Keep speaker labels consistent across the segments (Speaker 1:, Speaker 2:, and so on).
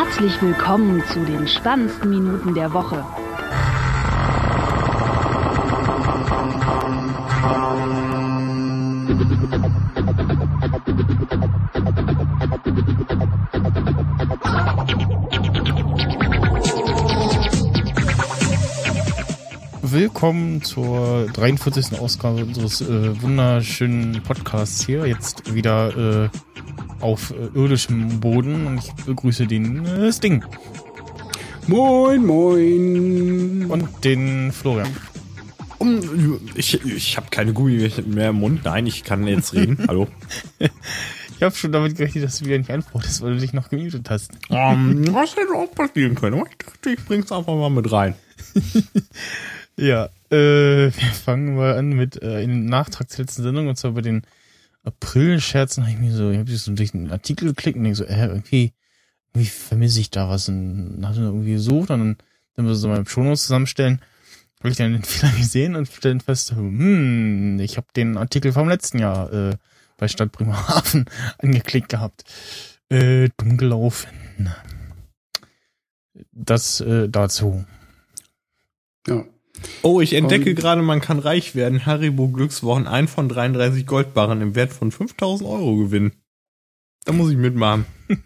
Speaker 1: Herzlich willkommen zu den spannendsten Minuten der Woche.
Speaker 2: Willkommen zur 43. Ausgabe unseres äh, wunderschönen Podcasts hier. Jetzt wieder äh, auf äh, irdischem Boden und ich begrüße den äh, Sting.
Speaker 3: Moin, moin.
Speaker 2: Und den Florian.
Speaker 4: Um, ich ich habe keine Gummi mehr im Mund. Nein, ich kann jetzt reden. Hallo.
Speaker 2: Ich habe schon damit gerechnet, dass du wieder nicht antwortest, weil du dich noch gemutet hast.
Speaker 4: Um, was hätte auch passieren können? Ich dachte, ich bring's einfach mal mit rein.
Speaker 2: ja, äh, wir fangen mal an mit äh, einem Nachtrag zur letzten Sendung und zwar bei den April-Scherzen habe ich mir so, ich habe so durch einen Artikel geklickt und denke so, äh, irgendwie, irgendwie vermisse ich da was und habe irgendwie gesucht und dann, dann wir so meine Shownotes zusammenstellen, habe ich dann den Fehler gesehen und stellen fest, hm, ich habe den Artikel vom letzten Jahr äh, bei Stadt Bremerhaven angeklickt gehabt. Äh, dumm gelaufen. Das äh, dazu.
Speaker 3: Ja.
Speaker 4: Oh, ich entdecke gerade, man kann reich werden. Haribo Glückswochen ein von 33 Goldbarren im Wert von 5000 Euro gewinnen. Da muss ich mitmachen.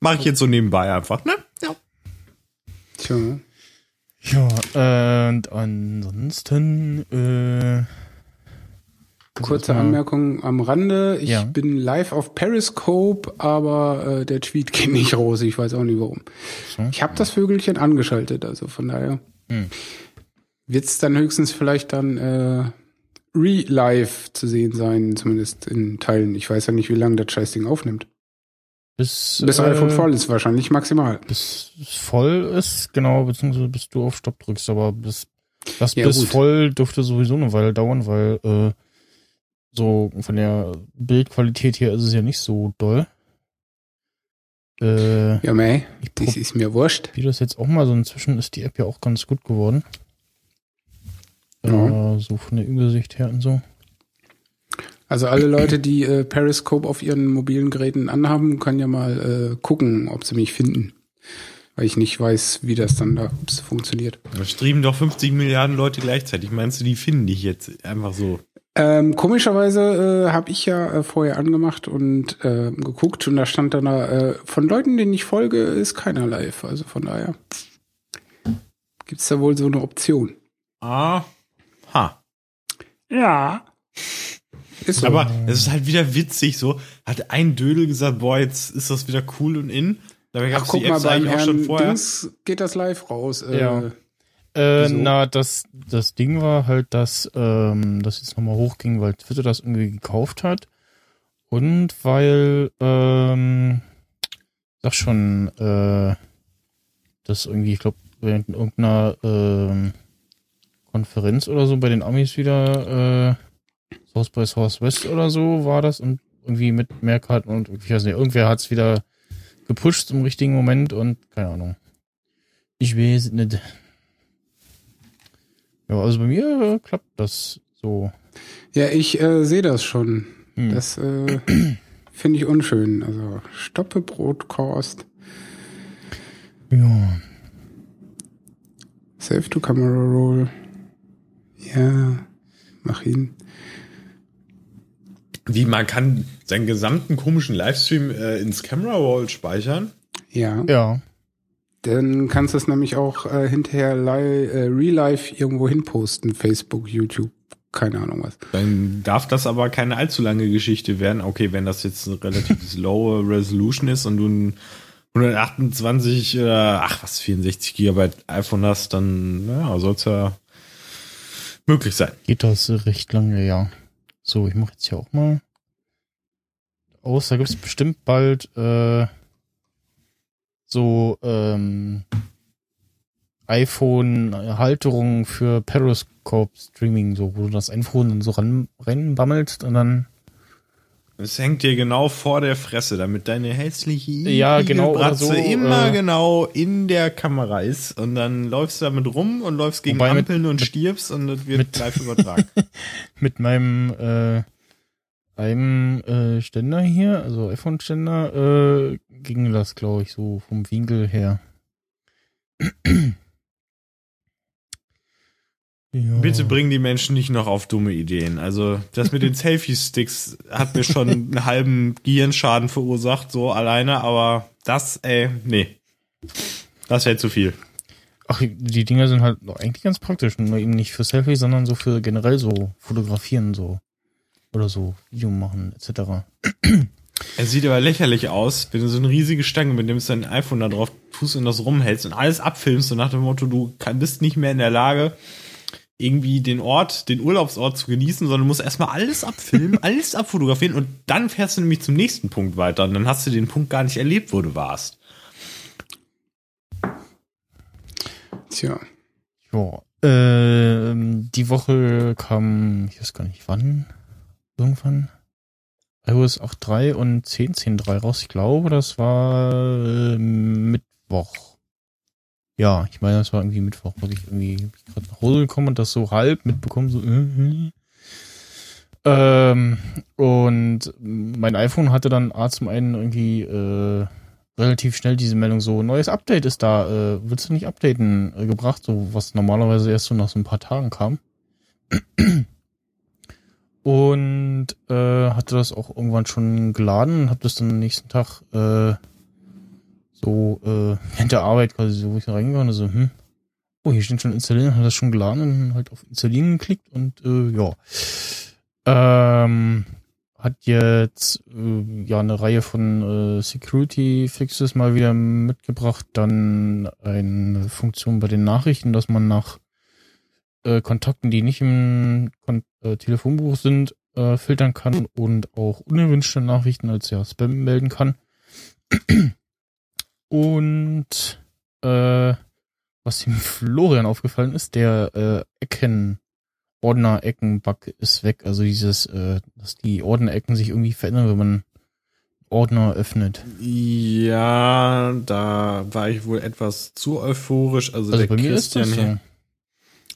Speaker 4: Mache ich jetzt so nebenbei einfach, ne? Ja.
Speaker 3: Tja.
Speaker 2: Ja, äh, und ansonsten, äh,
Speaker 3: Kurze Anmerkung am Rande. Ich
Speaker 2: Ja.
Speaker 3: bin live auf Periscope, aber äh, der Tweet geht nicht raus. Ich weiß auch nicht warum.
Speaker 2: So.
Speaker 3: Ich habe das Vögelchen angeschaltet, also von daher
Speaker 2: Hm.
Speaker 3: Wird's dann höchstens vielleicht dann äh, re-live zu sehen sein, zumindest in Teilen. Ich weiß ja nicht, wie lange das Scheißding aufnimmt.
Speaker 2: bis,
Speaker 3: Bis
Speaker 2: äh,
Speaker 3: iPhone voll ist wahrscheinlich maximal.
Speaker 2: bis es voll ist, genau, beziehungsweise bis du auf Stopp drückst, aber bis das
Speaker 3: Ja,
Speaker 2: bis
Speaker 3: gut.
Speaker 2: voll dürfte sowieso eine Weile dauern, weil äh, so von der Bildqualität her ist es ja nicht so doll. Äh,
Speaker 3: Ja, mei,
Speaker 2: ich
Speaker 3: das ist mir wurscht.
Speaker 2: probiere das jetzt auch mal, so inzwischen ist die App ja auch ganz gut geworden.
Speaker 3: Ja.
Speaker 2: Äh, so von der Übersicht her und so.
Speaker 3: Also alle Leute, die äh, Periscope auf ihren mobilen Geräten anhaben, können ja mal äh, gucken, ob sie mich finden. Weil ich nicht weiß, wie das dann da funktioniert.
Speaker 4: Da streamen doch 50 Milliarden Leute gleichzeitig. Meinst du, die finden dich jetzt einfach so?
Speaker 3: Ähm, komischerweise äh, habe ich ja äh, vorher angemacht und äh, geguckt und da stand dann da, äh, von Leuten, denen ich folge, ist keiner live. Also von daher gibt's da wohl so eine Option.
Speaker 4: Ah, ha.
Speaker 3: Ja. Ist so.
Speaker 4: Aber es ist halt wieder witzig, so hat ein Dödel gesagt, boah, jetzt ist das wieder cool und in. Dabei
Speaker 3: Ach,
Speaker 4: gab's
Speaker 3: guck
Speaker 4: die
Speaker 3: mal,
Speaker 4: Apps
Speaker 3: beim
Speaker 4: eigentlich auch schon
Speaker 3: Herrn
Speaker 4: vorher.
Speaker 3: Dings geht das live raus. Äh,
Speaker 2: Ja. Äh, na, das, das Ding war halt, dass ähm, das jetzt nochmal hochging, weil Twitter das irgendwie gekauft hat. Und weil, ähm, sag schon, äh, das irgendwie, ich glaube, während irgendeiner ähm, Konferenz oder so bei den Amis wieder äh, South by Southwest oder so war das und irgendwie mit mehr Karten und ich weiß nicht, irgendwer hat es wieder gepusht im richtigen Moment und keine Ahnung. Ich weiß nicht. Ja, also bei mir äh, klappt das so.
Speaker 3: Ja, ich äh, sehe das schon.
Speaker 2: Hm.
Speaker 3: Das äh, finde ich unschön. Also stoppe Broadcast,
Speaker 2: Ja.
Speaker 3: save to camera roll. Ja, mach ihn.
Speaker 4: Wie man kann seinen gesamten komischen Livestream äh, ins Camera Roll speichern?
Speaker 3: Ja,
Speaker 2: Ja.
Speaker 3: dann kannst du es nämlich auch äh, hinterher li äh, real life irgendwo hin posten. Facebook, YouTube, keine Ahnung was.
Speaker 4: Dann darf das aber keine allzu lange Geschichte werden. Okay, wenn das jetzt eine relativ low Resolution ist und du ein 128 oder ach was 64 Gigabyte iPhone hast, dann ja, soll es ja möglich sein.
Speaker 2: Geht das recht lange, ja. So, ich mache jetzt hier auch mal aus. Da gibt es bestimmt bald äh, so ähm, iPhone-Halterungen für Periscope-Streaming, so, wo du das iPhone dann so ran, reinbammelst und dann
Speaker 4: Es hängt dir genau vor der Fresse, damit deine hässliche
Speaker 2: Ja, genau,
Speaker 4: Bratze
Speaker 2: so,
Speaker 4: immer
Speaker 2: äh,
Speaker 4: genau in der Kamera ist und dann läufst du damit rum und läufst gegen
Speaker 2: Wobei mit-
Speaker 4: Ampeln und stirbst und das wird
Speaker 2: mit-
Speaker 4: live übertragen.
Speaker 2: mit meinem äh, einem äh, Ständer hier, also iPhone-Ständer, äh, ging das, glaube ich, so vom Winkel her. Ja.
Speaker 4: Bitte bring die Menschen nicht noch auf dumme Ideen. Also das mit den Selfie-Sticks hat mir schon einen halben Gehirnschaden verursacht, so alleine, aber das, ey, nee. Das wäre zu viel.
Speaker 2: Ach, die Dinger sind halt eigentlich ganz praktisch, nur eben nicht für Selfie, sondern so für generell so fotografieren so oder so Video machen etc.
Speaker 4: Es sieht aber lächerlich aus, wenn du so eine riesige Stange mitnimmst, dein iPhone da drauf tust und das rumhältst und alles abfilmst und nach dem Motto, du bist nicht mehr in der Lage, irgendwie den Ort, den Urlaubsort zu genießen, sondern musst erstmal alles abfilmen, alles abfotografieren und dann fährst du nämlich zum nächsten Punkt weiter und dann hast du den Punkt gar nicht erlebt, wo du warst.
Speaker 3: Tja.
Speaker 2: Ja, ähm, die Woche kam, ich weiß gar nicht wann, irgendwann, iOS 8.3 und 10.10.3 raus. Ich glaube, das war äh, Mittwoch. Ja, ich meine, das war irgendwie Mittwoch, weil ich irgendwie gerade nach Hause gekommen und das so halb mitbekommen, so, äh, äh. Ähm, und mein iPhone hatte dann A zum einen irgendwie äh, relativ schnell diese Meldung so, neues Update ist da, äh, willst du nicht updaten, äh, gebracht, so was normalerweise erst so nach so ein paar Tagen kam. Und äh, hatte das auch irgendwann schon geladen und hab das dann am nächsten Tag äh, so äh, während der Arbeit quasi so, wo ich reingegangen und so, hm, oh, hier steht schon installieren, hat das schon geladen und halt auf installieren geklickt und äh, ja. Ähm, hat jetzt äh, ja eine Reihe von äh, Security Fixes mal wieder mitgebracht, dann eine Funktion bei den Nachrichten, dass man nach äh, Kontakten, die nicht im Kon äh, Telefonbuch sind, äh, filtern kann und auch unerwünschte Nachrichten als ja Spam melden kann. Und äh, was dem Florian aufgefallen ist, der äh, Ecken Ordner-Ecken-Bug ist weg. Also dieses, äh, dass die Ordner-Ecken sich irgendwie verändern, wenn man Ordner öffnet.
Speaker 4: Ja, da war ich wohl etwas zu euphorisch. Also,
Speaker 2: Also
Speaker 4: der
Speaker 2: bei mir ist
Speaker 4: Christian
Speaker 2: das so.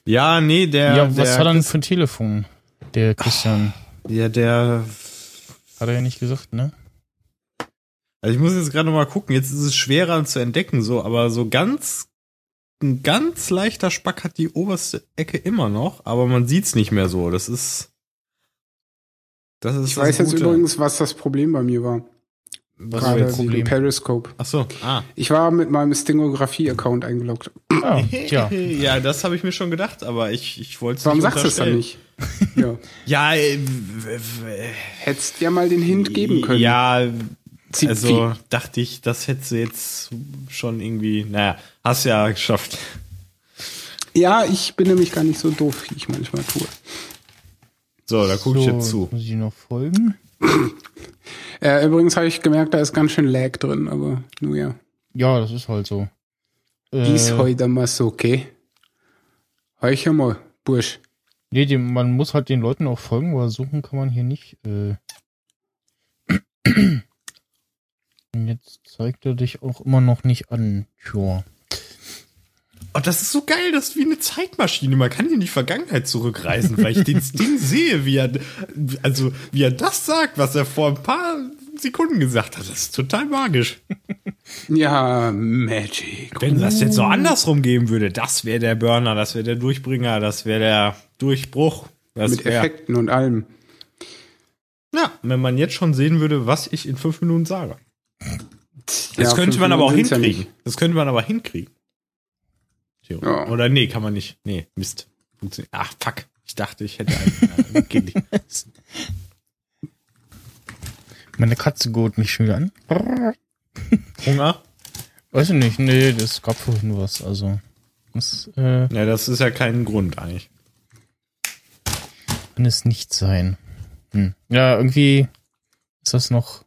Speaker 4: Ja, nee, der.
Speaker 2: ja, was
Speaker 4: der
Speaker 2: hat er denn für ein Telefon? Der Christian.
Speaker 4: Ja, der.
Speaker 2: Hat er ja nicht gesagt, ne?
Speaker 4: Also ich muss jetzt gerade noch mal gucken. Jetzt ist es schwerer zu entdecken, so, aber so ganz. Ein ganz leichter Spack hat die oberste Ecke immer noch, aber man sieht's nicht mehr so. Das ist. Das ist
Speaker 3: Ich
Speaker 4: das
Speaker 3: weiß jetzt
Speaker 4: Gute.
Speaker 3: übrigens, was das Problem bei mir war.
Speaker 2: Was
Speaker 3: Gerade wegen
Speaker 2: Problem?
Speaker 3: Periscope.
Speaker 4: Ach so, ah.
Speaker 3: Ich war mit meinem Stingografie-Account eingeloggt.
Speaker 2: Ah, tja.
Speaker 4: ja, das habe ich mir schon gedacht, aber ich, ich wollte es
Speaker 3: Warum
Speaker 4: nicht
Speaker 3: sagst du es dann nicht? ja.
Speaker 4: Ja, äh,
Speaker 3: Hättest ja mal den Hint geben können.
Speaker 4: Ja,
Speaker 3: Zipfi.
Speaker 4: also dachte ich, das hättest du jetzt schon irgendwie, naja, hast ja geschafft.
Speaker 3: Ja, ich bin nämlich gar nicht so doof, wie ich manchmal tue.
Speaker 4: So, da gucke ich
Speaker 2: So,
Speaker 4: jetzt zu.
Speaker 2: Muss ich noch folgen?
Speaker 3: Äh, übrigens habe ich gemerkt, da ist ganz schön Lag drin, aber nur ja.
Speaker 2: Ja, das ist halt so.
Speaker 3: Äh, ist
Speaker 2: Äh,
Speaker 3: heute mal so, okay? Heuch mal, Bursch.
Speaker 2: nee, dem, man muss halt den Leuten auch folgen, weil suchen kann man hier nicht. Äh. Und jetzt zeigt er dich auch immer noch nicht an. Tja.
Speaker 4: Oh, das ist so geil, das ist wie eine Zeitmaschine. Man kann in die Vergangenheit zurückreisen, weil ich das Ding sehe, wie er, also, wie er das sagt, was er vor ein paar Sekunden gesagt hat. Das ist total magisch.
Speaker 3: Ja, Magic.
Speaker 4: Wenn das jetzt so andersrum geben würde, das wäre der Burner, das wäre der Durchbringer, das wäre der Durchbruch. Das
Speaker 3: Mit
Speaker 4: wär,
Speaker 3: Effekten und allem.
Speaker 4: Ja, wenn man jetzt schon sehen würde, was ich in fünf Minuten sage. Das
Speaker 3: Ja,
Speaker 4: könnte man aber auch
Speaker 3: sind's ja
Speaker 4: hinkriegen. das könnte man aber hinkriegen.
Speaker 3: Ja.
Speaker 4: Oder nee, kann man nicht. Nee, Mist. Funktioniert. Ach, fuck. Ich dachte, ich hätte einen. äh, geht.
Speaker 2: Meine Katze gut mich schon wieder an.
Speaker 4: Hunger?
Speaker 2: Weiß ich nicht, nee, das gab vorhin was, also. Das äh,
Speaker 4: Ja, das ist ja kein Grund eigentlich.
Speaker 2: kann es nicht sein. Hm. Ja, irgendwie ist das noch.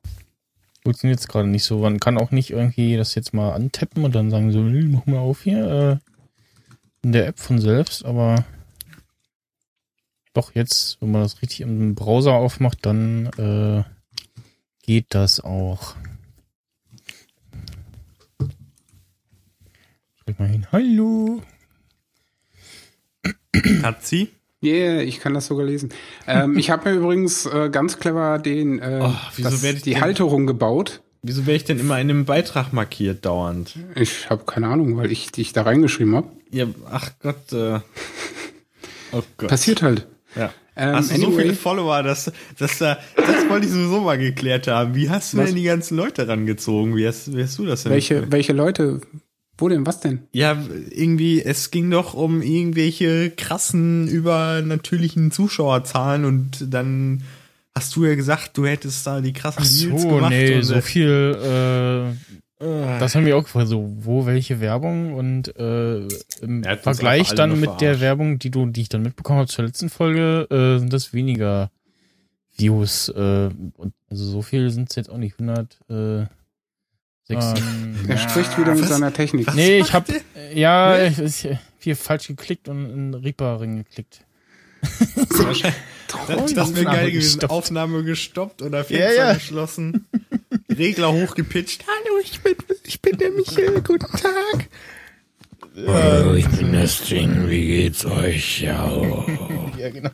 Speaker 2: Funktioniert jetzt gerade nicht so. Man kann auch nicht irgendwie das jetzt mal antappen und dann sagen so, "Nö, mach mal auf hier. Äh, in der App von selbst, aber doch jetzt, wenn man das richtig im Browser aufmacht, dann äh, geht das auch. Schreib mal hin. Hallo.
Speaker 4: Katzi?
Speaker 3: Yeah, ich kann das sogar lesen. Ähm, ich habe mir übrigens äh, ganz clever den äh,
Speaker 4: Oh, wieso
Speaker 3: das, die
Speaker 4: denn-
Speaker 3: Halterung gebaut.
Speaker 4: Wieso wäre ich denn immer in einem Beitrag markiert dauernd?
Speaker 3: Ich habe keine Ahnung, weil ich dich da reingeschrieben habe.
Speaker 4: Ja, ach Gott. Äh, oh Gott.
Speaker 3: Passiert halt.
Speaker 4: Ja.
Speaker 3: Ähm,
Speaker 4: hast du so
Speaker 3: anyway.
Speaker 4: viele Follower, dass, dass da, das wollte ich sowieso mal geklärt haben. Wie hast du
Speaker 3: Was?
Speaker 4: denn die ganzen Leute rangezogen? Wie hast, wie hast du das denn?
Speaker 3: Welche, welche Leute? Wo denn? Was denn?
Speaker 4: Ja, irgendwie, es ging doch um irgendwelche krassen, übernatürlichen Zuschauerzahlen und dann hast du ja gesagt, du hättest da die krassen
Speaker 2: Ach
Speaker 4: Deals
Speaker 2: so,
Speaker 4: gemacht.
Speaker 2: nee,
Speaker 4: und,
Speaker 2: so viel, äh,
Speaker 4: äh,
Speaker 2: das haben wir auch gefragt, so, wo welche Werbung und äh, im
Speaker 4: Er
Speaker 2: Vergleich dann mit der. Werbung, die du, die ich dann mitbekommen habe zur letzten Folge, äh, sind das weniger Views. Äh, und also so viel sind es jetzt auch nicht, 100, äh, sechs, ähm,
Speaker 3: Er spricht wieder mit
Speaker 4: was-
Speaker 3: seiner Technik.
Speaker 4: was
Speaker 2: Nee, ich hab,
Speaker 4: der?
Speaker 2: ja,
Speaker 4: Ne?
Speaker 2: ich, ich, hier falsch geklickt und in Reaper reingeklickt.
Speaker 4: wahrscheinlich- Das, das wäre geil gewesen.
Speaker 2: gestoppt.
Speaker 4: Aufnahme gestoppt oder Fenster
Speaker 2: Ja, ja.
Speaker 4: geschlossen. Regler hochgepitcht. Hallo, ich bin, ich bin der Michael. Guten Tag.
Speaker 5: Hallo, ich bin das Ding, wie geht's euch? Ja, oh.
Speaker 2: Ja, genau.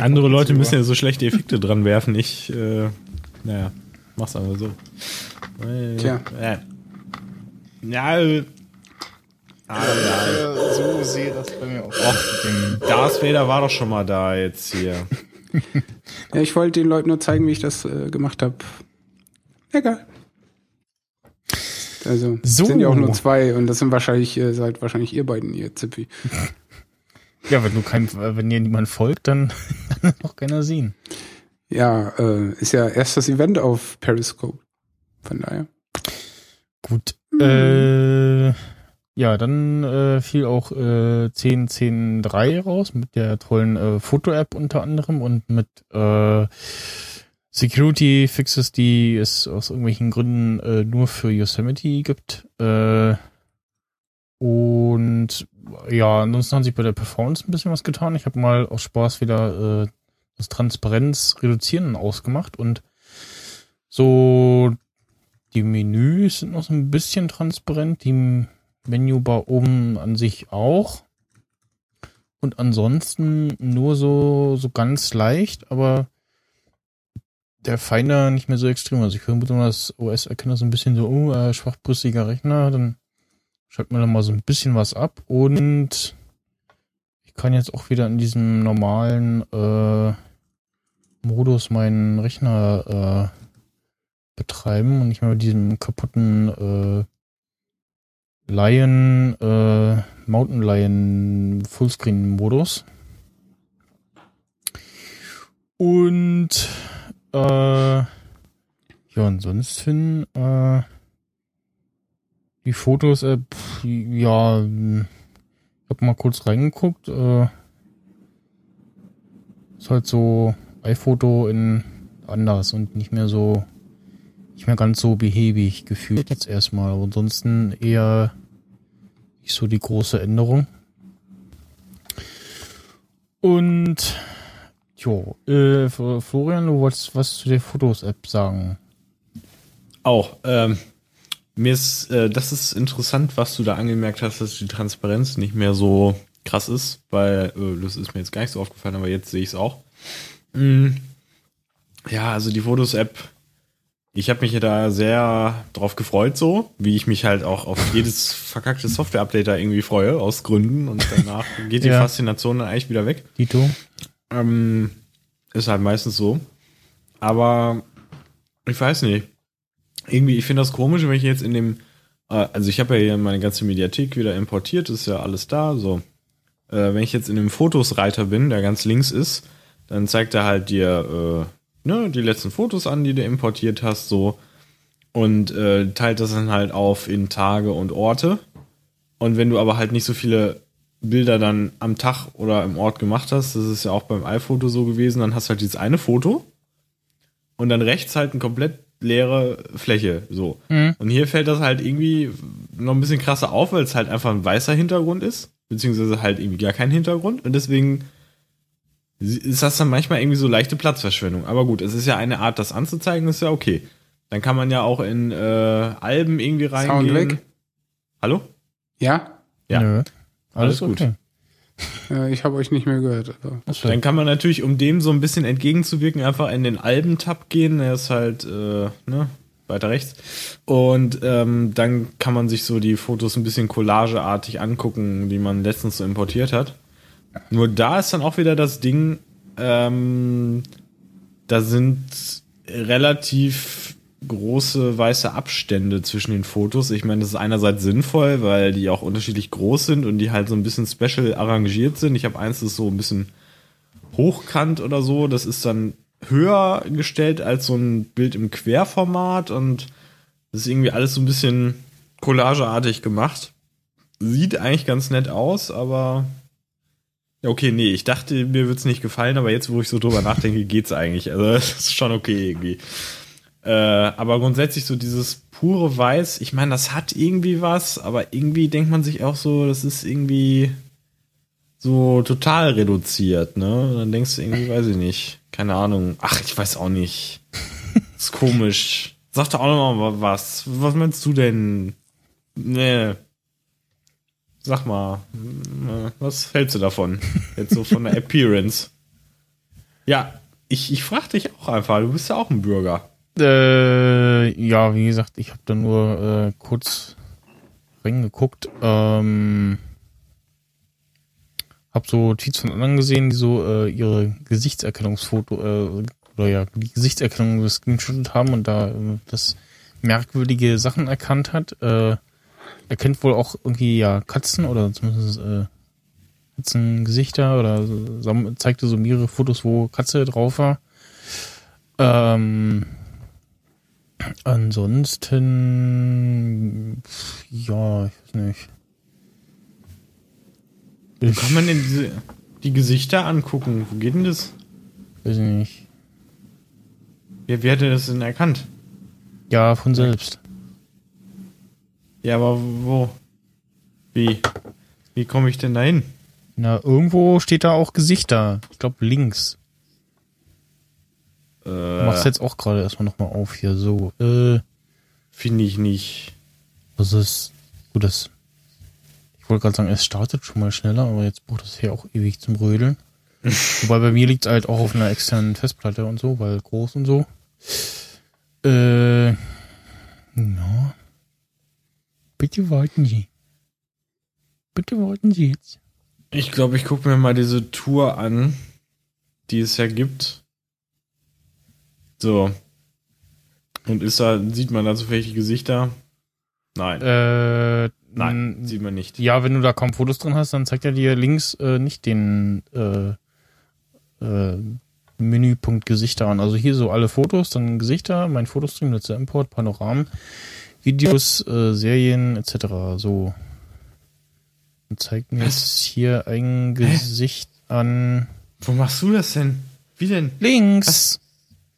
Speaker 4: Andere Leute müssen ja so schlechte Effekte dran werfen. Ich, äh, naja, mach's aber so. Äh,
Speaker 3: Tja.
Speaker 4: Äh. Ja, äh, ah, ja.
Speaker 2: so sehe das bei mir auch.
Speaker 4: Darth Vader war doch schon mal da jetzt hier.
Speaker 3: Ja, ich wollte den Leuten nur zeigen, wie ich das äh, gemacht habe. Egal. Also, es
Speaker 2: So.
Speaker 3: sind ja auch nur zwei und das sind wahrscheinlich, äh, seid wahrscheinlich ihr beiden, ihr Zipfi.
Speaker 2: Ja, wenn du kein, wenn dir niemand folgt, dann kann noch keiner sehen.
Speaker 3: Ja, äh, ist ja erst das Event auf Periscope. Von daher.
Speaker 2: Gut. Äh, ja, dann äh, fiel auch äh, 10.10.3 raus mit der tollen äh, Foto-App unter anderem und mit äh, Security-Fixes, die es aus irgendwelchen Gründen äh, nur für Yosemite gibt. Äh, und ja, ansonsten hat sich bei der Performance ein bisschen was getan. Ich habe mal aus Spaß wieder äh, das Transparenz reduzieren ausgemacht und so die Menüs sind noch so ein bisschen transparent, die Menübar oben an sich auch. Und ansonsten nur so, so ganz leicht, aber der Finder nicht mehr so extrem. Also ich vermute mal, das OS erkennt das ein bisschen so, oh, äh, schwachbrüstiger Rechner, dann schaltet man da mal so ein bisschen was ab und ich kann jetzt auch wieder in diesem normalen äh, Modus meinen Rechner äh, betreiben und nicht mehr mit diesem kaputten äh, Lion, äh, Mountain Lion Fullscreen Modus. Und äh, ja, ansonsten äh, die Fotos, äh, pff, ja, ich hab mal kurz reingeguckt. Äh, ist halt so iPhoto in anders und nicht mehr so nicht mehr ganz so behäbig gefühlt jetzt erstmal. Aber ansonsten eher nicht so die große Änderung. Und jo, äh, Florian, du wolltest was zu der Fotos-App sagen.
Speaker 4: Auch, ähm, mir ist, äh, das ist interessant, was du da angemerkt hast, dass die Transparenz nicht mehr so krass ist, weil äh, das ist mir jetzt gar nicht so aufgefallen, aber jetzt sehe ich es auch. Mm, ja, also die Fotos-App, ich habe mich ja da sehr drauf gefreut, so wie ich mich halt auch auf jedes verkackte Software-Update da irgendwie freue, aus Gründen und danach geht die
Speaker 2: Ja.
Speaker 4: Faszination dann eigentlich wieder weg.
Speaker 2: Dito?
Speaker 4: Ähm, ist halt meistens so. Aber ich weiß nicht. Irgendwie, ich finde das komisch, wenn ich jetzt in dem, äh, also ich habe ja hier meine ganze Mediathek wieder importiert, ist ja alles da, so. Äh, wenn ich jetzt in dem Fotosreiter bin, der ganz links ist, dann zeigt er halt dir, äh, ne, die letzten Fotos an, die du importiert hast, so. Und äh, teilt das dann halt auf in Tage und Orte. Und wenn du aber halt nicht so viele Bilder dann am Tag oder im Ort gemacht hast, das ist ja auch beim iPhoto so gewesen, dann hast du halt dieses eine Foto und dann rechts halt eine komplett leere Fläche, so.
Speaker 2: Mhm.
Speaker 4: Und hier fällt das halt irgendwie noch ein bisschen krasser auf, weil es halt einfach ein weißer Hintergrund ist, beziehungsweise halt irgendwie gar kein Hintergrund und deswegen ist das dann manchmal irgendwie so leichte Platzverschwendung. Aber gut, es ist ja eine Art, das anzuzeigen, ist ja okay. Dann kann man ja auch in äh, Alben irgendwie reingehen.
Speaker 3: Sound weg?
Speaker 4: Hallo?
Speaker 3: Ja?
Speaker 4: Ja.
Speaker 2: Nö.
Speaker 4: Alles gut.
Speaker 3: Äh, ich habe euch nicht mehr gehört. Aber
Speaker 4: Dann kann man natürlich, um dem so ein bisschen entgegenzuwirken, einfach in den Alben-Tab gehen. Der ist halt, äh, ne, weiter rechts. Und ähm, dann kann man sich so die Fotos ein bisschen collageartig angucken, die man letztens so importiert hat. Nur da ist dann auch wieder das Ding, ähm, da sind relativ große weiße Abstände zwischen den Fotos. Ich meine, das ist einerseits sinnvoll, weil die auch unterschiedlich groß sind und die halt so ein bisschen special arrangiert sind. Ich habe eins, das ist so ein bisschen hochkant oder so. Das ist dann höher gestellt als so ein Bild im Querformat und das ist irgendwie alles so ein bisschen collageartig gemacht. Sieht eigentlich ganz nett aus, aber okay, nee, ich dachte, mir wird's nicht gefallen, aber jetzt, wo ich so drüber nachdenke, geht's eigentlich. Also, das ist schon okay irgendwie. Äh, aber grundsätzlich so dieses pure Weiß, ich meine, das hat irgendwie was, aber irgendwie denkt man sich auch so, das ist irgendwie so total reduziert, ne? Dann denkst du irgendwie, weiß ich nicht, keine Ahnung. Ach, ich weiß auch nicht. ist komisch. Sag doch auch noch mal was. Was meinst du denn? Nee. Sag mal, äh, was hältst du davon? Jetzt so von der Appearance. Ja, ich, ich frag dich auch einfach, du bist ja auch ein Bürger.
Speaker 2: Äh, ja, wie gesagt, ich habe da nur äh, kurz reingeguckt. Ähm, hab so Tweets von anderen gesehen, die so äh, ihre Gesichtserkennungsfoto äh, oder ja die Gesichtserkennung gescreenshottet haben und da äh, das merkwürdige Sachen erkannt hat. Äh, erkennt wohl auch irgendwie ja Katzen oder zumindest äh, Katzengesichter oder so, zeigte so mehrere Fotos, wo Katze drauf war. Ähm, ansonsten, ja, ich weiß nicht.
Speaker 4: Wo kann man denn diese, die Gesichter angucken? Wo geht denn das?
Speaker 2: Weiß ich nicht.
Speaker 4: Wer, wer hätte das denn erkannt?
Speaker 2: Ja, von selbst.
Speaker 4: Ja, aber wo? Wie? Wie komme ich denn da hin?
Speaker 2: Na, irgendwo steht da auch Gesichter. Ich glaube links. Ich mach's
Speaker 4: Äh,
Speaker 2: jetzt auch gerade erstmal nochmal auf hier. So, äh,
Speaker 4: Finde ich nicht.
Speaker 2: das ist, gut, das, ich wollte gerade sagen, es startet schon mal schneller, aber jetzt braucht es hier auch ewig zum Rödeln. Wobei bei mir liegt halt auch auf einer externen Festplatte und so, weil groß und so. Äh, ja. Bitte warten Sie. Bitte warten Sie jetzt.
Speaker 4: Ich glaube, ich gucke mir mal diese Tour an, die es ja gibt. So. Und ist da, sieht man da zufällig Gesichter? Nein.
Speaker 2: Äh,
Speaker 4: Nein, sieht man nicht.
Speaker 2: Ja, wenn du da kaum Fotos drin hast, dann zeigt er dir links äh, nicht den äh, äh, Menüpunkt Gesichter an. Also hier so alle Fotos, dann Gesichter, mein Fotostream, letzter Import, Panoramen, Videos, äh, Serien etc. So. Und zeigt mir
Speaker 4: Was?
Speaker 2: jetzt hier ein Gesicht an.
Speaker 4: Wo machst du das denn? Wie denn?
Speaker 2: Links!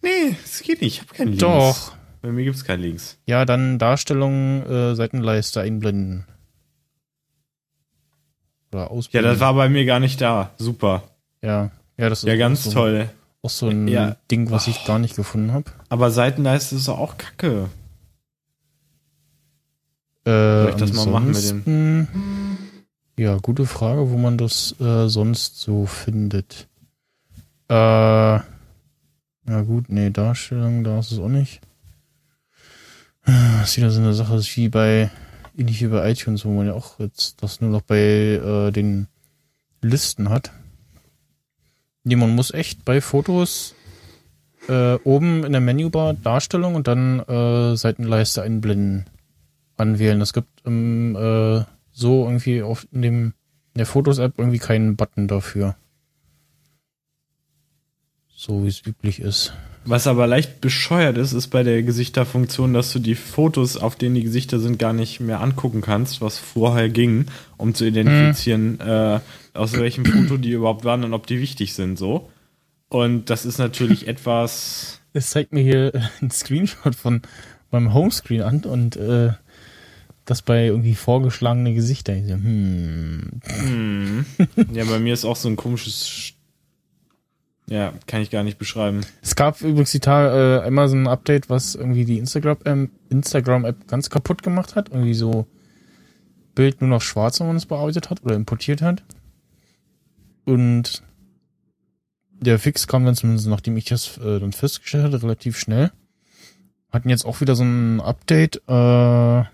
Speaker 4: Nee, das geht nicht. Ich habe keinen Links.
Speaker 2: Doch.
Speaker 4: Bei mir gibt's keinen Links.
Speaker 2: Ja, dann Darstellung, äh, Seitenleiste einblenden. Oder
Speaker 4: Ja,
Speaker 2: ausblenden.
Speaker 4: das war bei mir gar nicht da. Super.
Speaker 2: Ja, ja, das ist
Speaker 4: Ja, ganz
Speaker 2: so,
Speaker 4: toll.
Speaker 2: Auch so ein
Speaker 4: Ja.
Speaker 2: Ding, was ich gar nicht gefunden habe.
Speaker 4: Aber Seitenleiste ist doch auch kacke.
Speaker 2: Äh,
Speaker 4: ich das mal machen mit
Speaker 2: ansonsten- Ja, gute Frage, wo man das äh, sonst so findet. Äh, ja gut, nee, Darstellung, da ist es auch nicht. Das ist wieder so eine Sache, ist wie bei, ähnlich wie bei iTunes, wo man ja auch jetzt das nur noch bei äh, den Listen hat. Nee, man muss echt bei Fotos äh, oben in der Menübar Darstellung und dann äh, Seitenleiste einblenden anwählen. Es gibt ähm, äh, so irgendwie auf in dem in der Fotos-App irgendwie keinen Button dafür. So wie es üblich ist.
Speaker 4: Was aber leicht bescheuert ist, ist bei der Gesichterfunktion, dass du die Fotos, auf denen die Gesichter sind, gar nicht mehr angucken kannst, was vorher ging, um zu identifizieren, äh, aus welchem Foto die überhaupt waren und ob die wichtig sind, so. Und das ist natürlich etwas.
Speaker 2: Es zeigt mir hier ein Screenshot von meinem Homescreen an und äh, das bei irgendwie vorgeschlagene Gesichter. Hm.
Speaker 4: Hm, ja, bei mir ist auch so ein komisches. Sch- Ja, kann ich gar nicht beschreiben.
Speaker 2: Es gab übrigens die Tage äh, einmal so ein Update, was irgendwie die Instagram-App Instagram -App ganz kaputt gemacht hat. Irgendwie so Bild nur noch schwarz, wenn man es bearbeitet hat oder importiert hat. Und der Fix kam dann zumindest, nachdem ich das äh, dann festgestellt hatte, relativ schnell. Hatten jetzt auch wieder so ein Update. Äh,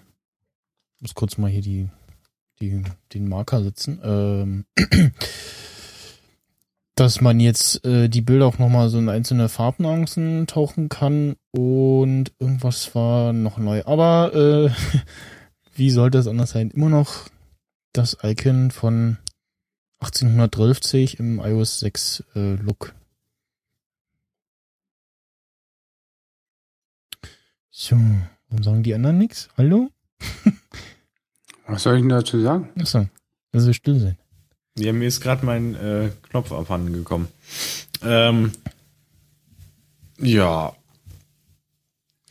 Speaker 2: muss kurz mal hier die, die, den Marker setzen. Ähm, dass man jetzt äh, die Bilder auch nochmal so in einzelne Farbnuancen tauchen kann und irgendwas war noch neu. Aber äh, wie sollte es anders sein? Immer noch das Icon von 1830 im iOS 6 äh, Look. So, warum sagen die anderen nichts? Hallo?
Speaker 3: Was soll ich denn dazu sagen?
Speaker 2: Achso, dass wir still sind.
Speaker 4: Ja, mir ist gerade mein äh, Knopf abhanden gekommen. Ähm, ja.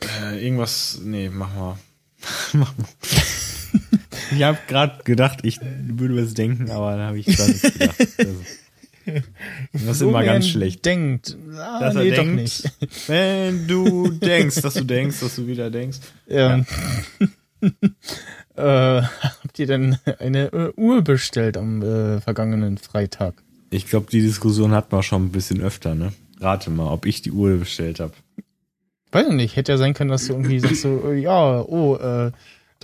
Speaker 4: Äh, irgendwas. Nee, mach mal. mach mal. ich habe gerade gedacht, ich würde was denken, aber dann habe ich gar nichts gedacht. Also, das ist immer ganz schlecht.
Speaker 2: Denkt. Ah,
Speaker 4: Dass er
Speaker 2: nee, doch
Speaker 4: denkt,
Speaker 2: nicht.
Speaker 4: Wenn du denkst, dass du denkst, dass du wieder denkst.
Speaker 2: Ähm, äh, habt ihr denn eine äh, Uhr bestellt am äh, vergangenen Freitag?
Speaker 4: Ich glaube, die Diskussion hat man schon ein bisschen öfter, ne? Rate mal, ob ich die Uhr bestellt habe.
Speaker 2: Weiß ich nicht. Hätte ja sein können, dass du irgendwie sagst so, äh, ja, oh, äh,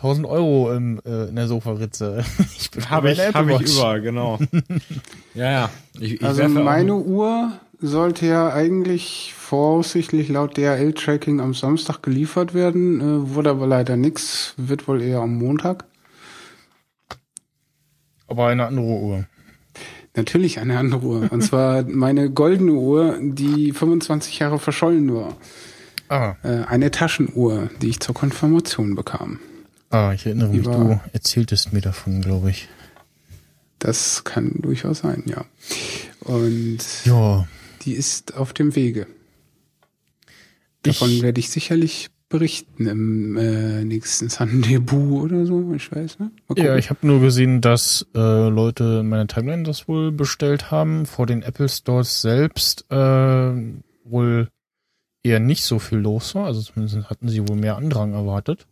Speaker 2: 1000 Euro im, äh, in der Sofaritze. Ich bin
Speaker 4: Habe ich, hab ich über, genau. ja, ja. Ich, ich
Speaker 3: Also
Speaker 4: werfe auch-
Speaker 3: meine Uhr sollte ja eigentlich voraussichtlich laut DHL-Tracking am Samstag geliefert werden, äh, wurde aber leider nix, wird wohl eher am Montag.
Speaker 2: Aber eine andere Uhr.
Speaker 3: Natürlich eine andere Uhr. Und zwar meine goldene Uhr, die 25 Jahre verschollen war.
Speaker 2: Ah,
Speaker 3: Äh, eine Taschenuhr, die ich zur Konfirmation bekam.
Speaker 2: Ah, ich erinnere mich, du erzähltest mir davon, glaube ich.
Speaker 3: Das kann durchaus sein, ja. Und
Speaker 2: Ja,
Speaker 3: die ist auf dem Wege. Davon
Speaker 2: ich,
Speaker 3: werde ich sicherlich berichten im äh, nächsten Sunday-Boo oder so, ich weiß gucken.
Speaker 2: ja, ich habe nur gesehen, dass äh, Leute in meiner Timeline das wohl bestellt haben. Vor den Apple Stores selbst äh, wohl eher nicht so viel los war. Also zumindest hatten sie wohl mehr Andrang erwartet.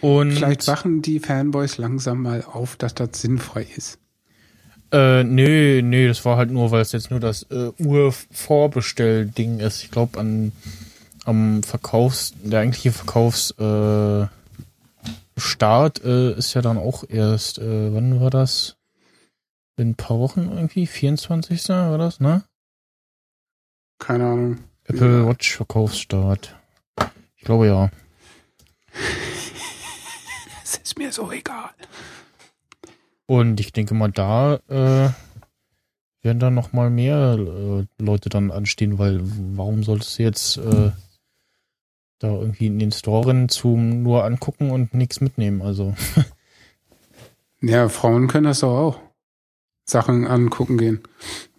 Speaker 2: Und
Speaker 3: Vielleicht wachen die Fanboys langsam mal auf, dass das sinnfrei ist.
Speaker 2: Äh, nee, nee, das war halt nur, weil es jetzt nur das äh, Urvorbestell-Ding ist. Ich glaube, an am Verkaufs, der eigentliche Verkaufsstart äh, Start, äh, ist ja dann auch erst, äh, wann war das? In ein paar Wochen irgendwie? 24. war das, ne?
Speaker 3: Keine Ahnung.
Speaker 2: Apple
Speaker 3: Ja.
Speaker 2: Watch Verkaufsstart. Ich glaube ja.
Speaker 3: Es ist mir so egal.
Speaker 2: Und ich denke mal, da äh, werden dann noch mal mehr äh, Leute dann anstehen, weil warum solltest du jetzt äh, da irgendwie in den Store rennen zum nur angucken und nichts mitnehmen? Also
Speaker 3: Ja, Frauen können das doch auch. Sachen angucken gehen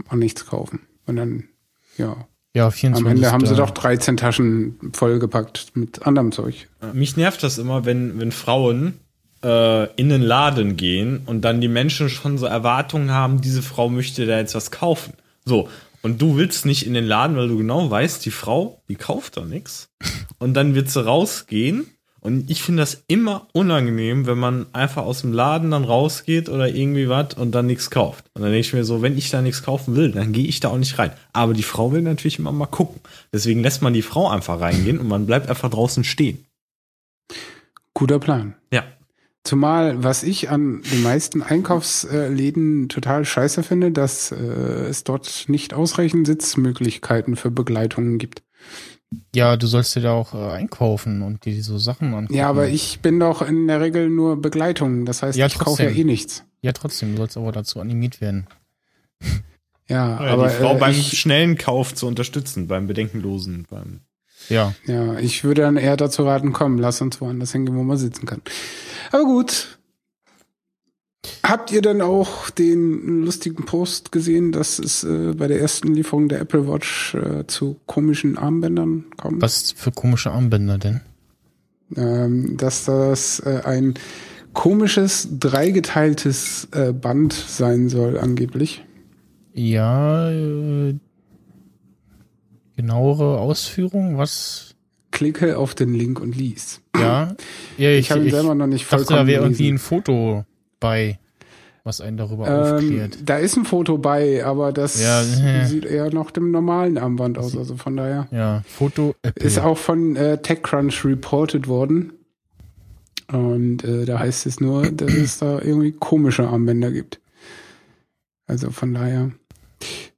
Speaker 3: und nichts kaufen. Und dann, ja.
Speaker 2: Ja, 24.
Speaker 3: Am Ende haben sie doch 13 Taschen vollgepackt mit anderem Zeug.
Speaker 4: Mich nervt das immer, wenn, wenn Frauen äh, in den Laden gehen und dann die Menschen schon so Erwartungen haben, diese Frau möchte da jetzt was kaufen. So. Und du willst nicht in den Laden, weil du genau weißt, die Frau, die kauft da nichts. Und dann wird sie rausgehen. Und ich finde das immer unangenehm, wenn man einfach aus dem Laden dann rausgeht oder irgendwie was und dann nichts kauft. Und dann denke ich mir so, wenn ich da nichts kaufen will, dann gehe ich da auch nicht rein. Aber die Frau will natürlich immer mal gucken. Deswegen lässt man die Frau einfach reingehen und man bleibt einfach draußen stehen.
Speaker 3: Guter Plan.
Speaker 4: Ja.
Speaker 3: Zumal, was ich an den meisten Einkaufsläden total scheiße finde, dass äh, es dort nicht ausreichend Sitzmöglichkeiten für Begleitungen gibt.
Speaker 2: Ja, du sollst dir da auch äh, einkaufen und dir so Sachen angucken.
Speaker 3: Ja, aber ich bin doch in der Regel nur Begleitung. Das heißt,
Speaker 2: Ja,
Speaker 3: ich kaufe ja eh nichts.
Speaker 2: Ja, trotzdem, du sollst aber dazu animiert werden.
Speaker 3: Ja,
Speaker 4: Ja,
Speaker 3: aber
Speaker 4: die Frau
Speaker 3: äh,
Speaker 4: beim
Speaker 3: ich,
Speaker 4: schnellen Kauf zu unterstützen, beim Bedenkenlosen, beim
Speaker 2: Ja,
Speaker 3: ja, ich würde dann eher dazu raten, komm, lass uns woanders hingehen, wo man sitzen kann. Aber gut. Habt ihr denn auch den lustigen Post gesehen, dass es äh, bei der ersten Lieferung der Apple Watch äh, zu komischen Armbändern kommt?
Speaker 2: was für komische Armbänder denn?
Speaker 3: ähm, dass das äh, ein komisches dreigeteiltes äh, Band sein soll angeblich.
Speaker 2: Ja, äh, genauere Ausführung, was?
Speaker 3: Klicke auf den Link und lies.
Speaker 2: Ja, ja
Speaker 3: Ich, habe ihn selber noch nicht
Speaker 2: dachte, da
Speaker 3: vollkommen
Speaker 2: wäre irgendwie ein Foto bei. was einen darüber
Speaker 3: Ähm,
Speaker 2: aufklärt.
Speaker 3: da ist ein Foto bei, aber das
Speaker 2: Ja.
Speaker 3: sieht eher nach dem normalen Armband aus. Also von daher
Speaker 2: Ja, Foto Apple.
Speaker 3: ist auch von äh, TechCrunch reported worden. Und äh, da heißt es nur, dass es da irgendwie komische Armbänder gibt. Also von daher,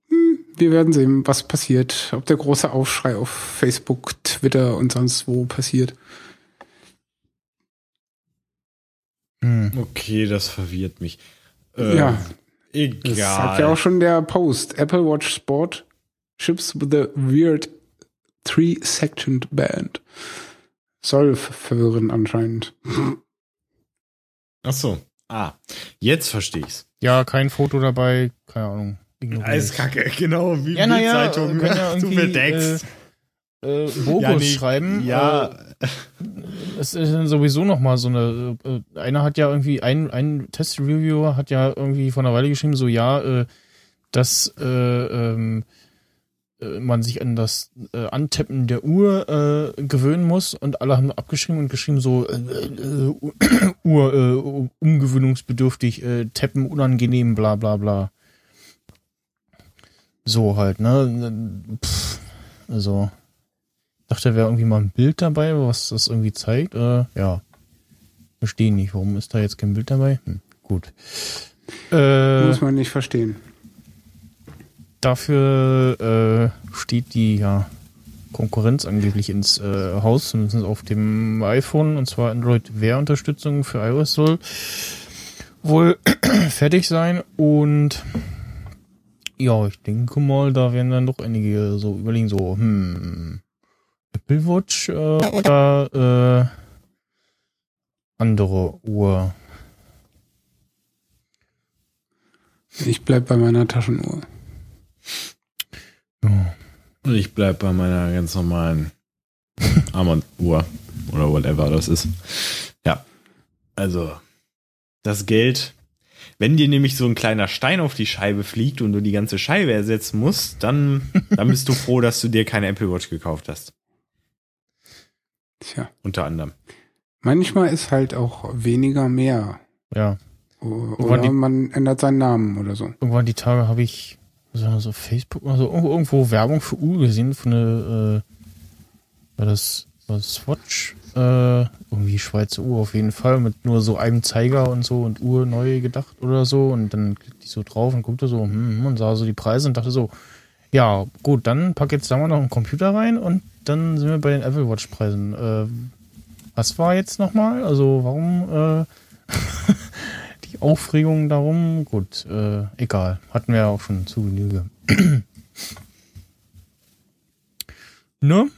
Speaker 3: hm, wir werden sehen, was passiert. Ob der große Aufschrei auf Facebook, Twitter und sonst wo passiert.
Speaker 2: Hm.
Speaker 4: Okay, das verwirrt mich. Äh,
Speaker 3: Ja.
Speaker 4: Egal.
Speaker 3: Das sagt ja auch schon der Post. Apple Watch Sport ships with a weird three-sectioned band. Soll ver- verwirren anscheinend.
Speaker 4: Ach so. Ah, jetzt verstehe ich's.
Speaker 2: Ja, kein Foto dabei, keine Ahnung.
Speaker 4: Alles kacke, genau, wie
Speaker 2: Ja, können ja
Speaker 4: du
Speaker 2: irgendwie,
Speaker 4: verdeckst.
Speaker 2: Äh, Bogus
Speaker 4: Ja, nee,
Speaker 2: schreiben.
Speaker 4: Ja,
Speaker 2: Äh, es ist dann sowieso noch mal so eine. Äh, einer hat ja irgendwie ein ein Test-Reviewer hat ja irgendwie vor einer Weile geschrieben, so ja, äh, dass äh, ähm, äh, man sich an das äh, Antippen der Uhr äh, gewöhnen muss und alle haben abgeschrieben und geschrieben so äh, äh, Uhr äh, umgewöhnungsbedürftig, äh, Tappen unangenehm, bla bla bla. So halt, ne? Pff, also dachte, da wäre irgendwie mal ein Bild dabei, was das irgendwie zeigt. Äh, ja. Verstehe nicht. Warum ist da jetzt kein Bild dabei? Hm, gut. Äh,
Speaker 3: Muss man nicht verstehen.
Speaker 2: dafür äh, steht die ja, Konkurrenz angeblich ins äh, Haus, zumindest auf dem iPhone, und zwar Android Wear Unterstützung für iOS soll wohl fertig sein und ja, ich denke mal, da werden dann doch einige so überlegen, so, hm, Apple Watch äh, oder äh, andere Uhr.
Speaker 3: Ich bleib bei meiner Taschenuhr.
Speaker 4: Und ich bleib bei meiner ganz normalen Armbanduhr oder whatever das ist. Ja, also das Geld, wenn dir nämlich so ein kleiner Stein auf die Scheibe fliegt und du die ganze Scheibe ersetzen musst, dann, dann bist du froh, dass du dir keine Apple Watch gekauft hast.
Speaker 3: Tja.
Speaker 4: Unter anderem.
Speaker 3: Manchmal ist halt auch weniger mehr.
Speaker 2: ja.
Speaker 3: Oder
Speaker 2: die-
Speaker 3: man ändert seinen Namen oder so.
Speaker 2: irgendwann die Tage habe ich so, so Facebook oder so irgendwo, irgendwo Werbung für Uhr gesehen von eine äh, war das war das Swatch äh, irgendwie Schweizer Uhr auf jeden Fall mit nur so einem Zeiger und so und Uhr neu gedacht oder so und dann klickt ich so drauf und guckte so hm, hm, und sah so die Preise und dachte so ja gut dann pack jetzt da mal noch einen Computer rein und dann sind wir bei den Apple Watch Preisen äh, was war jetzt nochmal also warum äh, die Aufregung darum, gut, äh, egal. Hatten wir ja auch schon zu Genüge. ne?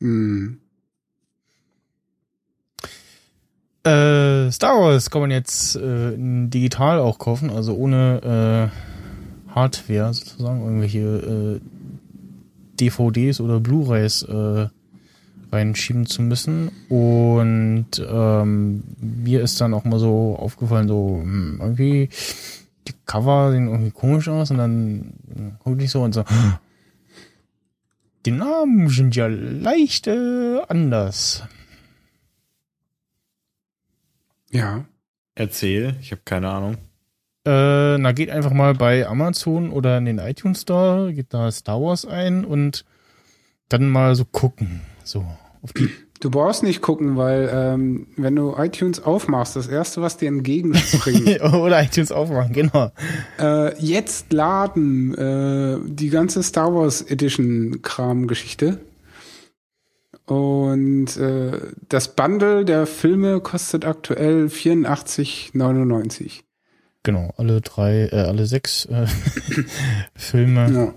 Speaker 3: Hm.
Speaker 2: Äh, Star Wars kann man jetzt äh, digital auch kaufen, also ohne äh, Hardware sozusagen, irgendwelche äh, DVDs oder Blu-rays äh, reinschieben zu müssen. Und ähm, mir ist dann auch mal so aufgefallen, so hm, irgendwie die Cover sehen irgendwie komisch aus und dann gucke ich so und so. Die Namen sind ja leicht äh, anders.
Speaker 3: Ja.
Speaker 4: Erzähl, ich habe keine Ahnung.
Speaker 2: Äh, na, geht einfach mal bei Amazon oder in den iTunes Store, geht da Star Wars ein und dann mal so gucken. So.
Speaker 3: Du brauchst nicht gucken, weil ähm, wenn du iTunes aufmachst, das erste, was dir entgegenspringt,
Speaker 2: oder iTunes aufmachen, genau.
Speaker 3: äh, jetzt laden äh, die ganze Star Wars Edition Kram-Geschichte. Und äh, das Bundle der Filme kostet aktuell 84,99.
Speaker 2: Genau, alle drei, äh, alle sechs äh, Filme.
Speaker 3: Ja.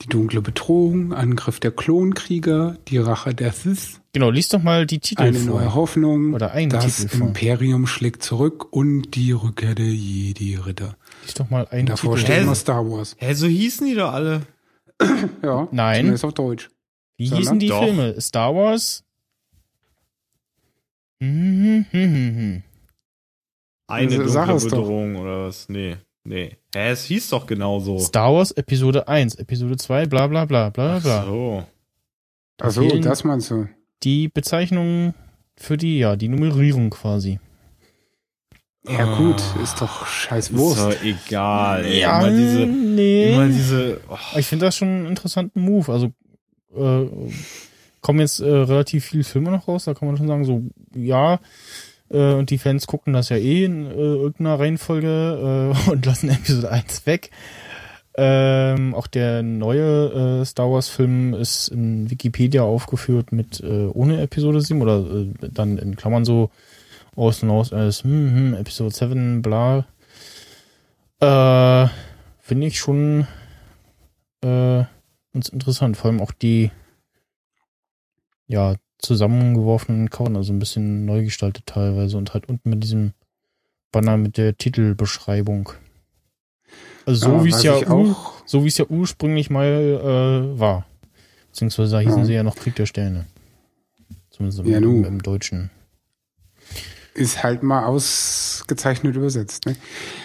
Speaker 3: Die dunkle Bedrohung, Angriff der Klonkrieger, die Rache der Sith,
Speaker 2: Genau, lies doch mal die Titel
Speaker 3: eine
Speaker 2: vor.
Speaker 3: neue Hoffnung,
Speaker 2: Oder einen
Speaker 3: das
Speaker 2: Titel vor.
Speaker 3: Imperium schlägt zurück und die Rückkehr der Jedi-Ritter.
Speaker 2: Lies doch mal einen
Speaker 3: Davor
Speaker 2: Titel.
Speaker 3: immer Star Wars.
Speaker 4: Hä, so hießen die doch alle.
Speaker 3: Ja,
Speaker 2: Nein.
Speaker 3: zumindest auf Deutsch.
Speaker 2: Wie
Speaker 3: Sondern-
Speaker 2: hießen die
Speaker 4: Doch.
Speaker 2: Filme? Star Wars? Hm, hm, hm, hm.
Speaker 4: Eine
Speaker 3: Also,
Speaker 4: dunkle. Bedrohung oder was? Nee, nee. Hä, es hieß doch genau so.
Speaker 2: Star Wars Episode 1, Episode 2, bla bla bla bla
Speaker 4: Ach
Speaker 2: bla.
Speaker 4: so.
Speaker 3: Ach so, das meinst du.
Speaker 2: Die Bezeichnung für die, ja, die Nummerierung quasi.
Speaker 3: Ja, gut, ist doch scheiß
Speaker 4: Ist
Speaker 3: Wurst.
Speaker 4: doch egal, ey.
Speaker 2: Ja,
Speaker 4: immer diese,
Speaker 2: nee.
Speaker 4: immer diese, oh,
Speaker 2: Ich finde das schon einen interessanten Move. Also äh, kommen jetzt äh, relativ viele Filme noch raus, da kann man schon sagen, so ja, äh, und die Fans gucken das ja eh in äh, irgendeiner Reihenfolge äh, und lassen Episode 1 weg. Ähm, auch der neue äh, Star Wars Film ist in Wikipedia aufgeführt mit äh, ohne Episode 7 oder äh, dann in Klammern so aus und aus als hm, hm, Episode 7, bla. Äh, Finde ich schon äh, ganz interessant. Vor allem auch die ja, zusammengeworfenen Cover, also ein bisschen neu gestaltet teilweise und halt unten mit diesem Banner mit der Titelbeschreibung. Also so
Speaker 3: Ja,
Speaker 2: wie es ja
Speaker 3: auch-
Speaker 2: so wie es ja ursprünglich mal äh, war. Beziehungsweise da hießen
Speaker 3: Ja.
Speaker 2: sie ja noch Krieg der Sterne. Zumindest im,
Speaker 3: Ja, nu.
Speaker 2: im, im Deutschen.
Speaker 3: Ist halt mal ausgezeichnet übersetzt. Ne?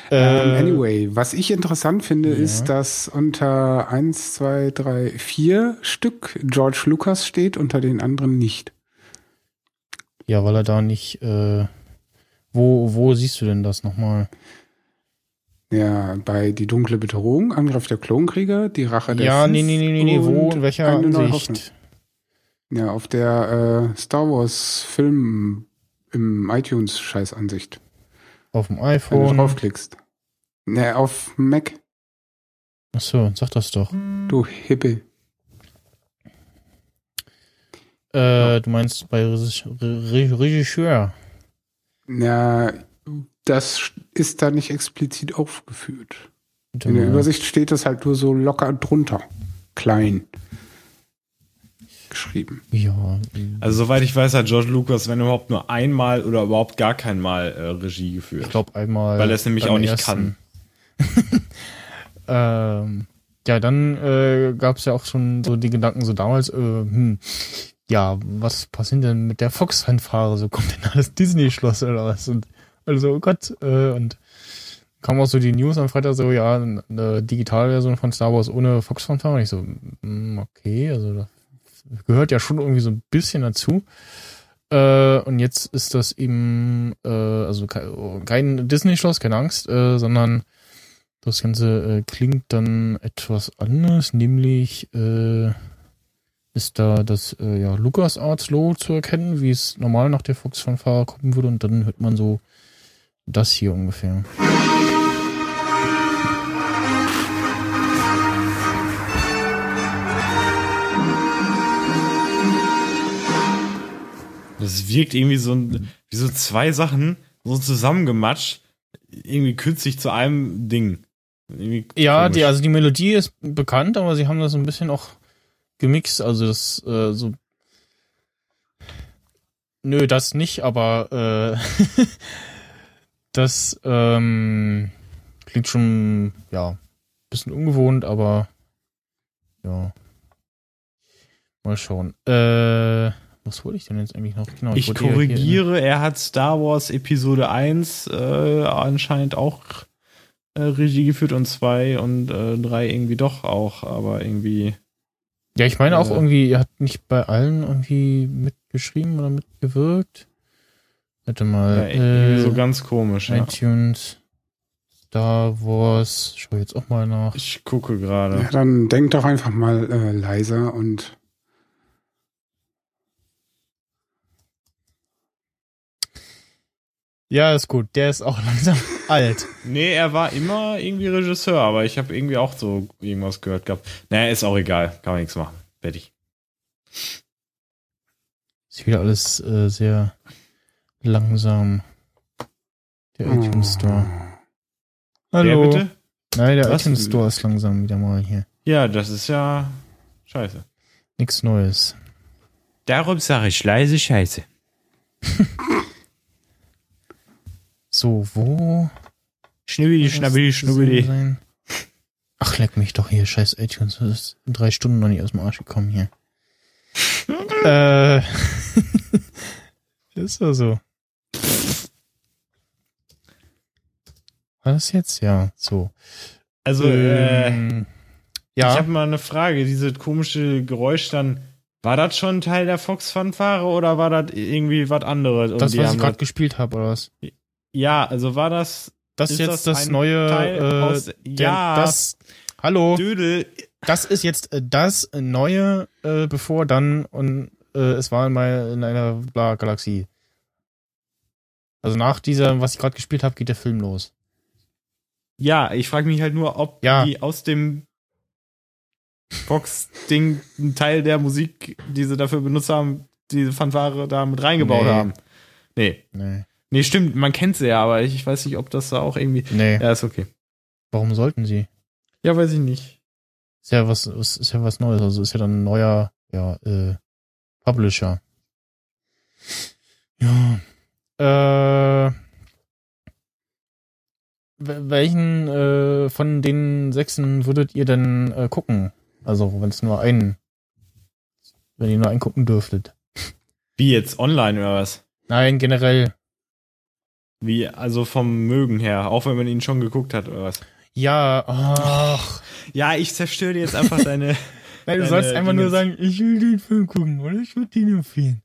Speaker 2: Äh,
Speaker 3: anyway, was ich interessant finde,
Speaker 2: ja.
Speaker 3: ist, dass unter 1, 2, 3, 4 Stück George Lucas steht, unter den anderen nicht.
Speaker 2: Ja, weil er da nicht. Äh, wo, wo siehst du denn das nochmal?
Speaker 3: Ja, bei Die dunkle Bedrohung, Angriff der Klonkrieger, die Rache der
Speaker 2: Ja, nee, nee, nee, nee, nee, wo, in welcher. Ansicht?
Speaker 3: Ja, auf der äh, Star Wars Film im iTunes Scheißansicht.
Speaker 2: Auf dem
Speaker 3: Wenn du
Speaker 2: iPhone.
Speaker 3: draufklickst. Ne, auf Mac,
Speaker 2: Achso, sag das doch.
Speaker 3: du Hippel.
Speaker 2: Äh, du meinst bei Regis- Re Regisseur.
Speaker 3: Na, das ist da nicht explizit aufgeführt. In der
Speaker 2: mal.
Speaker 3: Übersicht steht das halt nur so locker drunter. Klein. Geschrieben.
Speaker 2: Ja,
Speaker 4: also soweit ich weiß, hat George Lucas, wenn überhaupt nur einmal oder überhaupt gar kein Mal äh, Regie geführt.
Speaker 2: ich glaube einmal.
Speaker 4: Weil er es nämlich auch nicht
Speaker 2: ersten. ähm, ja, dann äh, gab es ja auch schon so die Gedanken so damals, äh, hm, ja, was passiert denn mit der Fox-Fanfare? So kommt denn alles Disney-Schloss oder was? Und also, oh Gott, äh, und kam auch so die News am Freitag so, ja, eine Digitalversion von Star Wars ohne Fox-Fanfare. Und ich so, hm, okay, also das gehört ja schon irgendwie so ein bisschen dazu. Äh, und jetzt ist das eben, äh, also ke- kein Disney-Schloss, keine Angst, äh, sondern das Ganze äh, klingt dann etwas anders, nämlich äh, ist da das äh, ja, LucasArts Logo zu erkennen, wie es normal nach der Fox-Fanfare kommen würde und dann hört man so das hier ungefähr.
Speaker 4: Das wirkt irgendwie so ein, wie so zwei Sachen so zusammengematscht, irgendwie künstlich zu einem Ding. Irgendwie
Speaker 2: Ja,
Speaker 4: komisch.
Speaker 2: die, also die Melodie ist bekannt, aber sie haben das so ein bisschen auch gemixt, also das äh, so Nö, das nicht, aber äh, das ähm, klingt schon, ja, bisschen ungewohnt, aber ja. Mal schauen. Äh, was wollte ich denn jetzt eigentlich noch? Genau,
Speaker 4: Ich
Speaker 2: ja hier-
Speaker 4: korrigiere, er hat Star Wars Episode 1 äh, anscheinend auch äh, Regie geführt und 2 und äh, 3 irgendwie doch auch, aber irgendwie.
Speaker 2: Ja, ich meine auch
Speaker 4: Äh.
Speaker 2: irgendwie, er hat nicht bei allen irgendwie mitgeschrieben oder mitgewirkt. Warte
Speaker 4: Ja,
Speaker 2: mal.
Speaker 4: irgendwie
Speaker 2: äh,
Speaker 4: so ganz komisch. Ja.
Speaker 2: iTunes, Star Wars, schau jetzt auch mal nach.
Speaker 4: Ich gucke gerade.
Speaker 3: Ja, dann denk doch einfach mal äh, leiser und
Speaker 2: Ja, ist gut. Der ist auch langsam alt.
Speaker 4: Nee, er war immer irgendwie Regisseur, aber ich habe irgendwie auch so irgendwas gehört gehabt. Naja, ist auch egal. Kann man nichts machen. Fertig.
Speaker 2: Ist wieder alles äh, sehr langsam. Der iTunes Store. Hallo.
Speaker 4: Wer bitte?
Speaker 2: Nein, der
Speaker 4: Was?
Speaker 2: iTunes Store ist langsam wieder mal hier.
Speaker 4: Ja, das ist ja scheiße.
Speaker 2: Nichts Neues.
Speaker 4: Darum sage ich leise Scheiße.
Speaker 2: So, wo?
Speaker 4: Schnubbidi,
Speaker 2: muss
Speaker 4: schnabbidi, schnubbidi.
Speaker 2: Ach, leck mich doch hier, scheiß iTunes. Das ist in drei Stunden noch nicht aus dem Arsch gekommen hier. äh. ist ja so. War das jetzt? Ja, so.
Speaker 4: Also, äh,
Speaker 2: Ähm,
Speaker 4: ich
Speaker 2: ja,
Speaker 4: habe mal eine Frage. Diese komische Geräusch dann, war das schon Teil der Fox-Fanfare oder war das irgendwie was anderes? Und
Speaker 2: das, was ich gerade gespielt habe, oder was?
Speaker 4: Ja, also war das.
Speaker 2: Das
Speaker 4: Ist das
Speaker 2: jetzt das
Speaker 4: ein
Speaker 2: neue.
Speaker 4: Teil
Speaker 2: Äh,
Speaker 4: aus-
Speaker 2: der,
Speaker 4: Ja.
Speaker 2: Das. Hallo.
Speaker 4: Dödel.
Speaker 2: Das ist jetzt äh, das neue, äh, bevor dann und äh, es war mal in einer bla Galaxie. Also nach dieser, was ich gerade gespielt habe, geht der Film los.
Speaker 4: Ja, ich frage mich halt nur, ob
Speaker 2: Ja.
Speaker 4: die aus dem Box-Ding einen Teil der Musik, die sie dafür benutzt haben, diese Fanfare da mit reingebaut
Speaker 2: Nee.
Speaker 4: haben. Nee.
Speaker 2: Nee.
Speaker 4: Nee, stimmt, man kennt sie ja, aber ich weiß nicht, ob das da auch irgendwie.
Speaker 2: Nee.
Speaker 4: Ja, ist okay.
Speaker 2: Warum sollten sie?
Speaker 4: Ja, weiß ich nicht.
Speaker 2: Ist ja was, ist ja was Neues. Also ist ja dann ein neuer, ja, äh, Publisher. Ja. Äh, wel- welchen äh, von den sechsen würdet ihr denn äh, gucken? Also, wenn es nur einen, wenn ihr nur einen gucken dürftet.
Speaker 4: Wie jetzt online oder was?
Speaker 2: Nein, generell.
Speaker 4: Wie, also vom Mögen her, auch wenn man ihn schon geguckt hat oder was?
Speaker 2: Ja, ach.
Speaker 4: Ja, ich zerstöre dir jetzt einfach deine.
Speaker 2: Nein, du
Speaker 4: Deine
Speaker 2: sollst einfach nur
Speaker 4: Dingens.
Speaker 2: sagen, ich will den Film gucken oder ich würde den empfehlen.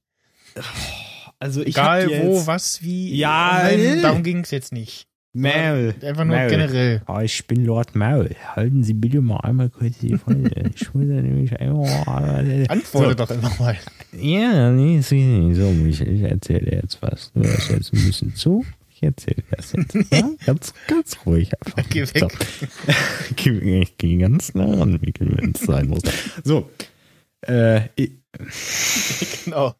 Speaker 4: Also ich
Speaker 2: Egal wo,
Speaker 4: jetzt
Speaker 2: was, wie.
Speaker 4: Ja,
Speaker 2: Nein, darum ging es jetzt nicht.
Speaker 4: Maul.
Speaker 2: Einfach nur
Speaker 4: Maul.
Speaker 2: generell.
Speaker 4: Oh, ich bin Lord Maul. Halten Sie bitte mal einmal kurz die Folge. Ich muss ja nämlich einmal.
Speaker 2: Antworte doch einfach mal.
Speaker 4: Ja, nee, so. Ich, ich erzähle jetzt was. Du hörst jetzt ein bisschen zu. Ich erzähle das jetzt. Ja? Ganz, ganz ruhig einfach.
Speaker 2: Geh weg.
Speaker 4: Geh- ich gehe ganz nah ran, Mikkel, wenn es sein muss. So. Äh,
Speaker 2: Genau.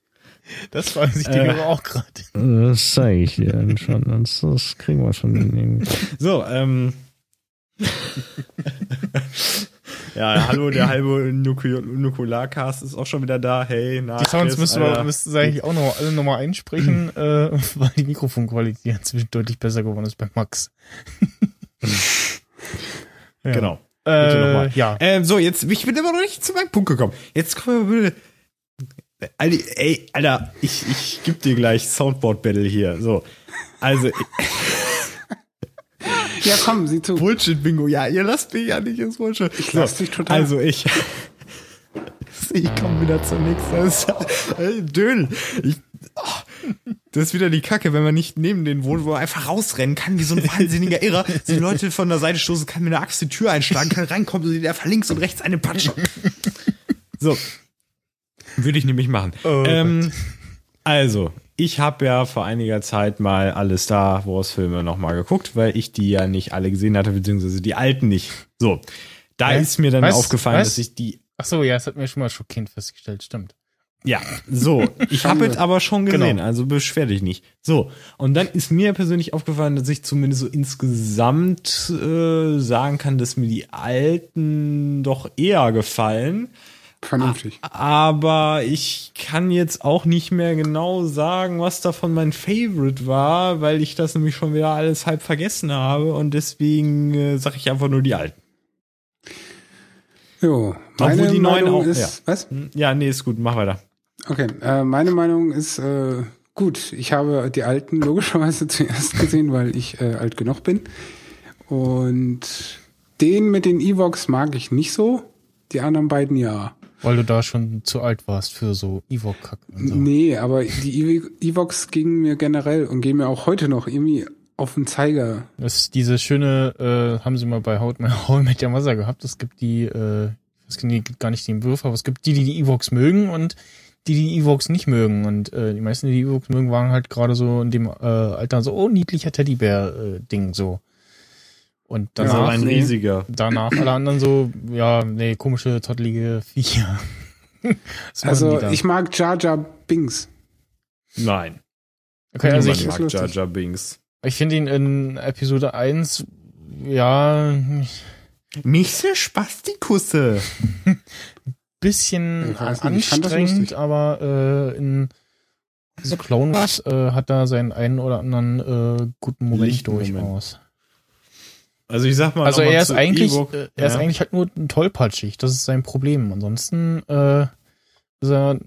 Speaker 2: Das fragen sich die
Speaker 4: Äh.
Speaker 2: Hörer auch gerade.
Speaker 4: das zeige ich dir dann schon. Das, das kriegen wir schon. So, ähm. ja, hallo, der halbe Nuku- Nukularcast ist auch schon wieder da. Hey, na,
Speaker 2: Die Sounds müssten wir, müssten eigentlich auch noch alle nochmal einsprechen, äh, weil die Mikrofonqualität inzwischen deutlich besser geworden ist bei Max. ja.
Speaker 4: Genau. Bitte noch
Speaker 2: Äh, ja.
Speaker 4: Ähm, so, jetzt, ich bin immer noch nicht zu meinem Punkt gekommen. Jetzt kommen wir bitte. Alter, ey, Alter, ich, ich geb dir gleich Soundboard-Battle hier. So. Also,
Speaker 3: Ja, komm, sieh zu.
Speaker 4: Bullshit-Bingo. Ja, ihr lasst mich ja nicht ins Bullshit.
Speaker 3: Ich lass dich total.
Speaker 4: Also, ich. Ich komme wieder zum nächsten. Dödel. Ich, oh, das ist wieder die Kacke, wenn man nicht neben den wohnt, wo man einfach rausrennen kann, wie so ein wahnsinniger Irrer. Die Leute von der Seite stoßen kann, mit einer Axt die Tür einschlagen kann, reinkommt und der links und rechts eine Patsche. So. Würde ich nämlich machen.
Speaker 2: Oh
Speaker 4: ähm, also, ich habe ja vor einiger Zeit mal alle Star Wars Filme nochmal geguckt, weil ich die ja nicht alle gesehen hatte, beziehungsweise die alten nicht. So. Da
Speaker 2: Hä?
Speaker 4: ist mir dann
Speaker 2: Was?
Speaker 4: aufgefallen,
Speaker 2: Was?
Speaker 4: dass ich die
Speaker 2: Ach so, ja, das hat mir schon mal schockierend festgestellt, stimmt.
Speaker 4: ja, so. Ich habe es aber schon gesehen,
Speaker 2: Genau.
Speaker 4: also beschwer dich nicht. So. Und dann ist mir persönlich aufgefallen, dass ich zumindest so insgesamt äh, sagen kann, dass mir die alten doch eher gefallen.
Speaker 3: Vernünftig.
Speaker 4: Aber ich kann jetzt auch nicht mehr genau sagen, was davon mein Favorite war, weil ich das nämlich schon wieder alles halb vergessen habe. Und deswegen äh, sage ich einfach nur die alten.
Speaker 3: Jo, meine
Speaker 4: Obwohl die neuen
Speaker 3: Meinung
Speaker 4: auch-
Speaker 3: ist,
Speaker 4: ja.
Speaker 3: was?
Speaker 4: Hm, Ja, nee, ist gut, mach weiter.
Speaker 3: Okay, äh, meine Meinung ist, äh, gut, ich habe die alten logischerweise zuerst gesehen, weil ich äh, alt genug bin. Und den mit den Evox mag ich nicht so, die anderen beiden ja.
Speaker 2: Weil du da schon zu alt warst für so Evo-Kack und so.
Speaker 3: Nee, aber die Ev- Evox gingen mir generell und gehen mir auch heute noch irgendwie auf den Zeiger.
Speaker 2: Das ist diese schöne, äh, haben sie mal bei Haut mit der Wasser gehabt. Es gibt die, äh, ich weiß nicht, gar nicht den Würfer, aber es gibt die, die die Evox mögen und die, die Evox nicht mögen. Und äh, die meisten, die die Evox mögen, waren halt gerade so in dem äh, Alter so, oh, niedlicher Teddybär-Ding so. Und
Speaker 3: Ja,
Speaker 2: danach,
Speaker 4: Also ein riesiger.
Speaker 2: danach alle anderen so, ja, nee, komische, tottelige Viecher.
Speaker 3: Also ich mag Jar Jar Binks.
Speaker 4: Nein.
Speaker 2: okay, also ich,
Speaker 4: mag Jar
Speaker 3: lustig.
Speaker 4: Jar Binks.
Speaker 2: ich finde ihn in Episode 1, ja,
Speaker 4: Michse Spastikusse.
Speaker 3: Ich
Speaker 2: bisschen
Speaker 3: nicht, das
Speaker 2: anstrengend, aber äh, in diese Clone Wars äh, hat da seinen einen oder anderen äh, guten Moment. durchaus.
Speaker 4: Also ich sag mal,
Speaker 2: Also er ist eigentlich, äh, er ist
Speaker 4: Ja.
Speaker 2: eigentlich halt nur tollpatschig. Das ist sein Problem. Ansonsten äh, ist er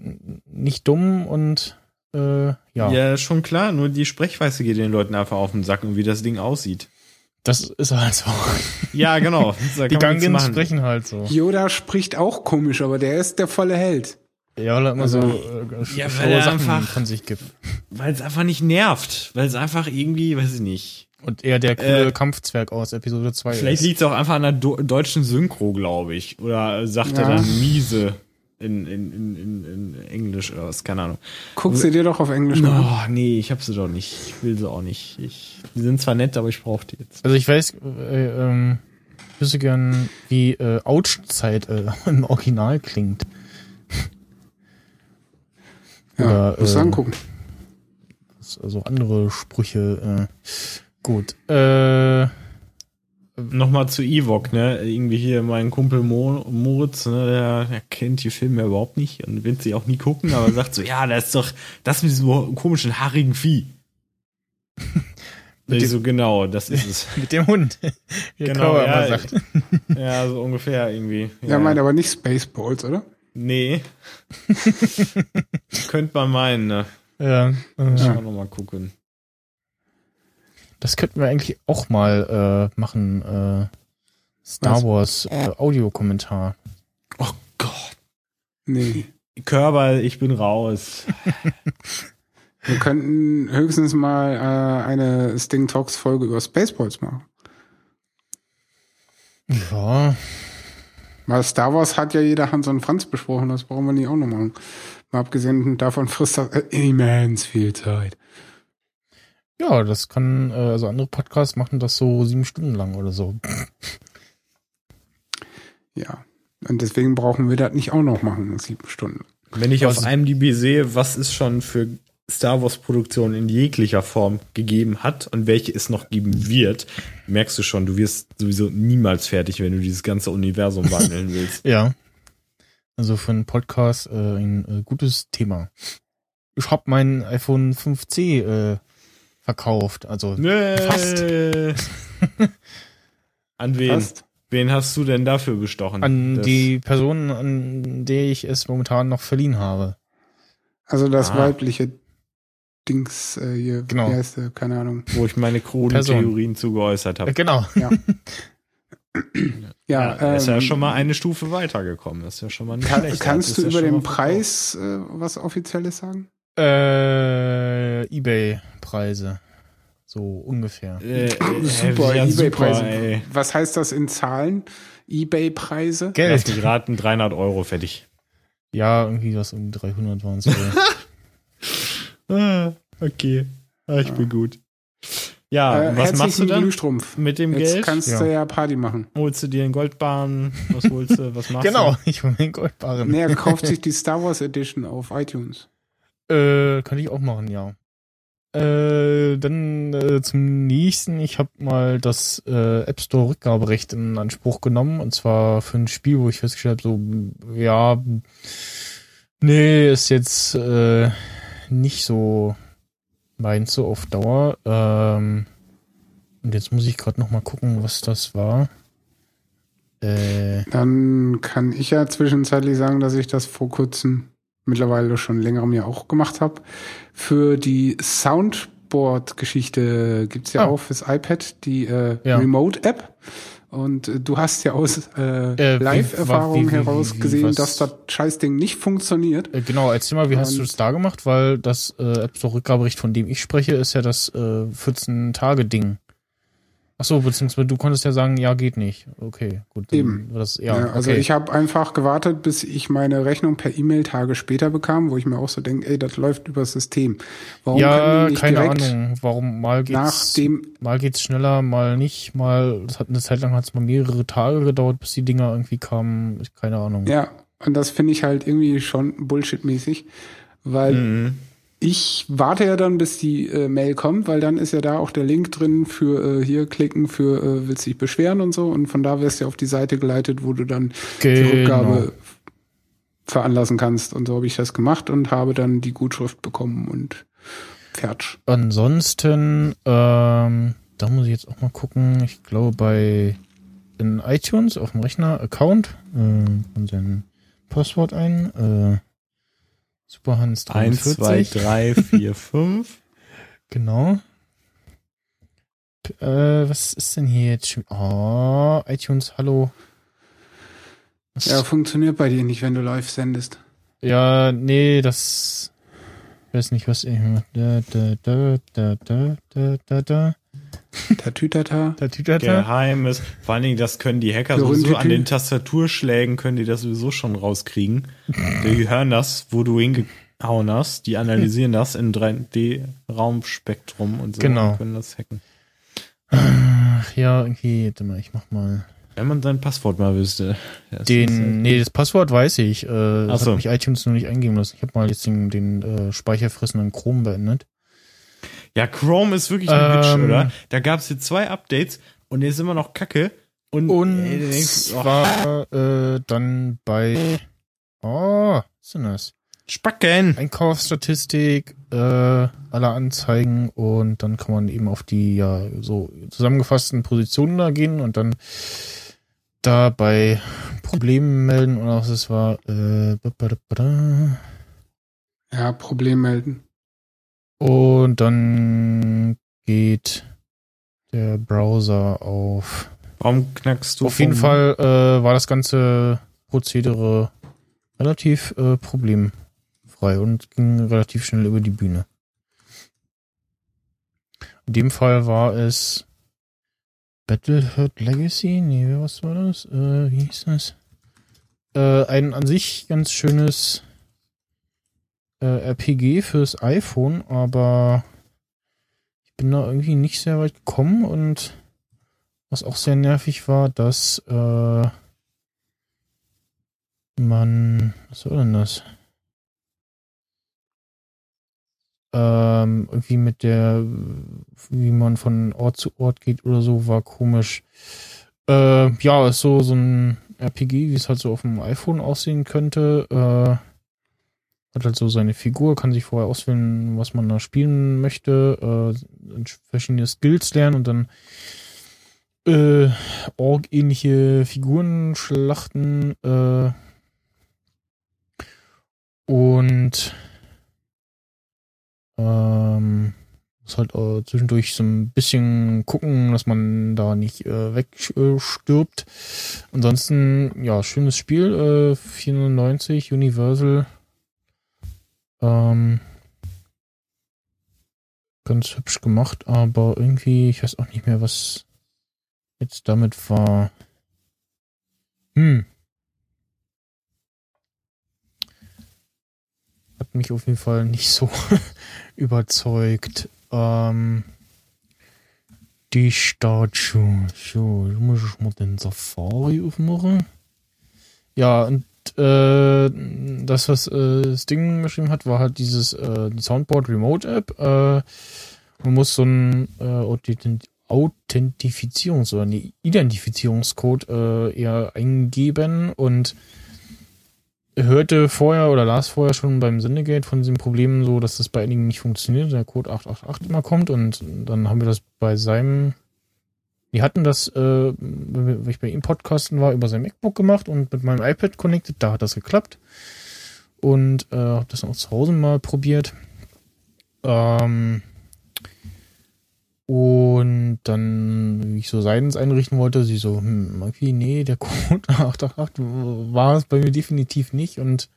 Speaker 2: nicht dumm und äh, ja,
Speaker 4: Ja. schon klar, nur die Sprechweise geht den Leuten einfach auf den Sack und wie das Ding aussieht.
Speaker 2: das ist halt so.
Speaker 4: Ja, genau.
Speaker 2: Die
Speaker 4: machen.
Speaker 2: sprechen halt so.
Speaker 3: Yoda spricht auch komisch, aber der ist der volle Held.
Speaker 2: Ja, weil er immer
Speaker 3: Also-
Speaker 2: so äh,
Speaker 4: Ja, weil er
Speaker 2: Sachen
Speaker 4: einfach-
Speaker 2: von sich gibt.
Speaker 4: Weil es einfach nicht nervt. Weil es einfach irgendwie, weiß ich nicht.
Speaker 2: Und er der coole
Speaker 4: Äh,
Speaker 2: Kampfzwerg aus Episode 2
Speaker 4: Vielleicht liegt es auch einfach an der Do deutschen Synchro, glaube ich. Oder sagt er
Speaker 3: Ja.
Speaker 4: dann miese in, in, in, in, in Englisch oder was, keine Ahnung.
Speaker 3: Guck sie dir doch auf Englisch an.
Speaker 4: Oh, nee, ich hab sie doch nicht. Ich will sie auch nicht. Ich, die sind zwar nett, aber ich brauche die jetzt.
Speaker 2: Also ich weiß, äh, ähm, ich wüsste gern, wie äh, Ouch-Zeit äh, im Original klingt.
Speaker 3: Ja,
Speaker 2: Oder,
Speaker 3: musst du
Speaker 2: äh,
Speaker 3: angucken.
Speaker 2: Also andere Sprüche. Äh, gut. Äh,
Speaker 4: Nochmal zu Ewok, ne? Irgendwie hier mein Kumpel Mo Moritz, ne? Der, der kennt die Filme überhaupt nicht und will sie auch nie gucken, aber sagt so, ja, das ist doch das mit diesem komischen haarigen Vieh.
Speaker 2: Mit dem-
Speaker 4: so, genau, das ist es.
Speaker 2: mit dem Hund. Wie
Speaker 4: Genau, ja,
Speaker 2: immer sagt.
Speaker 4: ja, so ungefähr irgendwie.
Speaker 3: Ja, meint aber nicht Spaceballs, oder?
Speaker 4: Nee. Könnte man meinen, ne?
Speaker 2: Ja, äh,
Speaker 4: auch noch mal gucken.
Speaker 2: Das könnten wir eigentlich auch mal äh, machen. Äh, Star
Speaker 3: Was?
Speaker 2: Wars äh, Audiokommentar.
Speaker 4: Oh Gott.
Speaker 3: Nee.
Speaker 4: Körper, ich bin raus.
Speaker 3: Wir könnten höchstens mal äh, eine Sting Talks Folge über Spaceballs machen.
Speaker 2: Ja,
Speaker 3: Weil Star Wars hat ja jeder Hans und Franz besprochen, das brauchen wir nicht auch noch machen. Mal abgesehen davon frisst das äh, immens viel Zeit.
Speaker 2: Ja, das kann, äh, also andere Podcasts machen das so sieben Stunden lang oder so.
Speaker 3: Ja. Und deswegen brauchen wir das nicht auch noch machen, sieben Stunden.
Speaker 4: Wenn ich
Speaker 2: Also-
Speaker 4: auf IMDb sehe, was es schon für Star Wars Produktionen in jeglicher Form gegeben hat und welche es noch geben wird, merkst du schon, du wirst sowieso niemals fertig, wenn du dieses ganze Universum wandeln willst.
Speaker 2: Ja. Also für einen Podcast äh, ein äh, gutes Thema. Ich hab mein iPhone 5C äh, verkauft. Also
Speaker 4: Nee.
Speaker 2: Fast.
Speaker 4: An wen?
Speaker 3: Fast.
Speaker 4: Wen hast du denn dafür bestochen?
Speaker 2: an
Speaker 4: Das-
Speaker 2: die Person, an der ich es momentan noch verliehen habe.
Speaker 3: Also das
Speaker 4: Ah.
Speaker 3: weibliche Dings äh, hier,
Speaker 2: Genau.
Speaker 3: wie heißt der? Keine Ahnung.
Speaker 4: wo ich meine kruden
Speaker 2: Person.
Speaker 4: Theorien zu geäußert
Speaker 2: Äh,
Speaker 4: habe.
Speaker 2: genau.
Speaker 3: Ja.
Speaker 4: Ja, er ist ja
Speaker 3: ähm,
Speaker 4: schon mal eine Stufe weitergekommen. Das ist ja schon mal nicht
Speaker 3: Kann,
Speaker 4: schlecht.
Speaker 3: kannst du über
Speaker 4: ja
Speaker 3: den Preis äh, was Offizielles sagen?
Speaker 2: Äh, Ebay-Preise. So ungefähr.
Speaker 4: verkauft. Äh,
Speaker 3: Super,
Speaker 4: ja,
Speaker 3: Ebay-Preise.
Speaker 4: super, ey.
Speaker 3: Was heißt das in Zahlen? Ebay-Preise?
Speaker 4: Lass
Speaker 2: Geld.
Speaker 4: mich raten, 300 Euro fertig.
Speaker 2: Ja, irgendwie was um 300 waren es.
Speaker 4: Ah, okay. Ah, ich bin gut. Ja,
Speaker 3: äh,
Speaker 4: was machst du dann
Speaker 3: Glühstrumpf.
Speaker 4: mit dem
Speaker 3: Jetzt
Speaker 4: Geld?
Speaker 3: kannst
Speaker 2: Ja.
Speaker 3: du ja Party machen.
Speaker 4: Holst du dir einen Goldbahn? Was holst du? Was machst
Speaker 2: genau, ich hole mir den Goldbarren.
Speaker 3: Nee, er kauft sich die Star Wars Edition auf iTunes.
Speaker 2: Äh, kann ich auch machen, ja. Äh, dann äh, zum nächsten. Ich habe mal das äh, App Store Rückgaberecht in Anspruch genommen und zwar für ein Spiel, wo ich festgestellt habe, so ja, nee, ist jetzt äh, nicht so meins so auf Dauer. Ähm, und jetzt muss ich gerade noch mal gucken, was das war. Äh,
Speaker 3: Dann kann ich ja zwischenzeitlich sagen, dass ich das vor kurzem, mittlerweile schon länger mir auch gemacht habe. Für die Soundboard-Geschichte gibt's ja
Speaker 2: Ah.
Speaker 3: auch fürs iPad die äh,
Speaker 2: Ja.
Speaker 3: Remote-App. Und äh, du hast ja aus äh,
Speaker 2: Äh,
Speaker 3: Live-Erfahrung heraus gesehen, dass das Scheißding nicht funktioniert.
Speaker 2: Äh, Genau, erzähl mal, wie hast
Speaker 3: Und-
Speaker 2: du es da gemacht? Weil das äh, App Store Rückgaberecht, von dem ich spreche, ist ja das äh, 14-Tage-Ding. Ach so, beziehungsweise du konntest ja sagen, ja, geht nicht. Okay, gut.
Speaker 3: Eben.
Speaker 2: Das,
Speaker 3: Ja,
Speaker 2: ja,
Speaker 3: also
Speaker 2: okay.
Speaker 3: ich habe einfach gewartet, bis ich meine Rechnung per E-Mail Tage später bekam, wo ich mir auch so denke, ey, das läuft übers System. Warum
Speaker 2: ja, keine Ahnung, warum mal geht's,
Speaker 3: nach dem
Speaker 2: mal geht's schneller, mal nicht, mal, es hat eine Zeit lang hat es mal mehrere Tage gedauert, bis die Dinger irgendwie kamen, keine Ahnung.
Speaker 3: Ja, und das finde ich halt irgendwie schon Bullshit-mäßig, weil
Speaker 4: Mhm.
Speaker 3: Ich warte ja dann, bis die äh, Mail kommt, weil dann ist ja da auch der Link drin für äh, hier klicken für äh, willst dich beschweren und so und von da wirst du auf die Seite geleitet, wo du dann die
Speaker 2: Genau.
Speaker 3: Rückgabe veranlassen kannst und so habe ich das gemacht und habe dann die Gutschrift bekommen und fertig.
Speaker 2: Ansonsten, ähm, da muss ich jetzt auch mal gucken. Ich glaube bei in iTunes auf dem Rechner Account äh, und sein Passwort ein. Äh, Superhans
Speaker 4: 1,
Speaker 2: 43.
Speaker 4: 2, 3, 4, 5.
Speaker 2: Genau. P- Äh, was ist denn hier jetzt schon? Oh, iTunes, hallo. Was-
Speaker 3: Ja, funktioniert bei dir nicht, wenn du live sendest.
Speaker 2: Ja, nee, das. Ich weiß nicht, was ich. Da, da, da, da, da, da, da, da.
Speaker 3: Tatütata.
Speaker 2: Tatütata.
Speaker 4: Geheimes. Vor allen Dingen, das können die Hacker
Speaker 3: Geründete.
Speaker 4: sowieso an den Tastaturschlägen, können die das sowieso schon rauskriegen. Die hören das, wo du hingehauen hast, die analysieren das in 3D-Raumspektrum und so
Speaker 2: Genau.
Speaker 4: und können das hacken.
Speaker 2: Ach ja, irgendwie, warte mal, ich mach mal.
Speaker 4: Wenn man sein Passwort mal wüsste.
Speaker 2: Den,
Speaker 4: halt-
Speaker 2: nee, das Passwort weiß ich. Äh, das
Speaker 4: so.
Speaker 2: hat mich iTunes noch nicht eingeben lassen. Ich habe mal jetzt den, den äh, speicherfressenden Chrome beendet.
Speaker 4: Ja, Chrome ist wirklich ein
Speaker 2: Ähm.
Speaker 4: oder? Da gab es jetzt zwei Updates und der ist immer noch kacke. Und,
Speaker 2: Und
Speaker 4: ey, denkst, oh,
Speaker 2: war äh, dann bei oh, was ist denn das?
Speaker 4: Spacken.
Speaker 2: Einkaufsstatistik, äh, aller Anzeigen und dann kann man eben auf die ja so zusammengefassten Positionen da gehen und dann da bei Problemen melden oder was es war. Äh, ba- ba- da- ba- da.
Speaker 3: Ja, Problem melden.
Speaker 2: Und dann geht der Browser auf.
Speaker 4: Warum knackst du?
Speaker 2: auf jeden Fall äh, war das ganze Prozedere relativ äh, problemfrei und ging relativ schnell über die Bühne. In dem Fall war es Battlefield Legacy? Nee, was war das? Äh, wie hieß das? Äh, ein an sich ganz schönes äh, RPG fürs iPhone, aber ich bin da irgendwie nicht sehr weit gekommen und was auch sehr nervig war, dass äh, man, was war denn das? Ähm, irgendwie mit der, wie man von Ort zu Ort geht oder so, war komisch. Äh, ja, ist so, so ein RPG, wie es halt so auf dem iPhone aussehen könnte. Äh, hat halt so seine Figur, kann sich vorher auswählen, was man da spielen möchte, äh, verschiedene Skills lernen und dann äh, Org-ähnliche Figuren schlachten äh, und ähm, muss halt äh, zwischendurch so ein bisschen gucken, dass man da nicht äh, wegstirbt. Ansonsten, ja, schönes Spiel, äh, 490 Universal. Ähm, ganz hübsch gemacht, aber irgendwie, ich weiß auch nicht mehr, was jetzt damit war. Hm. Hat mich auf jeden Fall nicht so überzeugt. Ähm, die Statue. So, muss ich mal den Safari aufmachen. Ja, und äh, das, was äh, das Ding geschrieben hat, war halt dieses äh, Soundboard Remote App. Äh, man muss so ein äh, Authent- Authentifizierungs- oder nee, Identifizierungscode äh, eher eingeben und hörte vorher oder las vorher schon beim Syndicate von diesen Problemen so, dass das bei einigen nicht funktioniert, der Code 888 immer kommt und dann haben wir das bei seinem die hatten das, äh, wenn ich bei ihm podcasten war, über sein MacBook gemacht und mit meinem iPad connected, da hat das geklappt. Und äh, habe das auch zu Hause mal probiert. Ähm, und dann, wie ich so Seitens einrichten wollte, sie so, hm, irgendwie, nee, der Code 888 war es bei mir definitiv nicht. Und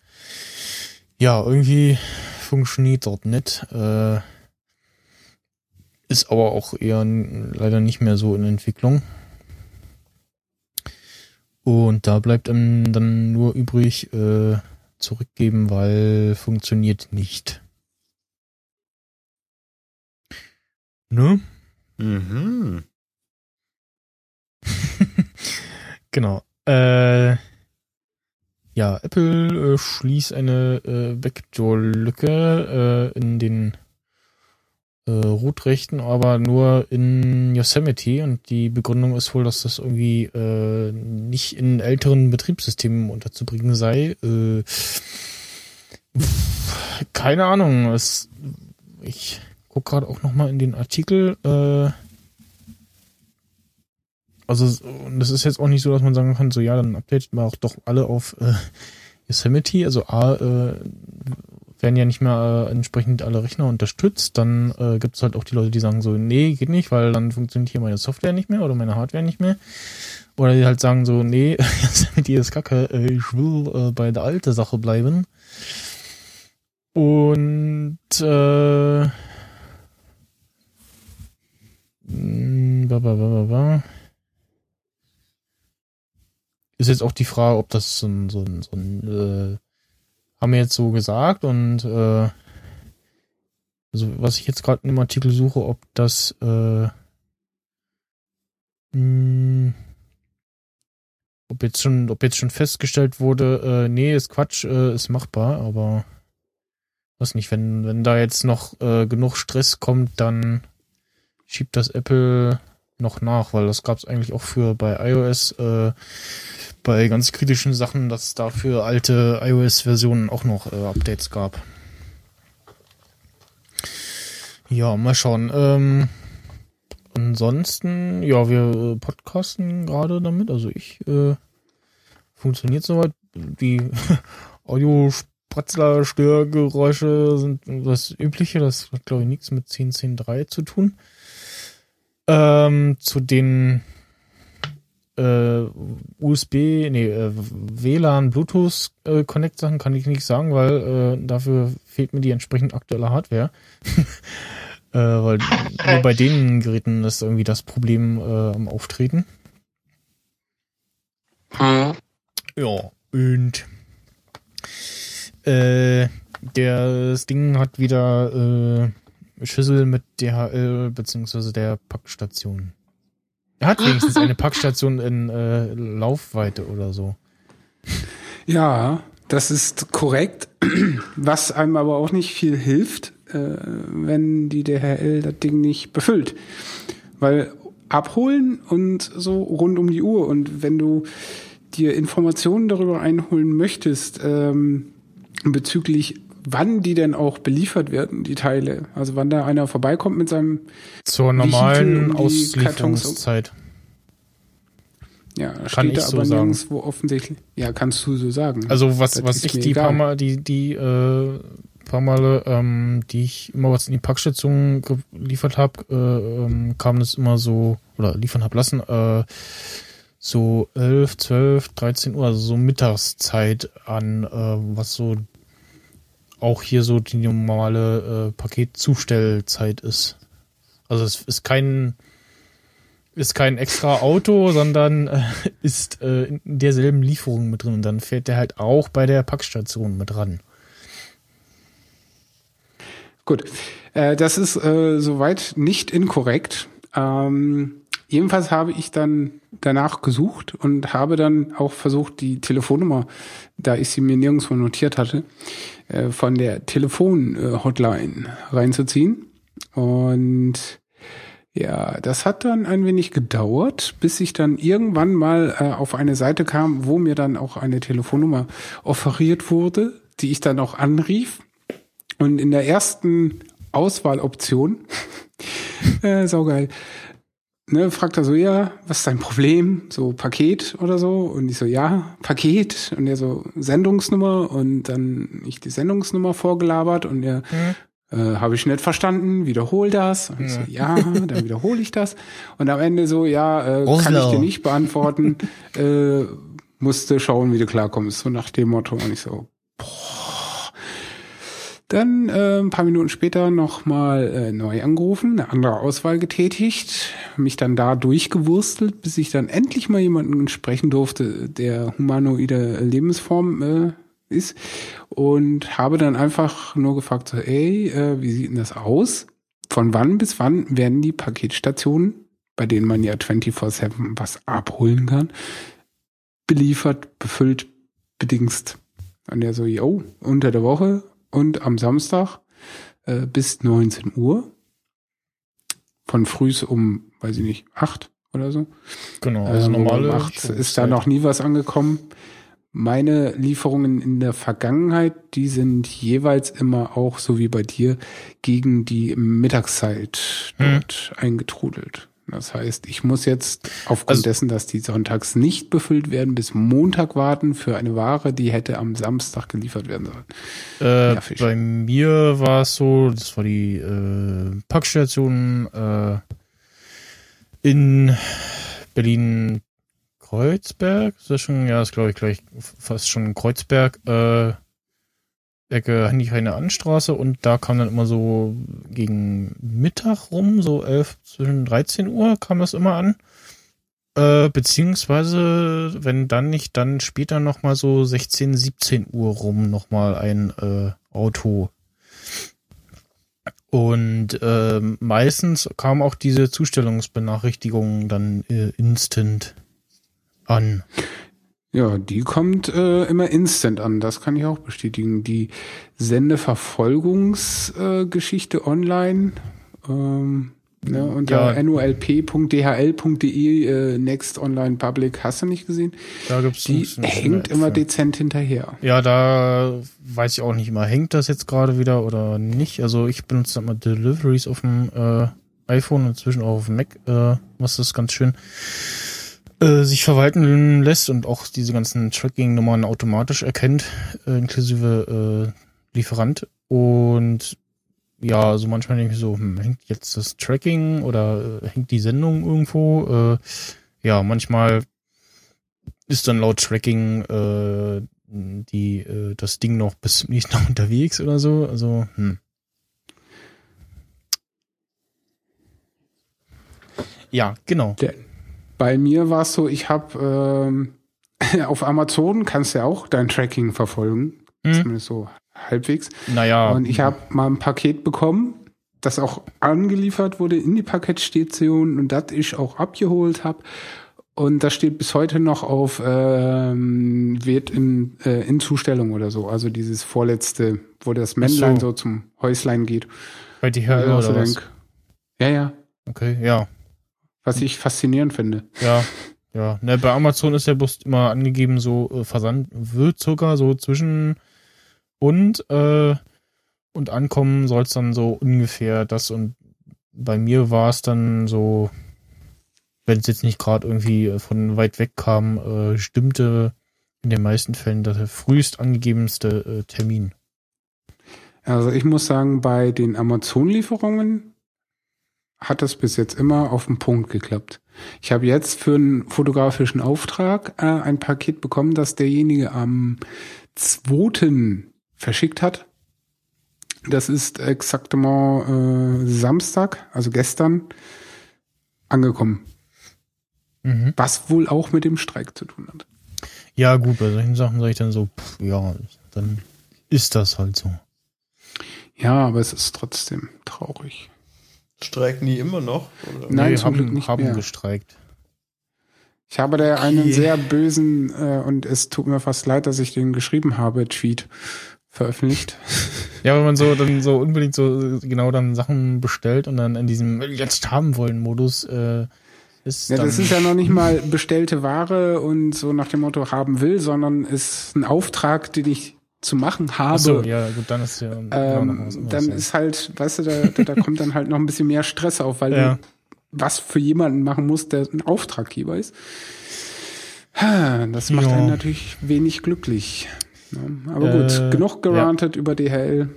Speaker 2: ja, irgendwie funktioniert dort nicht. Äh, ist aber auch eher leider nicht mehr so in Entwicklung. Und da bleibt einem dann nur übrig, äh, zurückgeben, weil funktioniert nicht. Ne?
Speaker 4: Mhm.
Speaker 2: Genau. Äh, ja, Apple äh, schließt eine äh, Backdoor-Lücke äh, in den Rootrechten, aber nur in Yosemite und die Begründung ist wohl, dass das irgendwie äh, nicht in älteren Betriebssystemen unterzubringen sei. Äh, keine Ahnung. Es, ich guck gerade auch noch mal in den Artikel. Äh, also das ist jetzt auch nicht so, dass man sagen kann, so ja, dann updatet man auch doch alle auf äh, Yosemite. Also A, äh, werden ja nicht mehr äh, entsprechend alle Rechner unterstützt. Dann äh, gibt es halt auch die Leute, die sagen so, nee, geht nicht, weil dann funktioniert hier meine Software nicht mehr oder meine Hardware nicht mehr. Oder die halt sagen so, nee, mit dir ist Kacke, äh, ich will äh, bei der alten Sache bleiben. Und äh, ba, ba, ba, ba. ist jetzt auch die Frage, ob das so ein, so ein, so ein äh, haben wir jetzt so gesagt und äh, also was ich jetzt gerade in dem Artikel suche, ob das äh, mh, ob jetzt schon, ob jetzt schon festgestellt wurde, äh, nee, ist Quatsch, äh, ist machbar, aber weiß nicht, wenn, wenn da jetzt noch äh, genug Stress kommt, dann schiebt das Apple noch nach, weil das gab es eigentlich auch für bei iOS, äh, bei ganz kritischen Sachen, dass es dafür alte iOS-Versionen auch noch äh, Updates gab. Ja, mal schauen. Ähm, ansonsten, ja, wir äh, podcasten gerade damit. Also ich äh, funktioniert soweit. Die Audiospratzler, Störgeräusche sind das Übliche. Das hat, glaube ich, nichts mit 10.10.3 zu tun. Ähm, zu den äh, USB, nee, äh, WLAN, Bluetooth äh, Connect Sachen kann ich nicht sagen, weil äh, dafür fehlt mir die entsprechend aktuelle Hardware. äh, weil nur bei den Geräten ist irgendwie das Problem äh, am Auftreten.
Speaker 3: Hm.
Speaker 2: Ja, und der, das Ding hat wieder Schüssel mit DHL beziehungsweise der Packstation. Er hat wenigstens eine Packstation in äh, Laufweite oder so.
Speaker 3: Ja, das ist korrekt. Was einem aber auch nicht viel hilft, äh, wenn die DHL das Ding nicht befüllt. Weil abholen und so rund um die Uhr und wenn du dir Informationen darüber einholen möchtest, ähm, bezüglich wann die denn auch beliefert werden, die Teile. Also wann da einer vorbeikommt mit seinem
Speaker 2: Zur normalen um Auslieferungszeit.
Speaker 3: Ja, da
Speaker 2: Kann
Speaker 3: steht
Speaker 2: ich
Speaker 3: da
Speaker 2: so
Speaker 3: aber
Speaker 2: sagen.
Speaker 3: nirgendwo offensichtlich. Ja, kannst du so sagen.
Speaker 2: Also was,
Speaker 3: Das
Speaker 2: was ich die
Speaker 3: egal.
Speaker 2: paar Mal, die, die äh, paar Male, ähm, die ich immer was in die Packstation geliefert habe, äh, ähm, kam das immer so, oder liefern hab lassen, äh, so 11, 12, 13 Uhr, also so Mittagszeit an, äh, was so auch hier so die normale äh, Paketzustellzeit ist. Also es ist kein ist kein extra Auto, sondern äh, ist äh, in derselben Lieferung mit drin. Und dann fährt der halt auch bei der Packstation mit ran.
Speaker 3: Gut, äh, das ist äh, soweit nicht inkorrekt. Ähm, jedenfalls habe ich dann danach gesucht und habe dann auch versucht, die Telefonnummer, da ich sie mir nirgendwo notiert hatte, äh, von der Telefon-Hotline reinzuziehen. Und ja, das hat dann ein wenig gedauert, bis ich dann irgendwann mal äh, auf eine Seite kam, wo mir dann auch eine Telefonnummer offeriert wurde, die ich dann auch anrief. Und in der ersten Auswahloption, äh, saugeil, ne, fragt er so, ja, was ist dein Problem? So Paket oder so? Und ich so, ja, Paket. Und er so, Sendungsnummer. Und dann ich die Sendungsnummer vorgelabert und er, äh, habe ich nicht verstanden, wiederhol das. Und ich so, ja, dann wiederhole ich das. Und am Ende so, ja, äh, kann ich dir nicht beantworten. äh, musste schauen, wie du klarkommst. So nach dem Motto. Und ich so, dann äh, ein paar Minuten später nochmal äh, neu angerufen, eine andere Auswahl getätigt, mich dann da durchgewurstelt, bis ich dann endlich mal jemanden sprechen durfte, der humanoide Lebensform äh, ist und habe dann einfach nur gefragt, so, ey, äh, wie sieht denn das aus? Von wann bis wann werden die Paketstationen, bei denen man ja 24-7 was abholen kann, beliefert, befüllt, bedingst? Und er so, yo, unter der Woche und am Samstag äh, bis 19 Uhr. Von frühs um, weiß ich nicht, acht oder so.
Speaker 2: Genau, also
Speaker 3: Ähm,
Speaker 2: normale.
Speaker 3: um ist da noch nie was angekommen. Meine Lieferungen in der Vergangenheit, die sind jeweils immer auch, so wie bei dir, gegen die Mittagszeit
Speaker 2: Hm.
Speaker 3: dort eingetrudelt. Das heißt, ich muss jetzt aufgrund
Speaker 2: Also-
Speaker 3: dessen, dass die sonntags nicht befüllt werden, bis Montag warten für eine Ware, die hätte am Samstag geliefert werden sollen.
Speaker 2: Äh, bei mir war es so, das war die äh, Packstation äh, in Berlin Kreuzberg. Ist das schon, ja, ist glaube ich gleich fast schon Kreuzberg, äh, Ecke Handyheine Anstraße und da kam dann immer so gegen Mittag rum, so 11, zwischen 13 Uhr kam das immer an. Äh, beziehungsweise, wenn dann nicht, dann später nochmal so 16, 17 Uhr rum nochmal ein äh, Auto. Und ähm, meistens kam auch diese Zustellungsbenachrichtigung dann äh, instant an.
Speaker 3: Ja, die kommt äh, immer instant an, das kann ich auch bestätigen. Die Sendeverfolgungsgeschichte äh, online ähm, ne, unter
Speaker 2: Ja.
Speaker 3: nolp.dhl.de äh, Next Online Public, hast du nicht gesehen?
Speaker 2: Da gibt's
Speaker 3: Die hängt immer dezent hinterher.
Speaker 2: Ja, da weiß ich auch nicht immer, hängt das jetzt gerade wieder oder nicht. Also ich benutze mal Deliveries auf dem äh, iPhone, inzwischen auch auf dem Mac, äh, was das ganz schön äh, sich verwalten lässt und auch diese ganzen Tracking-Nummern automatisch erkennt, äh, inklusive äh, Lieferant. Und ja, also manchmal denke ich so, hm, hängt jetzt das Tracking oder äh, hängt die Sendung irgendwo? Äh, ja, manchmal ist dann laut Tracking äh, die äh, das Ding noch bis zum nächsten Mal unterwegs oder so. Also, hm. Ja, genau.
Speaker 3: Der, bei mir war es so, ich habe ähm, auf Amazon kannst du ja auch dein Tracking verfolgen,
Speaker 2: Hm.
Speaker 3: zumindest so halbwegs.
Speaker 2: Naja.
Speaker 3: Und ich habe mal ein Paket bekommen, das auch angeliefert wurde in die Paketstation und das ich auch abgeholt habe. Und das steht bis heute noch auf ähm, wird in, äh, in Zustellung oder so. Also dieses vorletzte, wo das Männlein
Speaker 2: so.
Speaker 3: so. zum Häuslein geht.
Speaker 2: bei DHL
Speaker 3: Ja,
Speaker 2: oder
Speaker 3: so
Speaker 2: was?
Speaker 3: ja, ja.
Speaker 2: Okay, ja.
Speaker 3: Was ich faszinierend finde.
Speaker 2: Ja. Ja. Ne, bei Amazon ist ja bloß immer angegeben, so äh, Versand wird sogar so zwischen und äh, und ankommen soll es dann so ungefähr das und bei mir war es dann so, wenn es jetzt nicht gerade irgendwie äh, von weit weg kam, äh, stimmte in den meisten Fällen der frühest angegebenste äh, Termin.
Speaker 3: Also ich muss sagen, bei den Amazon-Lieferungen hat das bis jetzt immer auf den Punkt geklappt. Ich habe jetzt für einen fotografischen Auftrag äh, ein Paket bekommen, das derjenige am 2. verschickt hat. Das ist exaktement äh, Samstag, also gestern, angekommen.
Speaker 2: Mhm.
Speaker 3: Was wohl auch mit dem Streik zu tun hat.
Speaker 2: Ja, gut, bei solchen Sachen sage ich dann so, pff, ja, dann ist das halt so.
Speaker 3: Ja, aber es ist trotzdem traurig.
Speaker 4: Streiken die immer noch? Oder?
Speaker 3: Nein,
Speaker 2: Nee,
Speaker 3: zum
Speaker 2: haben,
Speaker 3: Glück nicht
Speaker 2: haben
Speaker 3: mehr.
Speaker 2: gestreikt.
Speaker 3: Ich habe da einen
Speaker 4: Okay.
Speaker 3: sehr bösen, äh, und es tut mir fast leid, dass ich den geschrieben habe, Tweet veröffentlicht.
Speaker 2: Ja, wenn man so dann so unbedingt so genau dann Sachen bestellt und dann in diesem jetzt haben wollen Modus äh, ist
Speaker 3: Ja,
Speaker 2: dann,
Speaker 3: das ist ja noch nicht mal bestellte Ware und so nach dem Motto haben will, sondern ist ein Auftrag, den ich zu machen habe.
Speaker 2: Ach so, ja, gut, dann ist ja was
Speaker 3: ähm, dann
Speaker 2: ja.
Speaker 3: ist halt, weißt du, da, da, da kommt dann halt noch ein bisschen mehr Stress auf, weil
Speaker 2: Ja.
Speaker 3: du was für jemanden machen musst, der ein Auftraggeber ist. Das macht
Speaker 2: Ja.
Speaker 3: einen natürlich wenig glücklich. Ja, aber
Speaker 2: Äh,
Speaker 3: gut, genug gerantet über DHL.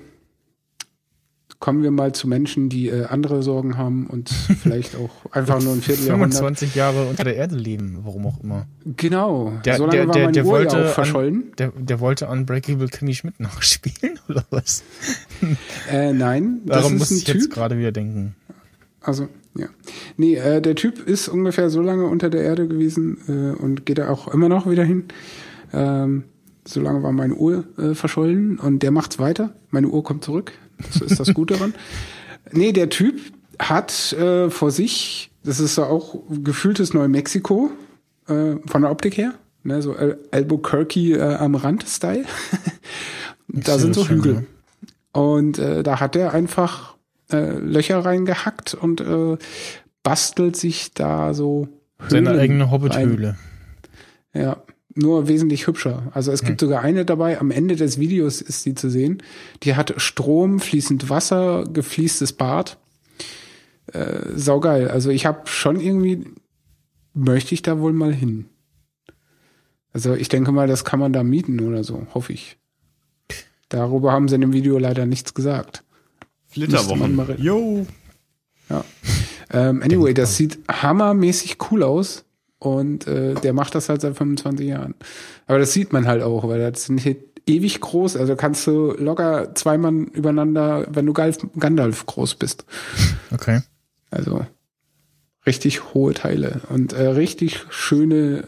Speaker 3: Kommen wir mal zu Menschen, die äh, andere Sorgen haben und vielleicht auch einfach nur ein Vierteljahrhundert.
Speaker 2: 25 Jahre unter der Erde leben, warum auch immer.
Speaker 3: Genau,
Speaker 2: Der-
Speaker 3: so lange
Speaker 2: der- der- der wollte
Speaker 3: verschollen.
Speaker 2: Der, der wollte Unbreakable Kimmy Schmidt nachspielen, oder was?
Speaker 3: Äh, nein, das
Speaker 2: Darum
Speaker 3: ist
Speaker 2: muss
Speaker 3: ein
Speaker 2: ich jetzt
Speaker 3: Typ.
Speaker 2: gerade wieder denken.
Speaker 3: Also, ja. Nee, äh, der Typ ist ungefähr so lange unter der Erde gewesen äh, und geht da auch immer noch wieder hin. Ähm, so lange war meine Uhr äh, verschollen und der macht's weiter. Meine Uhr kommt zurück. Das ist das Gute daran. Nee, der Typ hat äh, vor sich, das ist so auch gefühltes Neumexiko äh, von der Optik her, ne, so Al Albuquerque äh, am Rand-Style. da sind so Hügel.
Speaker 2: ja.
Speaker 3: Und äh, da hat er einfach äh, Löcher reingehackt und äh, bastelt sich da so
Speaker 2: Seine
Speaker 3: Höhlen
Speaker 2: eigene
Speaker 3: rein.
Speaker 2: Hobbit-Höhle.
Speaker 3: Ja, nur wesentlich hübscher. Also es gibt sogar eine dabei, am Ende des Videos ist die zu sehen. Die hat Strom, fließend Wasser, gefliestes Bad. äh, saugeil. Also ich habe schon irgendwie, möchte ich da wohl mal hin. Also ich denke mal, das kann man da mieten oder so, hoffe ich. Darüber haben sie in dem Video leider nichts gesagt.
Speaker 4: Flitterwochen. Jo.
Speaker 3: Ja. Ähm, anyway, das sieht hammermäßig cool aus und äh, der macht das halt seit 25 Jahren. Aber das sieht man halt auch, weil das sind halt ewig groß. Also kannst du locker zwei Mann übereinander, wenn du Gandalf groß bist.
Speaker 2: Okay.
Speaker 3: Also richtig hohe Teile und äh, richtig schöne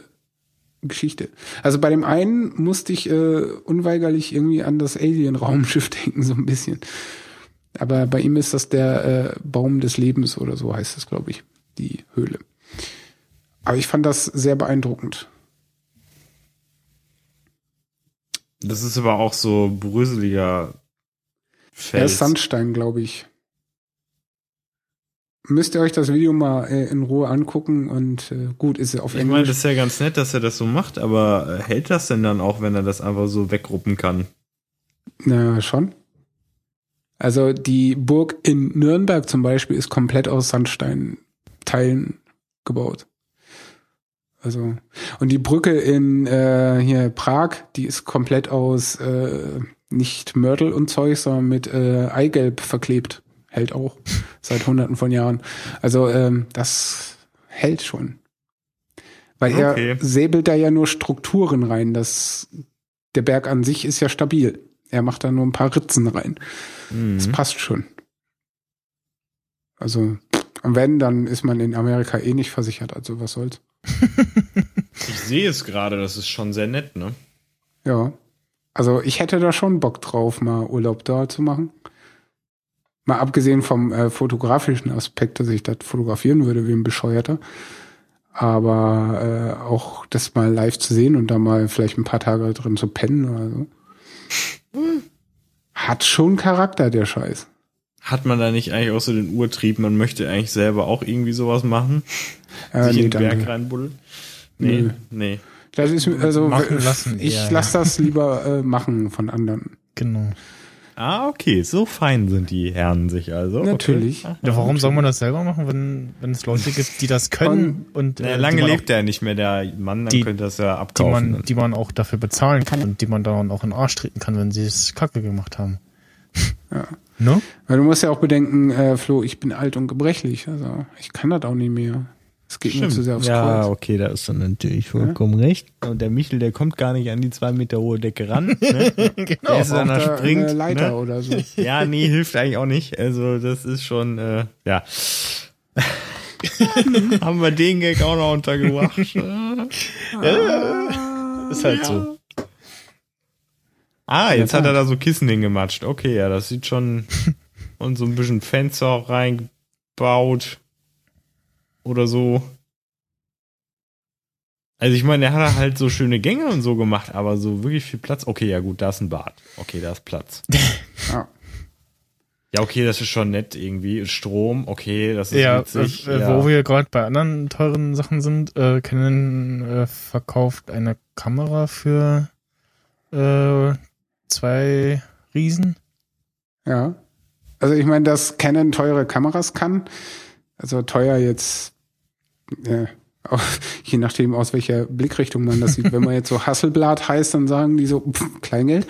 Speaker 3: Geschichte. Also bei dem einen musste ich äh, unweigerlich irgendwie an das Alien-Raumschiff denken, so ein bisschen. Aber bei ihm ist das der äh, Baum des Lebens oder so heißt das, glaube ich, die Höhle. Aber ich fand das sehr beeindruckend.
Speaker 4: Das ist aber auch so bröseliger
Speaker 3: Er
Speaker 4: Fels.
Speaker 3: ist Sandstein, glaube ich. Müsst ihr euch das Video mal äh, in Ruhe angucken und äh, gut ist er auf
Speaker 4: Ich meine,
Speaker 3: Englisch.
Speaker 4: das ist ja ganz nett, dass er das so macht, aber äh, hält das denn dann auch, wenn er das einfach so wegruppen kann?
Speaker 3: Na, schon. Also die Burg in Nürnberg zum Beispiel ist komplett aus Sandsteinteilen gebaut. Also und die Brücke in äh, hier Prag, die ist komplett aus äh, nicht Mörtel und Zeug, sondern mit äh, Eigelb verklebt. Hält auch seit Hunderten von Jahren. Also ähm, das hält schon. Weil
Speaker 4: Okay.
Speaker 3: er säbelt da ja nur Strukturen rein. Das, der Berg an sich ist ja stabil. Er macht da nur ein paar Ritzen rein. Das
Speaker 4: Mhm.
Speaker 3: passt schon. Also, und wenn, dann ist man in Amerika eh nicht versichert. Also was soll's.
Speaker 4: Ich sehe es gerade, das ist schon sehr nett, ne?
Speaker 3: Ja. Also ich hätte da schon Bock drauf, mal Urlaub da zu machen. Mal abgesehen vom äh, fotografischen Aspekt, dass ich das fotografieren würde wie ein Bescheuerter. Aber äh, auch das mal live zu sehen und da mal vielleicht ein paar Tage drin zu pennen oder so. Hat schon Charakter, der Scheiß.
Speaker 4: Hat man da nicht eigentlich auch so den Urtrieb, man möchte eigentlich selber auch irgendwie sowas machen?
Speaker 3: Äh,
Speaker 4: Sich
Speaker 3: nee,
Speaker 4: in den Berg reinbuddeln? Nee,
Speaker 3: Nö.
Speaker 4: nee.
Speaker 3: Das ist also
Speaker 2: Machen lassen
Speaker 3: ich
Speaker 2: eher,
Speaker 3: lasse das lieber äh, machen von anderen.
Speaker 2: Genau.
Speaker 4: Ah, okay, so fein sind die Herren sich also. Okay.
Speaker 3: Natürlich.
Speaker 2: Ja, warum soll man das selber machen, wenn, wenn es Leute gibt, die das können und
Speaker 4: Naja,
Speaker 2: äh,
Speaker 4: lange lebt er nicht mehr, der Mann, dann
Speaker 2: Die-
Speaker 4: könnte das ja
Speaker 2: auch, die
Speaker 4: abkaufen.
Speaker 2: man, die man auch dafür bezahlen kann und die man dann auch in den Arsch treten kann, wenn sie es kacke gemacht haben.
Speaker 3: Ja.
Speaker 2: Ne?
Speaker 3: Weil du musst ja auch bedenken, äh, Flo, ich bin alt und gebrechlich. Also ich kann das auch nicht mehr. Es geht mir zu sehr aufs
Speaker 4: ja,
Speaker 3: Kreuz.
Speaker 4: okay, da ist dann natürlich vollkommen recht. Und der Michel, der kommt gar nicht an die zwei Meter hohe Decke ran. Ne?
Speaker 2: genau.
Speaker 4: Der ist dann da springt.
Speaker 3: eine Leiter
Speaker 4: ne?
Speaker 3: oder so.
Speaker 4: Ja, nee, hilft eigentlich auch nicht. Also das ist schon, äh, ja. Haben wir den Gag auch noch untergebracht.
Speaker 2: Ist halt so.
Speaker 4: ah, jetzt hat er da so Kissen hingematscht. Okay, ja, das sieht schon und so ein bisschen Fenster reingebaut oder so. Also ich meine, er hat halt so schöne Gänge und so gemacht, aber so wirklich viel Platz. Okay, ja gut, da ist ein Bad. Okay, da ist Platz.
Speaker 3: Ja.
Speaker 4: Ja, okay, das ist schon nett irgendwie. Strom, okay, das ist
Speaker 2: Ja,
Speaker 4: witzig.
Speaker 2: äh,
Speaker 4: ja.
Speaker 2: wo wir gerade bei anderen teuren Sachen sind, äh, Canon äh, verkauft eine Kamera für äh, zwei Riesen.
Speaker 3: Ja. Also ich meine, dass Canon teure Kameras kann, also teuer jetzt, äh, auch, je nachdem aus welcher Blickrichtung man das sieht. Wenn man jetzt so Hasselblatt heißt, dann sagen die so pff, Kleingeld.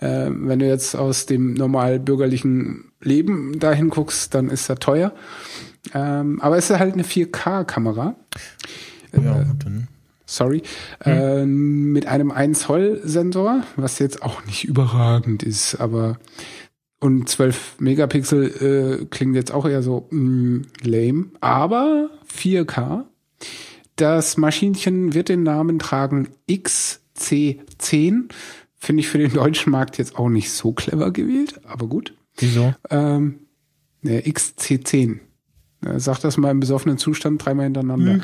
Speaker 3: Äh, wenn du jetzt aus dem normal bürgerlichen Leben dahin guckst, dann ist das teuer. Ähm, aber es ist halt eine 4K-Kamera.
Speaker 2: Ja, gut, dann.
Speaker 3: sorry, ähm, mit einem 1 Zoll Sensor, was jetzt auch nicht überragend ist, aber und 12 Megapixel äh, klingt jetzt auch eher so mh, lame, aber 4K. Das Maschinchen wird den Namen tragen XC10. Finde ich für den deutschen Markt jetzt auch nicht so clever gewählt, aber gut.
Speaker 2: Wieso?
Speaker 3: Ähm, ne, XC10. Äh, Sag das mal im besoffenen Zustand dreimal hintereinander.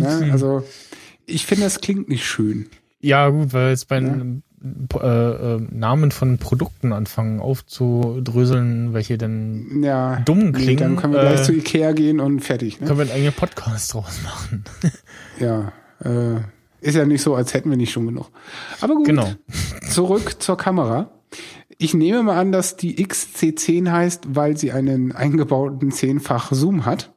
Speaker 3: ne? Also, ich finde, das klingt nicht schön.
Speaker 2: Ja, gut, weil jetzt bei äh, äh, Namen von Produkten anfangen aufzudröseln, welche denn
Speaker 3: Ja,
Speaker 2: Dumm
Speaker 3: nee,
Speaker 2: klingen,
Speaker 3: Dann können wir
Speaker 2: äh,
Speaker 3: gleich zu Ikea gehen und fertig. Ne?
Speaker 2: können wir einen eigenen Podcast draus machen.
Speaker 3: Ja, äh, ist ja nicht so, als hätten wir nicht schon genug. Aber gut,
Speaker 2: Genau.
Speaker 3: zurück zur Kamera. Ich nehme mal an, dass die XC10 heißt, weil sie einen eingebauten zehnfach Zoom hat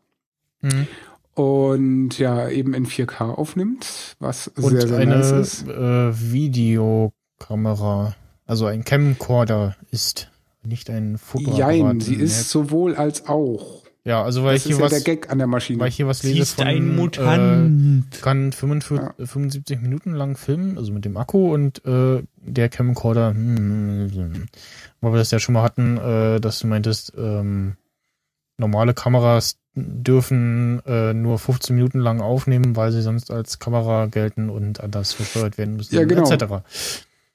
Speaker 2: Mhm.
Speaker 3: und ja eben in 4K aufnimmt, was
Speaker 2: Und
Speaker 3: sehr, sehr
Speaker 2: eine
Speaker 3: nice ist.
Speaker 2: äh, Videokamera, also ein Camcorder ist, nicht ein Fotoapparat.
Speaker 3: Jein, sie ist
Speaker 2: Netz.
Speaker 3: sowohl als auch.
Speaker 2: Ja, also weil
Speaker 3: Das
Speaker 2: ich hier
Speaker 3: ist ja
Speaker 2: was,
Speaker 3: der Gag an der Maschine.
Speaker 2: weil ich hier was
Speaker 4: Sie
Speaker 2: lese
Speaker 4: ist
Speaker 2: von
Speaker 4: ein
Speaker 2: Äh,
Speaker 4: Mutant.
Speaker 2: kann 45, äh, 75 Minuten lang filmen, also mit dem Akku und äh, der Camcorder, hm, hm, hm. weil wir das ja schon mal hatten, äh, dass du meintest, ähm, normale Kameras dürfen äh, nur 15 Minuten lang aufnehmen, weil sie sonst als Kamera gelten und anders versteuert werden müssen,
Speaker 3: Ja, genau.
Speaker 2: etc.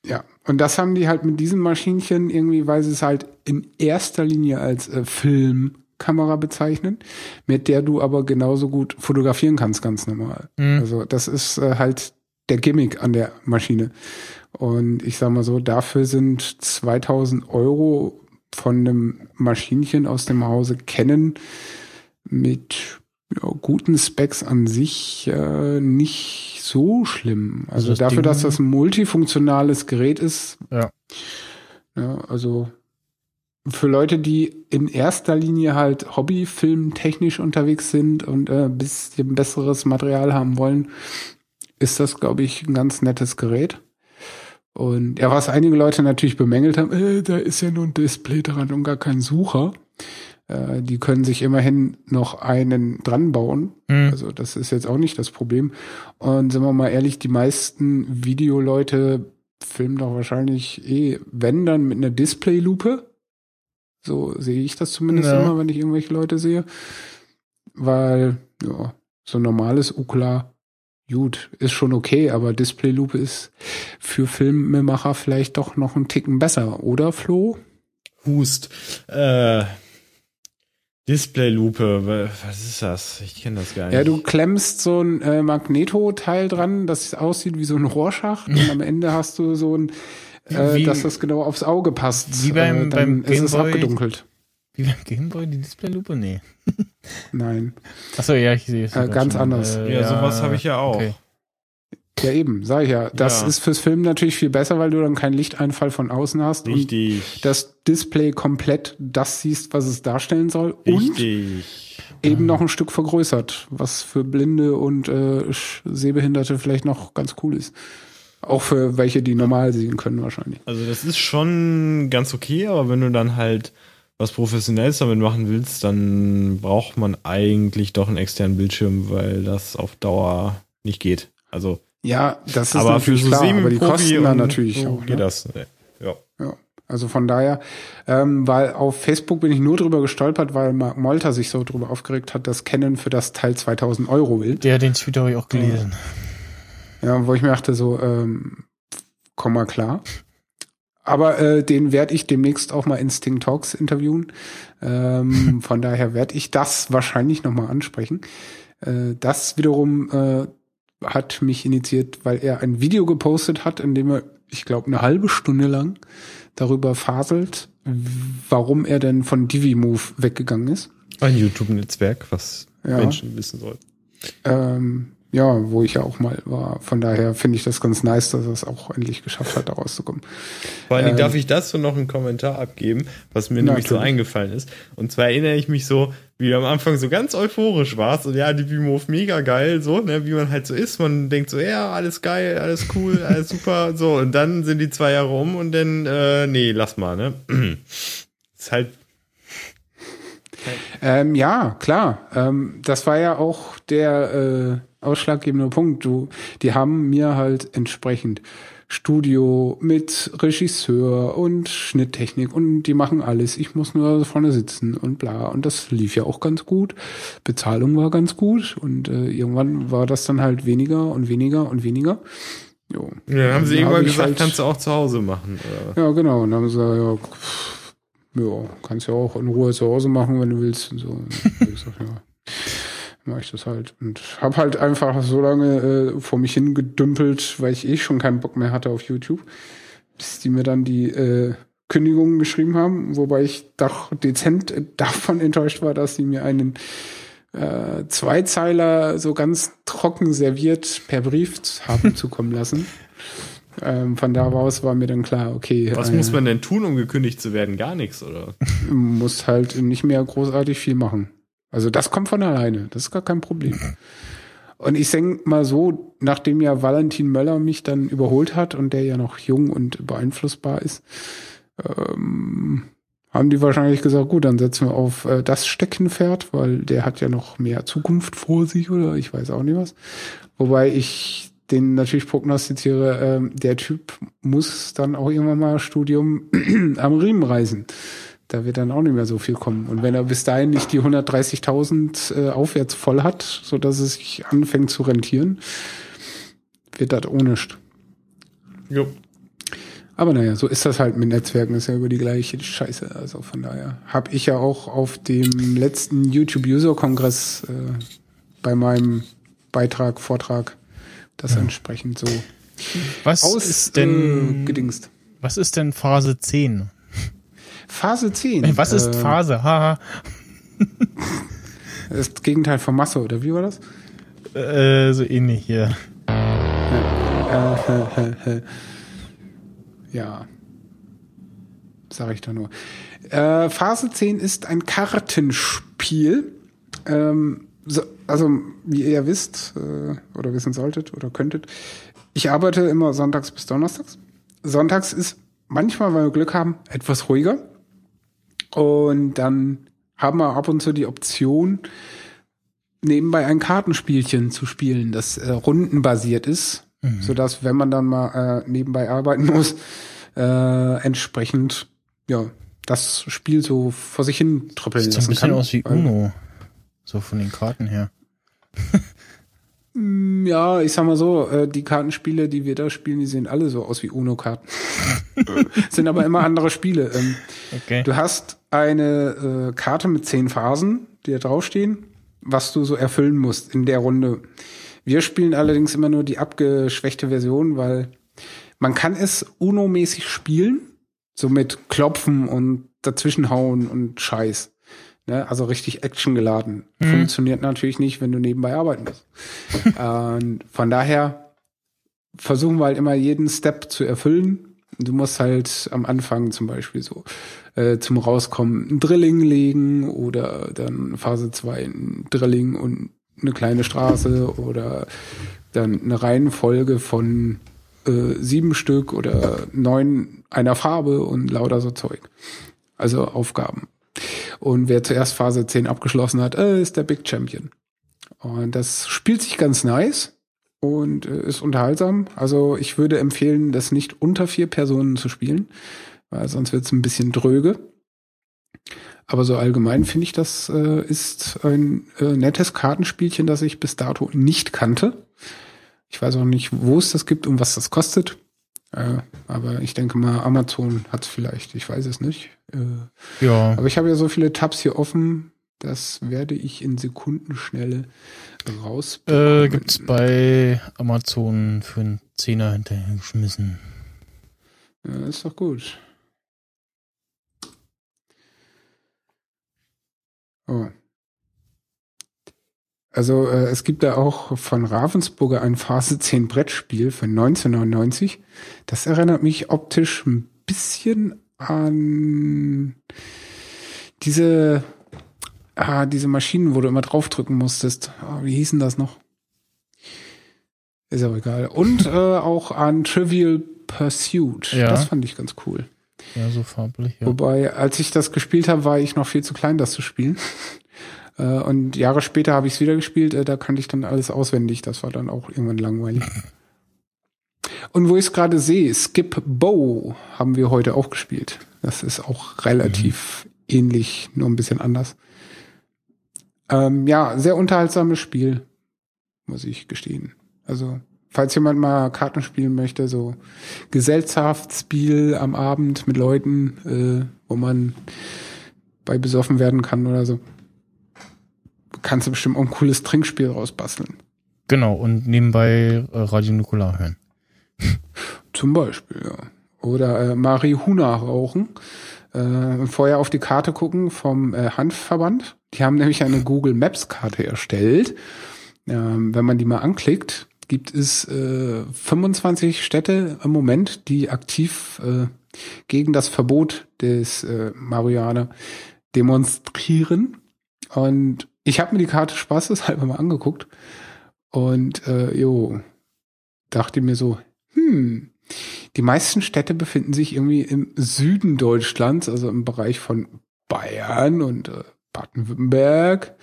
Speaker 3: Ja, und das haben die halt mit diesem Maschinchen irgendwie, weil sie es halt in erster Linie als äh, Filmkamera bezeichnen, mit der du aber genauso gut fotografieren kannst, ganz normal.
Speaker 2: Mhm.
Speaker 3: Also das ist äh, halt der Gimmick an der Maschine. Und ich sag mal so, dafür sind 2000 Euro von einem Maschinchen aus dem Hause Canon mit ja, guten Specs an sich äh, nicht so schlimm. Also,
Speaker 2: Also das
Speaker 3: dafür,
Speaker 2: Ding-
Speaker 3: dass das ein multifunktionales Gerät ist.
Speaker 2: Ja.
Speaker 3: ja. Also für Leute, die in erster Linie halt Hobbyfilmtechnisch unterwegs sind und äh, bisschen besseres Material haben wollen, ist das, glaube ich, ein ganz nettes Gerät. Und ja, was einige Leute natürlich bemängelt haben, äh, da ist ja nur ein Display dran und gar kein Sucher. Äh, die können sich immerhin noch einen dran bauen.
Speaker 2: Mhm.
Speaker 3: Also das ist jetzt auch nicht das Problem. Und sind wir mal ehrlich, die meisten Videoleute filmen doch wahrscheinlich eh, wenn dann mit einer Displaylupe. So sehe ich das zumindest
Speaker 2: Ja.
Speaker 3: immer, wenn ich irgendwelche Leute sehe. Weil, ja, so ein normales Uklar, gut, ist schon okay, aber Displaylupe ist für Filmemacher vielleicht doch noch einen Ticken besser, oder Flo?
Speaker 4: Hust. Äh, Displaylupe, wa- was ist das? Ich kenne das gar nicht.
Speaker 3: Ja, du klemmst so ein äh, Magneto-Teil dran, das aussieht wie so ein Rohrschacht und am Ende hast du so ein, äh,
Speaker 2: Wie-
Speaker 3: dass das genau aufs Auge passt.
Speaker 2: wie beim-
Speaker 3: äh, dann
Speaker 2: beim
Speaker 3: ist es abgedunkelt.
Speaker 2: Wie beim Gameboy die Displaylupe? Nee.
Speaker 3: Nein.
Speaker 2: Achso, ja, ich sehe es.
Speaker 3: Äh, ganz
Speaker 2: schon.
Speaker 3: anders.
Speaker 4: Ja, sowas habe ich ja auch.
Speaker 2: Okay.
Speaker 3: Ja, eben, sag ich ja. Das
Speaker 4: Ja.
Speaker 3: ist fürs Film natürlich viel besser, weil du dann keinen Lichteinfall von außen hast und
Speaker 4: Richtig.
Speaker 3: das Display komplett das siehst, was es darstellen soll und
Speaker 4: Richtig.
Speaker 3: eben noch ein Stück vergrößert, was für Blinde und äh, Sehbehinderte vielleicht noch ganz cool ist. Auch für welche, die normal sehen können wahrscheinlich.
Speaker 4: Also das ist schon ganz okay, aber wenn du dann halt was Professionelles damit machen willst, dann braucht man eigentlich doch einen externen Bildschirm, weil das auf Dauer nicht geht. Also,
Speaker 3: Ja, das ist
Speaker 4: aber
Speaker 3: natürlich klar, aber die kosten dann natürlich auch.
Speaker 4: geht
Speaker 3: Ne?
Speaker 4: das. Ja.
Speaker 3: Ja. Also von daher, ähm, weil auf Facebook bin ich nur drüber gestolpert, weil Mark Molter sich so drüber aufgeregt hat, dass Canon für das Teil 2000 Euro will.
Speaker 2: Der, den Tweet habe ich auch gelesen.
Speaker 3: Ja, wo ich mir dachte so, ähm, komm mal klar. Aber äh, den werde ich demnächst auch mal in Sting Talks interviewen. Ähm, von daher werde ich das wahrscheinlich noch mal ansprechen. Äh, das wiederum äh, hat mich initiiert, weil er ein Video gepostet hat, in dem er, ich glaube, eine halbe Stunde lang darüber faselt, warum er denn von DiviMove weggegangen ist.
Speaker 4: Ein YouTube-Netzwerk, was
Speaker 3: Ja.
Speaker 4: Menschen wissen sollten.
Speaker 3: Ähm, ja, wo ich ja auch mal war. Von daher finde ich das ganz nice, dass er es auch endlich geschafft hat, da rauszukommen.
Speaker 4: Vor Dingen
Speaker 3: Ähm,
Speaker 4: darf ich dazu noch einen Kommentar abgeben, was mir nämlich so eingefallen ist. Und zwar erinnere ich mich so, wie du am Anfang so ganz euphorisch warst und ja, die Bimove mega geil, so, ne, wie man halt so ist. Man denkt so, ja, alles geil, alles cool, alles super, so. Und dann sind die zwei Jahre um und dann, äh, nee, lass mal, ne. ist halt,
Speaker 3: Ähm, ja, klar. Ähm, das war ja auch der äh, ausschlaggebende Punkt. Du, die haben mir halt entsprechend Studio mit Regisseur und Schnitttechnik und die machen alles. Ich muss nur vorne sitzen und bla. Und das lief ja auch ganz gut. Bezahlung war ganz gut und äh, irgendwann war das dann halt weniger und weniger und weniger. Jo.
Speaker 4: dann haben sie
Speaker 3: Dann
Speaker 4: irgendwann
Speaker 3: hab
Speaker 4: gesagt,
Speaker 3: halt-
Speaker 4: kannst du auch zu Hause machen. Oder?
Speaker 3: Ja, genau. Und dann haben sie gesagt, ja, pff, ja, kannst ja auch in Ruhe zu Hause machen, wenn du willst. Und so. Und gesagt, ja, mache ich das halt. Und hab halt einfach so lange äh, vor mich hingedümpelt, weil ich eh schon keinen Bock mehr hatte auf YouTube, bis die mir dann die äh, Kündigungen geschrieben haben, wobei ich doch dezent davon enttäuscht war, dass sie mir einen äh, Zweizeiler so ganz trocken serviert per Brief haben zukommen lassen. Ähm, von da aus war mir dann klar, okay.
Speaker 4: Was
Speaker 3: äh,
Speaker 4: muss man denn tun, um gekündigt zu werden? Gar nichts, oder?
Speaker 3: muss halt nicht mehr großartig viel machen. Also das kommt von alleine, das ist gar kein Problem. Und ich denke mal so, nachdem ja Valentin Möller mich dann überholt hat und der ja noch jung und beeinflussbar ist, ähm, haben die wahrscheinlich gesagt, gut, dann setzen wir auf äh, das Steckenpferd, weil der hat ja noch mehr Zukunft vor sich oder ich weiß auch nicht was. Wobei ich den natürlich prognostiziere, ähm, der Typ muss dann auch irgendwann mal Studium am Riemen reißen. Da wird dann auch nicht mehr so viel kommen. Und wenn er bis dahin nicht die 130.000 äh, aufwärts voll hat, so dass es sich anfängt zu rentieren, wird das ohne.
Speaker 4: Jo.
Speaker 3: Aber naja, so ist das halt mit Netzwerken, ist ja über die gleiche Scheiße. Also von daher habe ich ja auch auf dem letzten YouTube-User-Kongress äh, bei meinem Beitrag, Vortrag, das entsprechend so
Speaker 2: Was
Speaker 3: aus
Speaker 2: ist denn,
Speaker 3: gedingst.
Speaker 2: was ist denn Phase 10?
Speaker 3: Phase 10.
Speaker 2: Äh, Was ist
Speaker 3: äh,
Speaker 2: Phase? Haha.
Speaker 3: Das Gegenteil von Masse, oder wie war das?
Speaker 2: Äh, so ähnlich hier.
Speaker 3: Ja. Sag ich da nur. Äh, Phase 10 ist ein Kartenspiel. Ähm, so, also, wie ihr ja wisst, äh, oder wissen solltet oder könntet, ich arbeite immer sonntags bis donnerstags. Sonntags ist manchmal, weil wir Glück haben, etwas ruhiger. Und dann haben wir ab und zu die Option, nebenbei ein Kartenspielchen zu spielen, das äh, rundenbasiert ist, so dass wenn man dann mal äh, nebenbei arbeiten muss, äh, entsprechend ja das Spiel so vor sich hin tröppeln
Speaker 2: Sieht so ein
Speaker 3: lassen
Speaker 2: bisschen
Speaker 3: kann.
Speaker 2: aus wie Uno. So von den Karten her.
Speaker 3: Ja, ich sag mal so, äh, die Kartenspiele, die wir da spielen, die sehen alle so aus wie Uno-Karten. Sind aber immer andere Spiele. Ähm,
Speaker 2: Okay.
Speaker 3: Du hast eine äh, Karte mit zehn Phasen, die da draufstehen, was du so erfüllen musst in der Runde. Wir spielen allerdings immer nur die abgeschwächte Version, weil man kann es Uno-mäßig spielen, so mit Klopfen und dazwischenhauen und Scheiß. Ne? Also richtig actiongeladen. Funktioniert natürlich nicht, wenn du nebenbei arbeiten musst. und von daher versuchen wir halt immer jeden Step zu erfüllen. Du musst halt am Anfang zum Beispiel so äh, zum Rauskommen ein Drilling legen oder dann Phase 2 ein Drilling und eine kleine Straße oder dann eine Reihenfolge von äh, sieben Stück oder neun einer Farbe und lauter so Zeug. Also Aufgaben. Und wer zuerst Phase 10 abgeschlossen hat, äh, ist der Big Champion. Und das spielt sich ganz nice und äh, ist unterhaltsam. Also ich würde empfehlen, das nicht unter vier Personen zu spielen, weil sonst wird es ein bisschen dröge. Aber so allgemein finde ich, das äh, ist ein nettes Kartenspielchen, das ich bis dato nicht kannte. Ich weiß auch nicht, wo es das gibt und was das kostet. Äh, aber ich denke mal, Amazon hat es vielleicht. Ich weiß es nicht. Äh,
Speaker 2: Ja.
Speaker 3: aber ich habe ja so viele Tabs hier offen, das werde ich in Sekundenschnelle rausbekommen.
Speaker 2: Äh, gibt's bei Amazon für einen Zehner hinterhergeschmissen.
Speaker 3: Ja, ist doch gut. Oh. Also äh, es gibt da auch von Ravensburger ein Phase 10 Brettspiel für 1999. Das erinnert mich optisch ein bisschen an diese ah, diese Maschinen, wo du immer draufdrücken musstest. Ah, wie hießen das noch? Ist aber egal. Und äh, auch an Trivial Pursuit.
Speaker 2: Ja.
Speaker 3: Das fand ich ganz cool.
Speaker 2: Ja, so farblich, ja.
Speaker 3: Wobei, als ich das gespielt habe, war ich noch viel zu klein, das zu spielen. Äh, Und Jahre später habe ich es wieder gespielt, äh, da kannte ich dann alles auswendig. Das war dann auch irgendwann langweilig. Und wo ich es gerade sehe, Skip Bow haben wir heute auch gespielt. Das ist auch relativ ähnlich, nur ein bisschen anders. Ähm, ja, sehr unterhaltsames Spiel, muss ich gestehen. Also, falls jemand mal Karten spielen möchte, so Gesellschaftsspiel am Abend mit Leuten, äh, wo man bei besoffen werden kann oder so, kannst du bestimmt auch ein cooles Trinkspiel rausbasteln.
Speaker 2: Genau, und nebenbei äh, Radio Nukular hören.
Speaker 3: Zum Beispiel, ja. Oder äh, Marihuana rauchen. Äh, vorher auf die Karte gucken vom äh, Hanfverband. Die haben nämlich eine Google Maps Karte erstellt. Ähm, wenn man die mal anklickt, gibt es äh, 25 Städte im Moment, die aktiv äh, gegen das Verbot des äh, Marihuana demonstrieren. Und ich habe mir die Karte spaßeshalber mal angeguckt und äh, jo, dachte mir so, hm, die meisten Städte befinden sich irgendwie im Süden Deutschlands, also im Bereich von Bayern und äh, Baden-Württemberg.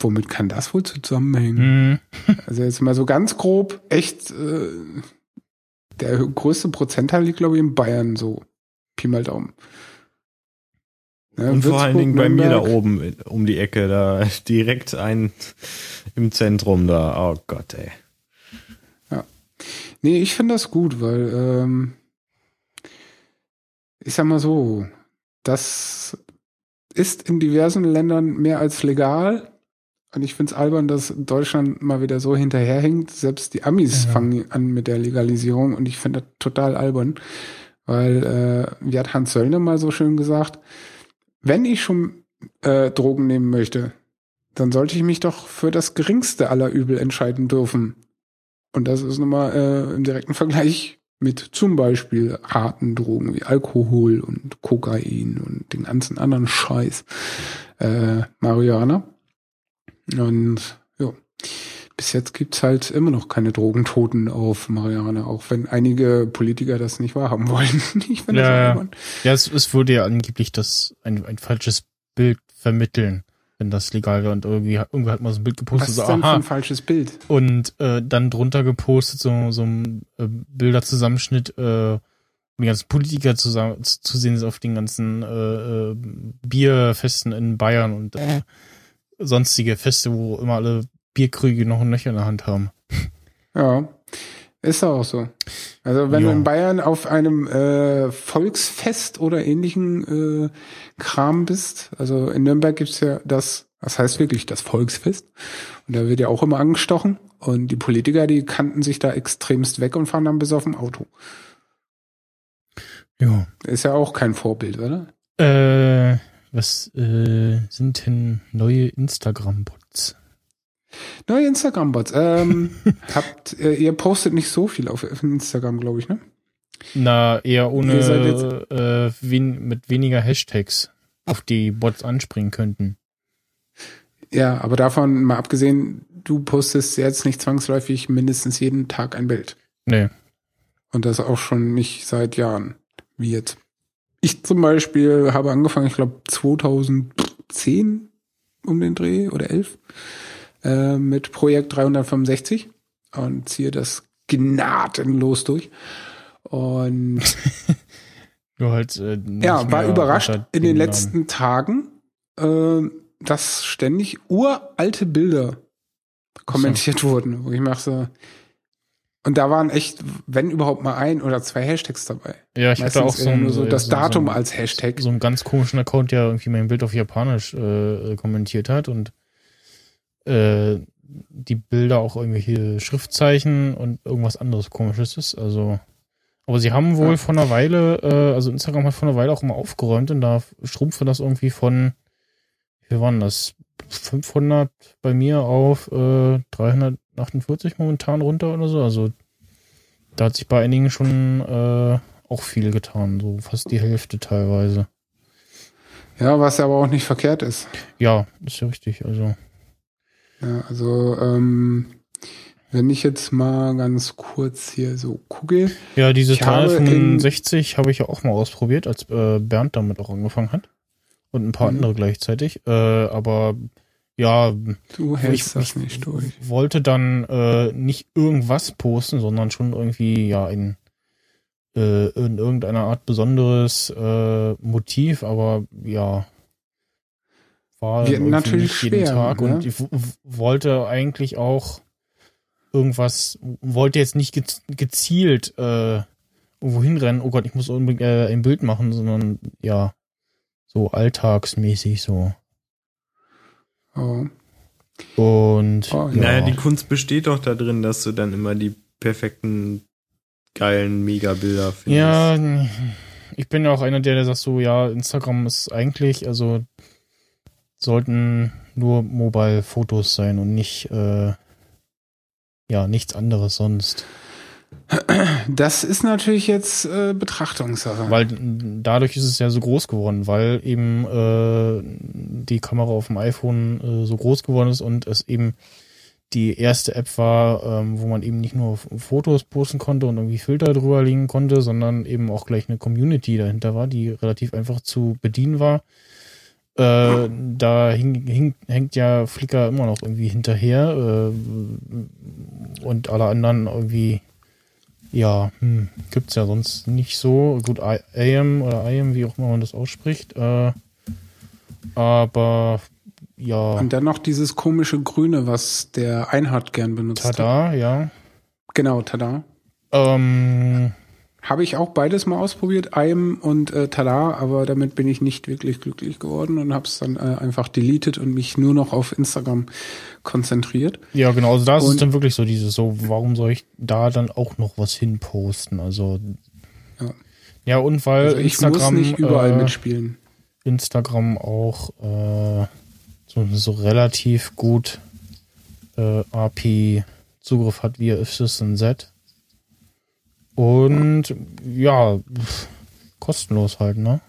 Speaker 3: Womit kann das wohl zusammenhängen?
Speaker 2: Mhm.
Speaker 3: Also jetzt mal so ganz grob, echt, äh, der größte Prozentteil liegt, glaube ich, in Bayern, so. Pi mal Daumen. Ja,
Speaker 4: Und vor allen Dingen bei mir da oben um die Ecke, da direkt ein im Zentrum da. Oh Gott, ey.
Speaker 3: Nee, ich finde das gut, weil ähm, ich sag mal so, das ist in diversen Ländern mehr als legal. Und ich finde es albern, dass Deutschland mal wieder so hinterherhängt. Selbst die Amis
Speaker 2: Ja.
Speaker 3: fangen an mit der Legalisierung und ich finde das total albern. Weil, äh, wie hat Hans Söllner mal so schön gesagt, wenn ich schon äh, Drogen nehmen möchte, dann sollte ich mich doch für das geringste aller Übel entscheiden dürfen. Und das ist nochmal äh, im direkten Vergleich mit zum Beispiel harten Drogen wie Alkohol und Kokain und den ganzen anderen Scheiß. Äh, Marihuana. Und ja, bis jetzt gibt's halt immer noch keine Drogentoten auf Marihuana, auch wenn einige Politiker das nicht wahrhaben wollen. Ich finde
Speaker 2: Ja,
Speaker 3: das
Speaker 2: ja. es, es würde ja angeblich das ein, ein falsches Bild vermitteln, wenn das legal wäre und irgendwie, hat- irgendwie hat man so ein Bild
Speaker 3: Was
Speaker 2: gepostet,
Speaker 3: ist
Speaker 2: so,
Speaker 3: denn
Speaker 2: aha,
Speaker 3: ein falsches Bild?
Speaker 2: und äh, dann drunter gepostet so so ein äh, Bilderzusammenschnitt äh, die ganzen Politiker zusammen zu zu sehen sind auf den ganzen äh, äh, Bierfesten in Bayern und äh, sonstige Feste, wo immer alle Bierkrüge noch ein Löcher in der Hand haben.
Speaker 3: Ja, ist auch so. Also wenn du in Bayern auf einem äh, Volksfest oder ähnlichen äh, Kram bist, also in Nürnberg gibt's ja das, das heißt wirklich das Volksfest. Und da wird ja auch immer angestochen. Und die Politiker, die kannten sich da extremst weg und fahren dann bis auf dem Auto.
Speaker 2: Ja.
Speaker 3: Ist ja auch kein Vorbild, oder?
Speaker 2: Äh, was äh, sind denn neue Instagram-Bots?
Speaker 3: Neue Instagram-Bots. Ähm, habt, äh, ihr postet nicht so viel auf Instagram, glaube ich, ne?
Speaker 2: Na, eher ohne äh, wen, mit weniger Hashtags, auf die Bots anspringen könnten.
Speaker 3: Ja, aber davon mal abgesehen, du postest jetzt nicht zwangsläufig mindestens jeden Tag ein Bild.
Speaker 2: Nee.
Speaker 3: Und das auch schon nicht seit Jahren. Wie jetzt. Ich zum Beispiel habe angefangen, ich glaube 2010 um den Dreh oder 11 äh, mit Projekt 365 und ziehe das gnadenlos durch. Und
Speaker 2: Nur halt, äh,
Speaker 3: ja, war überrascht in den letzten Tagen, äh, dass ständig uralte Bilder kommentiert wurden, wo ich mache so, und da waren echt, wenn überhaupt mal ein oder zwei Hashtags dabei.
Speaker 2: Ja, ich hatte auch
Speaker 3: Meistens
Speaker 2: so, ein,
Speaker 3: nur so das
Speaker 2: so,
Speaker 3: Datum
Speaker 2: so,
Speaker 3: als Hashtag.
Speaker 2: so einen ganz komischen Account, der irgendwie mein Bild auf Japanisch äh, kommentiert hat und äh, die Bilder auch irgendwelche Schriftzeichen und irgendwas anderes komisches ist. Also, aber sie haben wohl
Speaker 3: Ja.
Speaker 2: vor einer Weile, äh, also Instagram hat vor einer Weile auch immer aufgeräumt und da schrumpfte das irgendwie von, wie waren das? 500 bei mir auf äh, 348 momentan runter oder so. Also da hat sich bei einigen schon äh, auch viel getan, so fast die Hälfte teilweise.
Speaker 3: Ja, was aber auch nicht verkehrt ist.
Speaker 2: Ja, ist ja richtig. Also
Speaker 3: Ja, also, ähm, wenn ich jetzt mal ganz kurz hier so gucke.
Speaker 2: ja, diese
Speaker 3: Ich habe in-
Speaker 2: 365 habe ich ja auch mal ausprobiert, als äh, Bernd damit auch angefangen hat und ein paar
Speaker 3: Mhm.
Speaker 2: andere gleichzeitig. Äh, aber ja,
Speaker 3: Du
Speaker 2: ich,
Speaker 3: hältst das
Speaker 2: ich
Speaker 3: nicht durch.
Speaker 2: wollte dann äh, nicht irgendwas posten, sondern schon irgendwie ja ein äh, in irgendeiner Art besonderes äh, Motiv, aber ja war irgendwie
Speaker 3: natürlich
Speaker 2: nicht jeden
Speaker 3: schwer,
Speaker 2: Tag
Speaker 3: ne?
Speaker 2: und ich wollte eigentlich auch irgendwas, wollte jetzt nicht gez- gezielt äh, irgendwo hinrennen, oh Gott, ich muss unbedingt äh, ein Bild machen, sondern ja, so alltagsmäßig so.
Speaker 3: Oh.
Speaker 2: Und
Speaker 3: Oh,
Speaker 2: ja.
Speaker 4: Naja, die Kunst besteht doch da drin, dass du dann immer die perfekten, geilen Megabilder findest.
Speaker 2: Ja, ich bin ja auch einer, der, der sagt so, ja, Instagram ist eigentlich, also sollten nur Mobile-Fotos sein und nicht äh, ja, nichts anderes sonst.
Speaker 3: Das ist natürlich jetzt äh, Betrachtungssache.
Speaker 2: Weil dadurch ist es ja so groß geworden, weil eben äh, die Kamera auf dem iPhone äh, so groß geworden ist und es eben die erste App war, ähm, wo man eben nicht nur Fotos posten konnte und irgendwie Filter drüber legen konnte, sondern eben auch gleich eine Community dahinter war, die relativ einfach zu bedienen war. Äh, da hing, hing, hängt ja Flickr immer noch irgendwie hinterher äh, und alle anderen irgendwie ja, hm, gibt's ja sonst nicht so. Gut, AM oder IM, wie auch immer man das ausspricht. Äh, aber ja.
Speaker 3: Und dann noch dieses komische Grüne, was der Einhard gern benutzt
Speaker 2: Tada,
Speaker 3: hat.
Speaker 2: ja.
Speaker 3: Genau, Tada.
Speaker 2: Ähm,
Speaker 3: Habe ich auch beides mal ausprobiert, IM und äh, Tada, aber damit bin ich nicht wirklich glücklich geworden und habe es dann äh, einfach deleted und mich nur noch auf Instagram konzentriert.
Speaker 2: ja, genau. Also da ist es dann wirklich so dieses so, warum soll ich da dann auch noch was hinposten? Also
Speaker 3: Ja.
Speaker 2: ja, und weil
Speaker 3: Also ich
Speaker 2: Instagram
Speaker 3: muss nicht überall
Speaker 2: äh,
Speaker 3: mitspielen.
Speaker 2: Instagram auch äh, so, so relativ gut äh, API-Zugriff hat via Assistant Z. Und ja, pff, kostenlos halt, ne?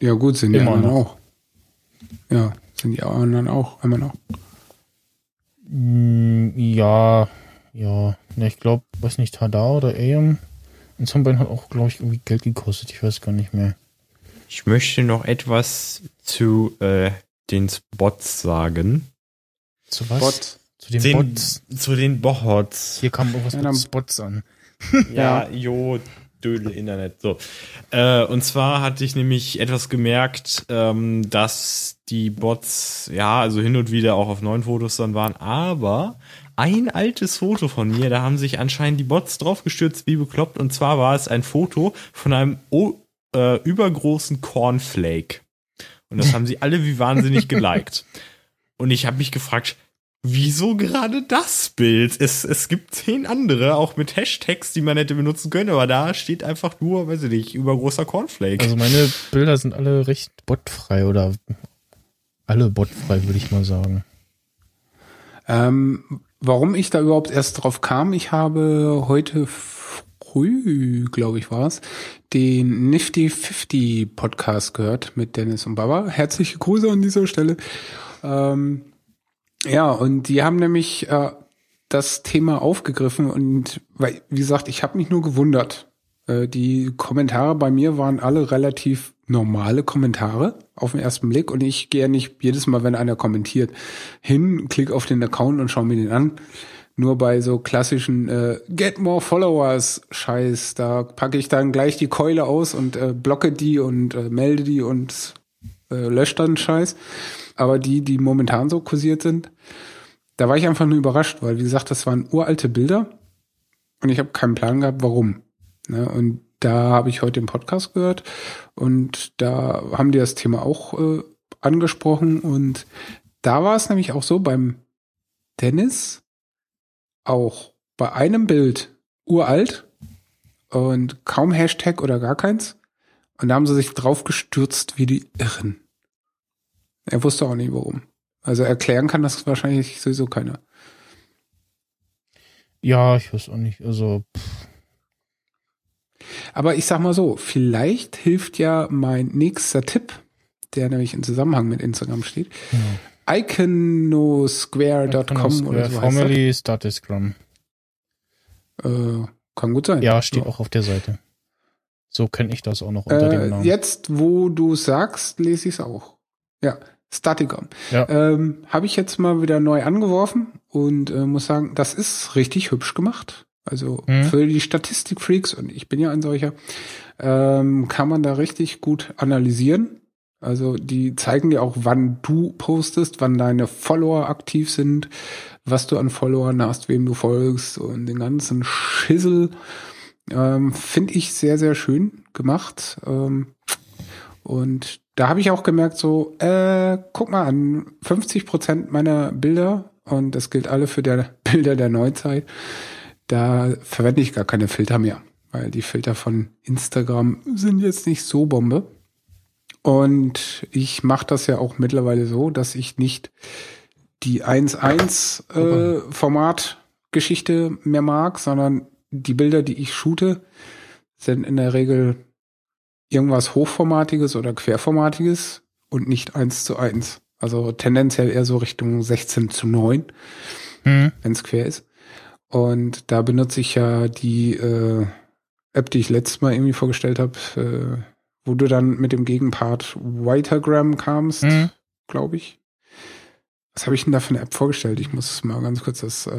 Speaker 3: Ja gut, sind die
Speaker 2: immer
Speaker 3: anderen
Speaker 2: noch.
Speaker 3: auch. Ja, sind die anderen auch immer noch.
Speaker 2: Mm, Ja, ja. Ne, ich glaube, weiß nicht, Tada oder AM. Und Beispiel hat auch, glaube ich, irgendwie Geld gekostet. Ich weiß gar nicht mehr.
Speaker 4: Ich möchte noch etwas zu äh, den Spots sagen.
Speaker 2: Zu was?
Speaker 3: Bot.
Speaker 2: Zu den,
Speaker 4: Den,
Speaker 2: Bots.
Speaker 4: zu den Bots.
Speaker 2: Hier kam irgendwas
Speaker 3: Ja,
Speaker 2: mit Spots an.
Speaker 4: Ja, jo, Dödel Internet. So. Äh, und zwar hatte ich nämlich etwas gemerkt, ähm, dass die Bots, ja, also hin und wieder auch auf neuen Fotos dann waren, aber ein altes Foto von mir, da haben sich anscheinend die Bots draufgestürzt wie bekloppt. Und zwar war es ein Foto von einem o äh, übergroßen Cornflake. Und das haben sie alle wie wahnsinnig geliked. Und ich habe mich gefragt, wieso gerade das Bild? Es, es gibt zehn andere, auch mit Hashtags, die man hätte benutzen können, aber da steht einfach nur, weiß ich nicht, übergroßer Cornflake.
Speaker 2: Also meine Bilder sind alle recht botfrei oder alle botfrei, würde ich mal sagen.
Speaker 3: Ähm, warum ich da überhaupt erst drauf kam, ich habe heute früh, glaube ich, war es, den Nifty 50 Podcast gehört mit Dennis und Baba. Herzliche Grüße an dieser Stelle. Ähm, ja, und die haben nämlich äh, das Thema aufgegriffen und weil, wie gesagt, ich habe mich nur gewundert. Äh, die Kommentare bei mir waren alle relativ normale Kommentare auf den ersten Blick und ich gehe nicht jedes Mal, wenn einer kommentiert, hin, klick auf den Account und schau mir den an. Nur bei so klassischen äh, Get More Followers Scheiß, da packe ich dann gleich die Keule aus und äh, blocke die und äh, melde die und äh, lösche dann Scheiß. Aber die, die momentan so kursiert sind, da war ich einfach nur überrascht, weil wie gesagt, das waren uralte Bilder und ich habe keinen Plan gehabt, warum. Ne? Und da habe ich heute den Podcast gehört und da haben die das Thema auch äh, angesprochen und da war es nämlich auch so beim Dennis auch bei einem Bild uralt und kaum Hashtag oder gar keins und da haben sie sich drauf gestürzt wie die Irren. Er wusste auch nicht warum. Also erklären kann das wahrscheinlich sowieso keiner.
Speaker 2: Ja, ich weiß auch nicht. Also, pff,
Speaker 3: Aber ich sag mal so, vielleicht hilft ja mein nächster Tipp, der nämlich im Zusammenhang mit Instagram steht. Iconosquare.com oder so
Speaker 2: Formerly
Speaker 3: das. Äh, kann gut sein.
Speaker 2: Ja, steht auch auf der Seite. So kenne ich das auch noch unter dem
Speaker 3: Äh,
Speaker 2: Namen.
Speaker 3: jetzt, wo du sagst, lese ich es auch. Ja, Staticom.
Speaker 2: Ja.
Speaker 3: Ähm, Habe ich jetzt mal wieder neu angeworfen und äh, muss sagen, das ist richtig hübsch gemacht. Also
Speaker 2: Mhm.
Speaker 3: für die Statistikfreaks, und ich bin ja ein solcher, ähm, kann man da richtig gut analysieren. Also die zeigen dir auch, wann du postest, wann deine Follower aktiv sind, was du an Followern hast, wem du folgst und den ganzen Schissel. Ähm, Finde ich sehr, sehr schön gemacht. Ähm, und da habe ich auch gemerkt, so, äh, guck mal an, 50 Prozent meiner Bilder, und das gilt alle für der Bilder der Neuzeit, da verwende ich gar keine Filter mehr, weil die Filter von Instagram sind jetzt nicht so Bombe. Und ich mache das ja auch mittlerweile so, dass ich nicht die 1.1 äh, Format Geschichte mehr mag, sondern die Bilder, die ich shoote, sind in der Regel irgendwas Hochformatiges oder Querformatiges und nicht eins zu eins. Also tendenziell eher so Richtung 16 zu 9,
Speaker 2: Hm.
Speaker 3: wenn es quer ist. Und da benutze ich ja die äh, App, die ich letztes Mal irgendwie vorgestellt habe, äh, wo du dann mit dem Gegenpart Whitergram kamst,
Speaker 2: Hm.
Speaker 3: glaube ich. Was habe ich denn da für eine App vorgestellt? Ich muss mal ganz kurz das. Äh,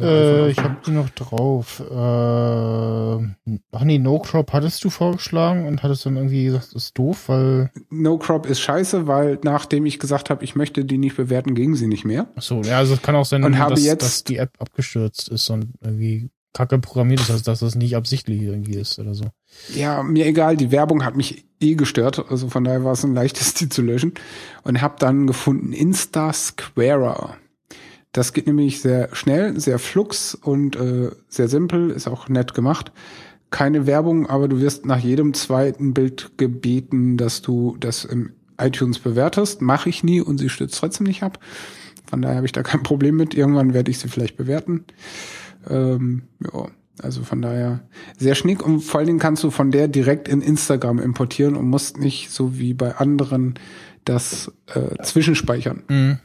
Speaker 2: Äh, ich habe die noch drauf. Äh, ach nee, No Crop hattest du vorgeschlagen und hattest dann irgendwie gesagt, das ist doof, weil.
Speaker 3: No Crop ist scheiße, weil nachdem ich gesagt habe, ich möchte die nicht bewerten, ging sie nicht mehr.
Speaker 2: Ach so, ja, also es kann auch sein,
Speaker 3: Und habe
Speaker 2: dass,
Speaker 3: jetzt-
Speaker 2: dass die App abgestürzt ist und irgendwie kacke programmiert ist, also dass das nicht absichtlich irgendwie ist oder so.
Speaker 3: Ja, mir egal, die Werbung hat mich eh gestört, also von daher war es ein leichtes, die zu löschen. Und habe dann gefunden Insta Squarer. Das geht nämlich sehr schnell, sehr flux und äh, sehr simpel, ist auch nett gemacht. Keine Werbung, aber du wirst nach jedem zweiten Bild gebeten, dass du das im iTunes bewertest. Mache ich nie und sie stürzt trotzdem nicht ab. Von daher habe ich da kein Problem mit. Irgendwann werde ich sie vielleicht bewerten. Ähm, ja, also von daher sehr schnick und vor allen Dingen kannst du von der direkt in Instagram importieren und musst nicht so wie bei anderen das äh, zwischenspeichern.
Speaker 2: Mhm.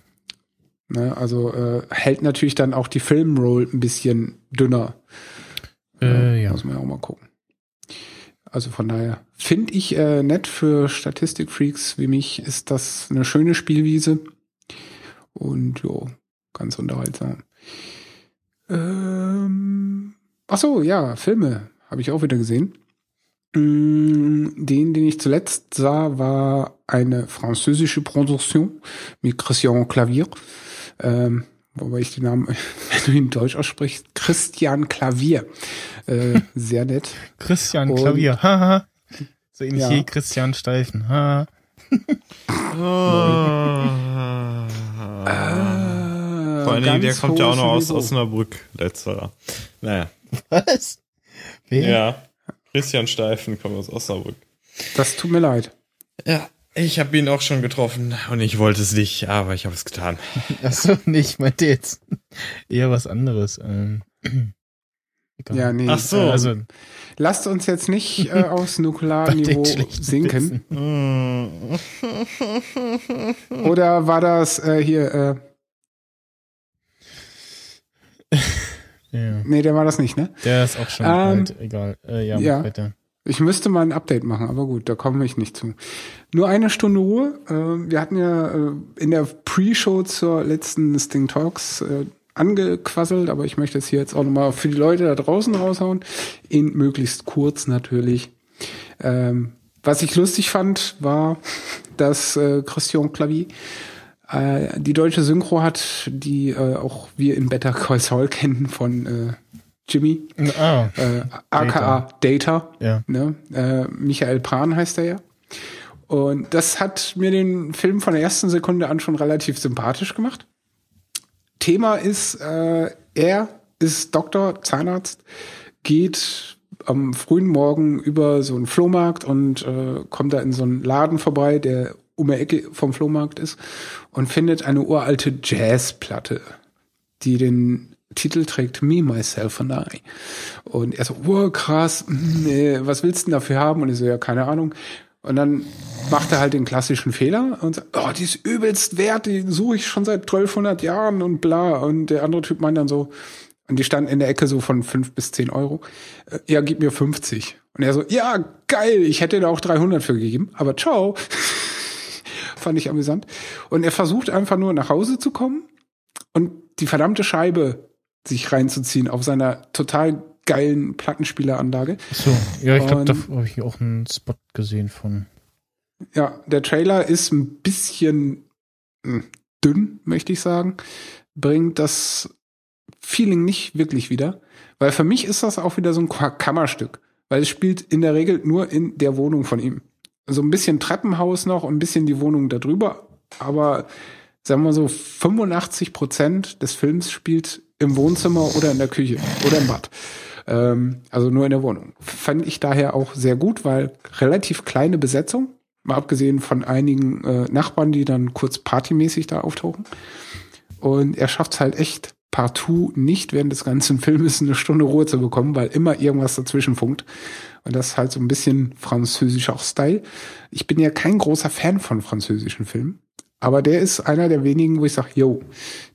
Speaker 3: Ne? Also äh, hält natürlich dann auch die Filmroll ein bisschen dünner.
Speaker 2: Äh, ja.
Speaker 3: Muss man ja auch mal gucken. Also von daher finde ich äh, nett für Statistikfreaks wie mich ist das eine schöne Spielwiese und jo, ganz unterhaltsam. Ähm, ach so, ja, Filme habe ich auch wieder gesehen. Mm, Den, den ich zuletzt sah, war eine französische Produktion mit Christian Clavier. Ähm, wobei ich den Namen, wenn du ihn deutsch aussprichst, Christian Clavier. Äh, sehr nett.
Speaker 2: Christian
Speaker 3: Und-
Speaker 2: Klavier, haha. So ähnlich
Speaker 3: Ja.
Speaker 2: wie Christian Steifen, haha.
Speaker 4: Vor allen Dingen, der kommt ja auch noch aus. Osnabrück, letzterer. Naja.
Speaker 2: Was? Wer?
Speaker 4: Ja. Christian Steifen kommt aus Osnabrück.
Speaker 3: Das tut mir leid.
Speaker 4: Ja. Ich habe ihn auch schon getroffen und ich wollte es nicht, aber ich habe es getan.
Speaker 2: Achso, nicht, ich meinte jetzt eher was anderes. Ähm.
Speaker 3: Ja, nee.
Speaker 4: Ach so.
Speaker 3: Äh,
Speaker 2: Also,
Speaker 3: lasst uns jetzt nicht äh, aufs
Speaker 2: schlechten
Speaker 3: sinken.
Speaker 2: Witzen.
Speaker 3: Oder war das äh, hier, äh,
Speaker 2: Ja.
Speaker 3: nee, der war das nicht, ne?
Speaker 2: Der ist auch schon
Speaker 3: Ähm,
Speaker 2: alt, egal. Äh, ja,
Speaker 3: ja.
Speaker 2: weiter.
Speaker 3: Ich müsste mal ein Update machen, aber gut, da komme ich nicht zu. Nur eine Stunde Ruhe. Äh, wir hatten ja äh, in der Pre-Show zur letzten Sting Talks äh, angequasselt, aber ich möchte es hier jetzt auch nochmal für die Leute da draußen raushauen. In möglichst kurz natürlich. Ähm, was ich lustig fand, war, dass Christian Clavier äh, die deutsche Synchro hat, die äh, auch wir in Better Call Saul kennen von äh, Jimmy,
Speaker 2: Ah,
Speaker 3: äh, aka Data.
Speaker 2: ja.
Speaker 3: Ne? Äh, Michael Pran heißt er ja. Und das hat mir den Film von der ersten Sekunde an schon relativ sympathisch gemacht. Thema ist, äh, er ist Doktor, Zahnarzt, geht am frühen Morgen über so einen Flohmarkt und äh, kommt da in so einen Laden vorbei, der um die Ecke vom Flohmarkt ist und findet eine uralte Jazzplatte, die den Titel trägt Me, Myself and I. Und er so, oh krass, äh, was willst du denn dafür haben? Und ich so, ja, keine Ahnung. Und dann macht er halt den klassischen Fehler und sagt, oh, die ist übelst wert, die suche ich schon seit 1200 Jahren und bla. Und der andere Typ meint dann so, und die standen in der Ecke so von fünf bis zehn Euro. Äh, Ja, gib mir 50. Und er so, ja, geil, ich hätte da auch 300 für gegeben, aber ciao. Fand ich amüsant. Und er versucht einfach nur nach Hause zu kommen und die verdammte Scheibe sich reinzuziehen auf seiner total geilen Plattenspieleranlage.
Speaker 2: So, ja, ich glaube, da habe ich auch einen Spot gesehen von.
Speaker 3: Ja, der Trailer ist ein bisschen mh, dünn, möchte ich sagen. Bringt das Feeling nicht wirklich wieder. Weil für mich ist das auch wieder so ein Ka- Kammerstück. Weil es spielt in der Regel nur in der Wohnung von ihm. So ein bisschen Treppenhaus noch und ein bisschen die Wohnung darüber. Aber sagen wir so, 85 Prozent des Films spielt im Wohnzimmer oder in der Küche oder im Bad. Ähm, also nur in der Wohnung. Fand ich daher auch sehr gut, weil relativ kleine Besetzung. Mal abgesehen von einigen äh, Nachbarn, die dann kurz partymäßig da auftauchen. Und er schafft es halt echt partout nicht während des ganzen Filmes eine Stunde Ruhe zu bekommen, weil immer irgendwas dazwischen funkt. Und das ist halt so ein bisschen französischer Style. Ich bin ja kein großer Fan von französischen Filmen, aber der ist einer der wenigen, wo ich sage, yo,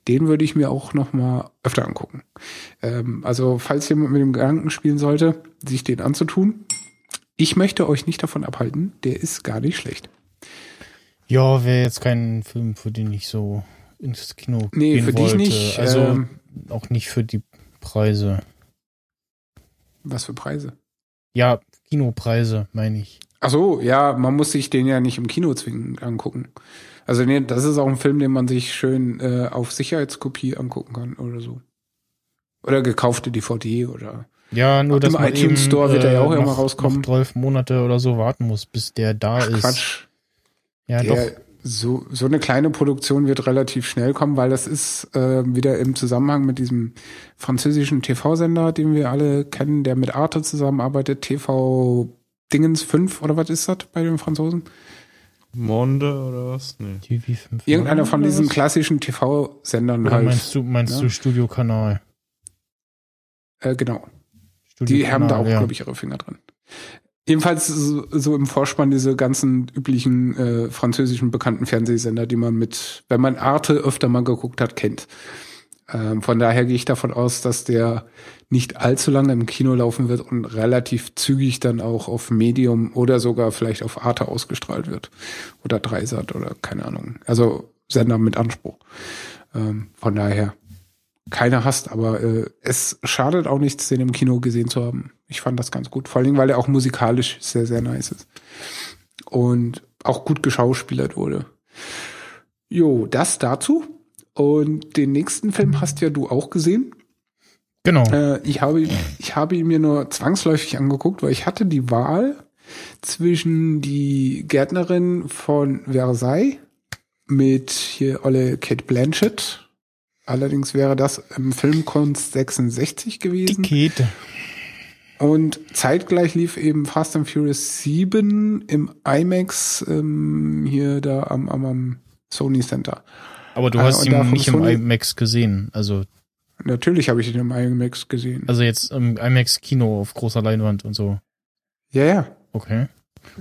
Speaker 3: den würde ich mir auch noch mal öfter angucken. Ähm, also falls jemand mit dem Gedanken spielen sollte, sich den anzutun, ich möchte euch nicht davon abhalten, der ist gar nicht schlecht.
Speaker 2: Ja, wäre jetzt kein Film, für den ich so ins Kino
Speaker 3: Nee,
Speaker 2: gehen
Speaker 3: für dich
Speaker 2: wollte.
Speaker 3: nicht.
Speaker 2: Also
Speaker 3: ähm,
Speaker 2: auch nicht für die Preise.
Speaker 3: was für Preise?
Speaker 2: Ja, Kinopreise, meine ich.
Speaker 3: Ach so, ja, man muss sich den ja nicht im Kino zwingend angucken. Also nee, das ist auch ein Film, den man sich schön äh, auf Sicherheitskopie angucken kann oder so. Oder gekaufte DVD oder
Speaker 2: Ja, nur dass
Speaker 3: Im
Speaker 2: man
Speaker 3: iTunes
Speaker 2: eben,
Speaker 3: Store wird er ja auch
Speaker 2: äh,
Speaker 3: immer
Speaker 2: noch,
Speaker 3: rauskommen.
Speaker 2: noch 12 Monate oder so warten muss, bis der da
Speaker 3: Ach,
Speaker 2: ist.
Speaker 3: Quatsch.
Speaker 2: Ja,
Speaker 3: Der,
Speaker 2: doch.
Speaker 3: So, so eine kleine Produktion wird relativ schnell kommen, weil das ist äh, wieder im Zusammenhang mit diesem französischen TV-Sender, den wir alle kennen, der mit Arte zusammenarbeitet, TV Dingens 5 oder was ist das bei den Franzosen?
Speaker 4: Monde oder was? Nee.
Speaker 2: TV 5.
Speaker 3: Irgendeiner von diesen
Speaker 2: was?
Speaker 3: klassischen TV-Sendern halt.
Speaker 2: meinst du, meinst
Speaker 3: Ja.
Speaker 2: du Studiokanal?
Speaker 3: Äh, genau. Die
Speaker 2: Studiokanal,
Speaker 3: haben da auch,
Speaker 2: ja.
Speaker 3: glaube ich, ihre Finger drin. Jedenfalls so, so im Vorspann diese ganzen üblichen äh, französischen bekannten Fernsehsender, die man mit, wenn man Arte öfter mal geguckt hat, kennt. Ähm, von daher gehe ich davon aus, dass der nicht allzu lange im Kino laufen wird und relativ zügig dann auch auf Medium oder sogar vielleicht auf Arte ausgestrahlt wird. Oder Dreisat oder keine Ahnung. Also Sender mit Anspruch. Ähm, von daher keine hast, aber äh, es schadet auch nichts, den im Kino gesehen zu haben. Ich fand das ganz gut. Vor allem, weil er auch musikalisch sehr, sehr nice ist. Und auch gut geschauspielert wurde. Jo, das dazu. Und den nächsten Film hast ja du auch gesehen.
Speaker 2: Genau.
Speaker 3: Äh, ich, habe, ich habe ihn mir nur zwangsläufig angeguckt, weil ich hatte die Wahl zwischen die Gärtnerin von Versailles mit hier Olle Kate Blanchett. Allerdings wäre das im Filmkunst 66
Speaker 2: Die
Speaker 3: gewesen. Und zeitgleich lief eben Fast and Furious 7 im IMAX ähm, hier da am, am, am Sony Center.
Speaker 2: Aber du
Speaker 3: Ah,
Speaker 2: hast
Speaker 3: da
Speaker 2: ihn nicht im
Speaker 3: Sony-
Speaker 2: IMAX gesehen. Also,
Speaker 3: Natürlich habe ich ihn im IMAX gesehen.
Speaker 2: also jetzt im IMAX Kino auf großer Leinwand und so.
Speaker 3: ja, ja.
Speaker 2: Okay.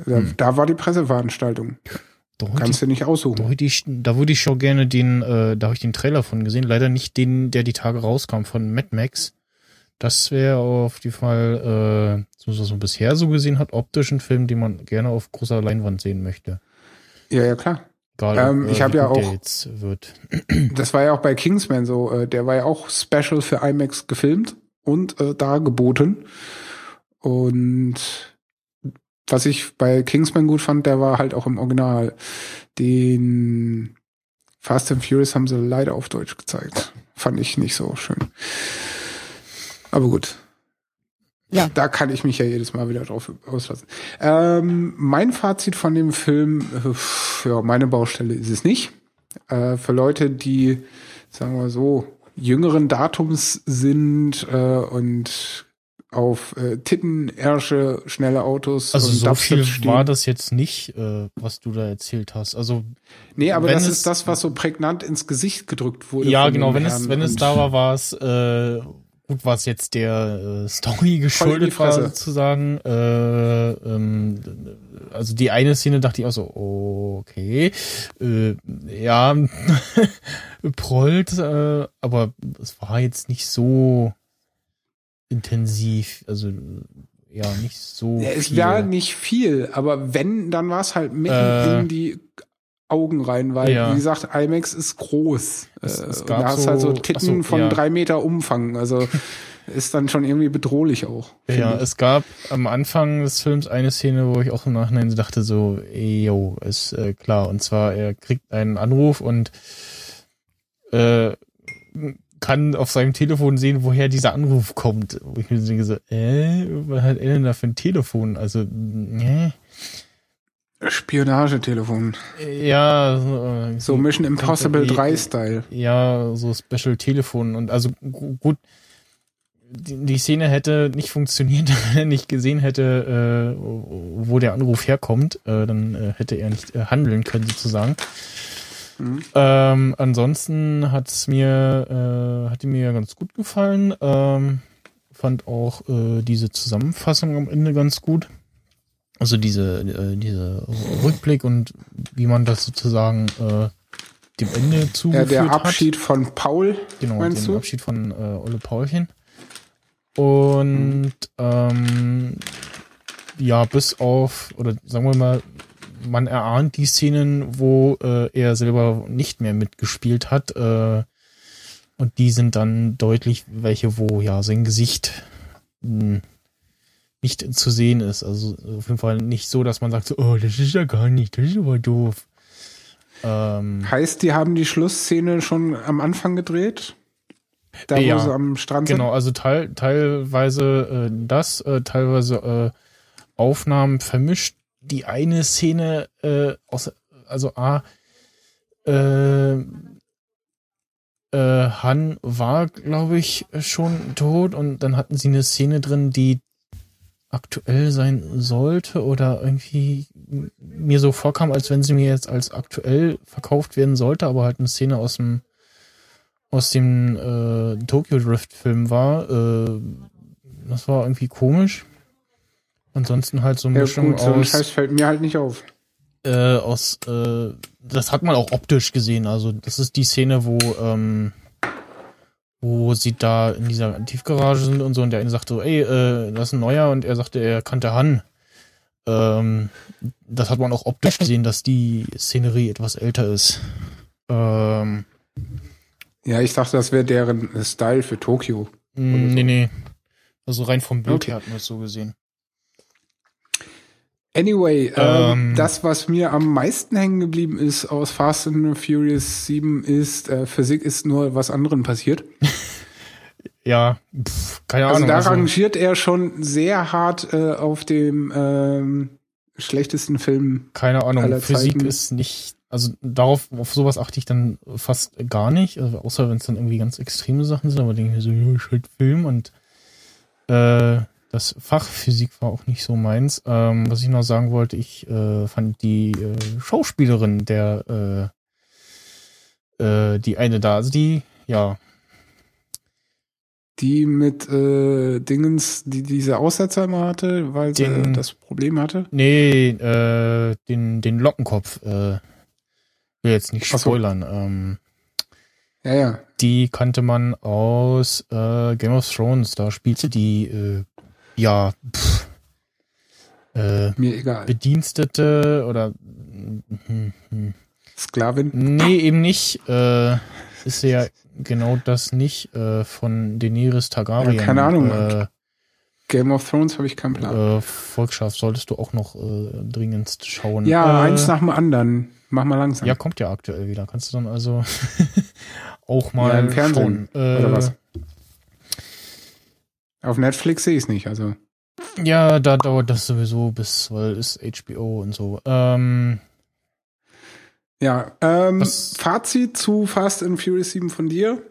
Speaker 3: Da,
Speaker 2: Hm.
Speaker 3: da war die Presseveranstaltung.
Speaker 2: Da
Speaker 3: Kannst du nicht
Speaker 2: Da
Speaker 3: aussuchen.
Speaker 2: würde ich, da würde ich schon gerne den, äh, da habe ich den Trailer von gesehen. Leider nicht den, der die Tage rauskam von Mad Max. Das wäre auf jeden Fall, äh, so was man bisher so gesehen hat, optisch ein Film, den man gerne auf großer Leinwand sehen möchte.
Speaker 3: Ja, ja, klar.
Speaker 2: Egal,
Speaker 3: Ähm,
Speaker 2: ob,
Speaker 3: ich
Speaker 2: äh,
Speaker 3: hab
Speaker 2: wie
Speaker 3: ja auch-
Speaker 2: wird.
Speaker 3: Das war ja auch bei Kingsman so. Äh, der war ja auch special für IMAX gefilmt und äh, da geboten. Und was ich bei Kingsman gut fand, der war halt auch im Original. Den Fast and Furious haben sie leider auf Deutsch gezeigt. Fand ich nicht so schön. Aber gut. Ja, da kann ich mich ja jedes Mal wieder drauf auslassen. Ähm, mein Fazit von dem Film, äh, ja, meine Baustelle ist es nicht. Äh, für Leute, die, sagen wir so, jüngeren Datums sind äh, und auf äh, Titten, Ärsche, schnelle Autos
Speaker 2: Also
Speaker 3: und
Speaker 2: so
Speaker 3: Dubstep
Speaker 2: viel
Speaker 3: stehen.
Speaker 2: war das jetzt nicht, äh, was du da erzählt hast. Also
Speaker 3: Nee, aber
Speaker 2: wenn
Speaker 3: das
Speaker 2: es-
Speaker 3: ist das, was so prägnant ins Gesicht gedrückt wurde.
Speaker 2: ja, genau. Wenn es
Speaker 3: Herrn
Speaker 2: wenn es da war, war es äh, gut, was jetzt der äh, Story geschuldet war sozusagen. Äh, ähm, also die eine Szene dachte ich auch so, okay, äh, ja, prollt, äh, aber es war jetzt nicht so intensiv, also ja, nicht so.
Speaker 3: Ja, es war nicht viel, aber wenn, dann war es halt mitten
Speaker 2: Äh,
Speaker 3: in die Augen rein, weil,
Speaker 2: ja.
Speaker 3: wie gesagt, IMAX ist groß.
Speaker 2: Es-
Speaker 3: Äh,
Speaker 2: es
Speaker 3: und
Speaker 2: gab
Speaker 3: da hast halt so
Speaker 2: so-
Speaker 3: Titten
Speaker 2: so,
Speaker 3: von
Speaker 2: ja.
Speaker 3: drei Meter Umfang. Also ist dann schon irgendwie bedrohlich auch.
Speaker 2: Ja,
Speaker 3: ich.
Speaker 2: es gab am Anfang des Films eine Szene, wo ich auch im Nachhinein so dachte so, ey, yo, ist äh, klar. Und zwar, er kriegt einen Anruf und äh, kann auf seinem Telefon sehen, woher dieser Anruf kommt. Wo ich mir so denke so, äh, was hat er denn da für ein Telefon? Also, äh,
Speaker 3: Spionagetelefon.
Speaker 2: ja, so,
Speaker 3: So Mission Impossible
Speaker 2: wie-
Speaker 3: 3 Style.
Speaker 2: Ja, so Special Telefon und also gu- gut, die, die Szene hätte nicht funktioniert, wenn er nicht gesehen hätte, äh, wo der Anruf herkommt, äh, dann äh, hätte er nicht äh, handeln können sozusagen.
Speaker 3: Mhm.
Speaker 2: Ähm, ansonsten hat's mir, äh, hat die mir ganz gut gefallen. Ähm, fand auch äh, diese Zusammenfassung am Ende ganz gut. Also diese, äh, diese Rückblick und wie man das sozusagen äh, dem Ende
Speaker 3: Ja,
Speaker 2: zugeführt
Speaker 3: der
Speaker 2: hat.
Speaker 3: Abschied von Paul,
Speaker 2: Genau,
Speaker 3: meinst
Speaker 2: den
Speaker 3: du?
Speaker 2: Abschied von äh, Olle Paulchen. Und ähm, ja, bis auf, oder sagen wir mal, man erahnt die Szenen, wo äh, er selber nicht mehr mitgespielt hat. Äh, und die sind dann deutlich welche, wo ja sein Gesicht mh, nicht zu sehen ist. Also auf jeden Fall nicht so, dass man sagt, so, oh, das ist ja gar nicht, das ist aber doof. Ähm,
Speaker 3: Heißt, die haben die Schlussszene schon am Anfang gedreht? Da,
Speaker 2: Ja,
Speaker 3: wo sie am Strand
Speaker 2: Genau, also teil, teilweise äh, das, äh, teilweise äh, Aufnahmen vermischt. Die eine Szene, äh, aus, also A, äh, äh, Han war, glaube ich, schon tot und dann hatten sie eine Szene drin, die aktuell sein sollte oder irgendwie mir so vorkam, als wenn sie mir jetzt als aktuell verkauft werden sollte, aber halt eine Szene aus dem aus dem äh, Tokyo Drift Film war. Äh, das war irgendwie komisch. Ansonsten halt so eine
Speaker 3: Ja,
Speaker 2: Mischung
Speaker 3: gut, so ein
Speaker 2: aus,
Speaker 3: Scheiß fällt mir halt nicht auf.
Speaker 2: äh, aus äh, das hat man auch optisch gesehen. Also das ist die Szene, wo ähm, wo sie da in dieser Tiefgarage sind und so und der eine sagte so, ey, äh, das ist ein neuer und er sagte, er kannte Han. Ähm, das hat man auch optisch gesehen, dass die Szenerie etwas älter ist. Ähm,
Speaker 3: Ja, ich dachte, das wäre deren Style für Tokio.
Speaker 2: Mm, Nee, nee. Also rein vom Bild
Speaker 3: Okay.
Speaker 2: her hat man es so gesehen.
Speaker 3: Anyway, ähm,
Speaker 2: Ähm.
Speaker 3: das, was mir am meisten hängen geblieben ist aus Fast and Furious 7, ist, äh, Physik ist nur was anderen passiert.
Speaker 2: Ja, pff, keine
Speaker 3: Also
Speaker 2: Ahnung.
Speaker 3: da
Speaker 2: Also,
Speaker 3: rangiert er schon sehr hart äh, auf dem ähm, schlechtesten Film.
Speaker 2: keine Ahnung. Physik ist nicht, also darauf, auf sowas achte ich dann fast gar nicht, also außer wenn es dann irgendwie ganz extreme Sachen sind, aber denke ich mir so, ja, ist halt Film und äh, das Fach Physik war auch nicht so meins. Ähm, was ich noch sagen wollte, ich äh, fand die äh, Schauspielerin der äh, äh, die eine da, also die, ja,
Speaker 3: Die mit äh, Dingens, die diese Aussetzer immer hatte, weil sie
Speaker 2: Den-
Speaker 3: das Problem hatte.
Speaker 2: Nee, äh, den, den Lockenkopf, äh, will jetzt nicht
Speaker 3: Ach so.
Speaker 2: spoilern. Ähm,
Speaker 3: Ja, ja.
Speaker 2: die kannte man aus äh, Game of Thrones. Da spielte die, äh, ja, pff, äh,
Speaker 3: Mir egal.
Speaker 2: Bedienstete oder hm, hm.
Speaker 3: Sklavin.
Speaker 2: nee, eben nicht. Äh, ist ja genau das nicht äh, von Daenerys Targaryen.
Speaker 3: Ja, keine Ahnung.
Speaker 2: Äh,
Speaker 3: Game of Thrones habe ich keinen Plan.
Speaker 2: äh, Volkschaft solltest du auch noch äh, dringendst schauen.
Speaker 3: ja,
Speaker 2: äh,
Speaker 3: eins nach dem anderen. Mach mal langsam.
Speaker 2: Ja, kommt ja aktuell wieder. Kannst du dann also auch mal
Speaker 3: Ja, im Fernsehen,
Speaker 2: schauen. Äh,
Speaker 3: oder was? Auf Netflix sehe ich es nicht. Also
Speaker 2: Ja, da dauert das sowieso bis, weil ist HBO und so. Ähm,
Speaker 3: ja. Ähm, Fazit zu Fast and Furious 7 von dir?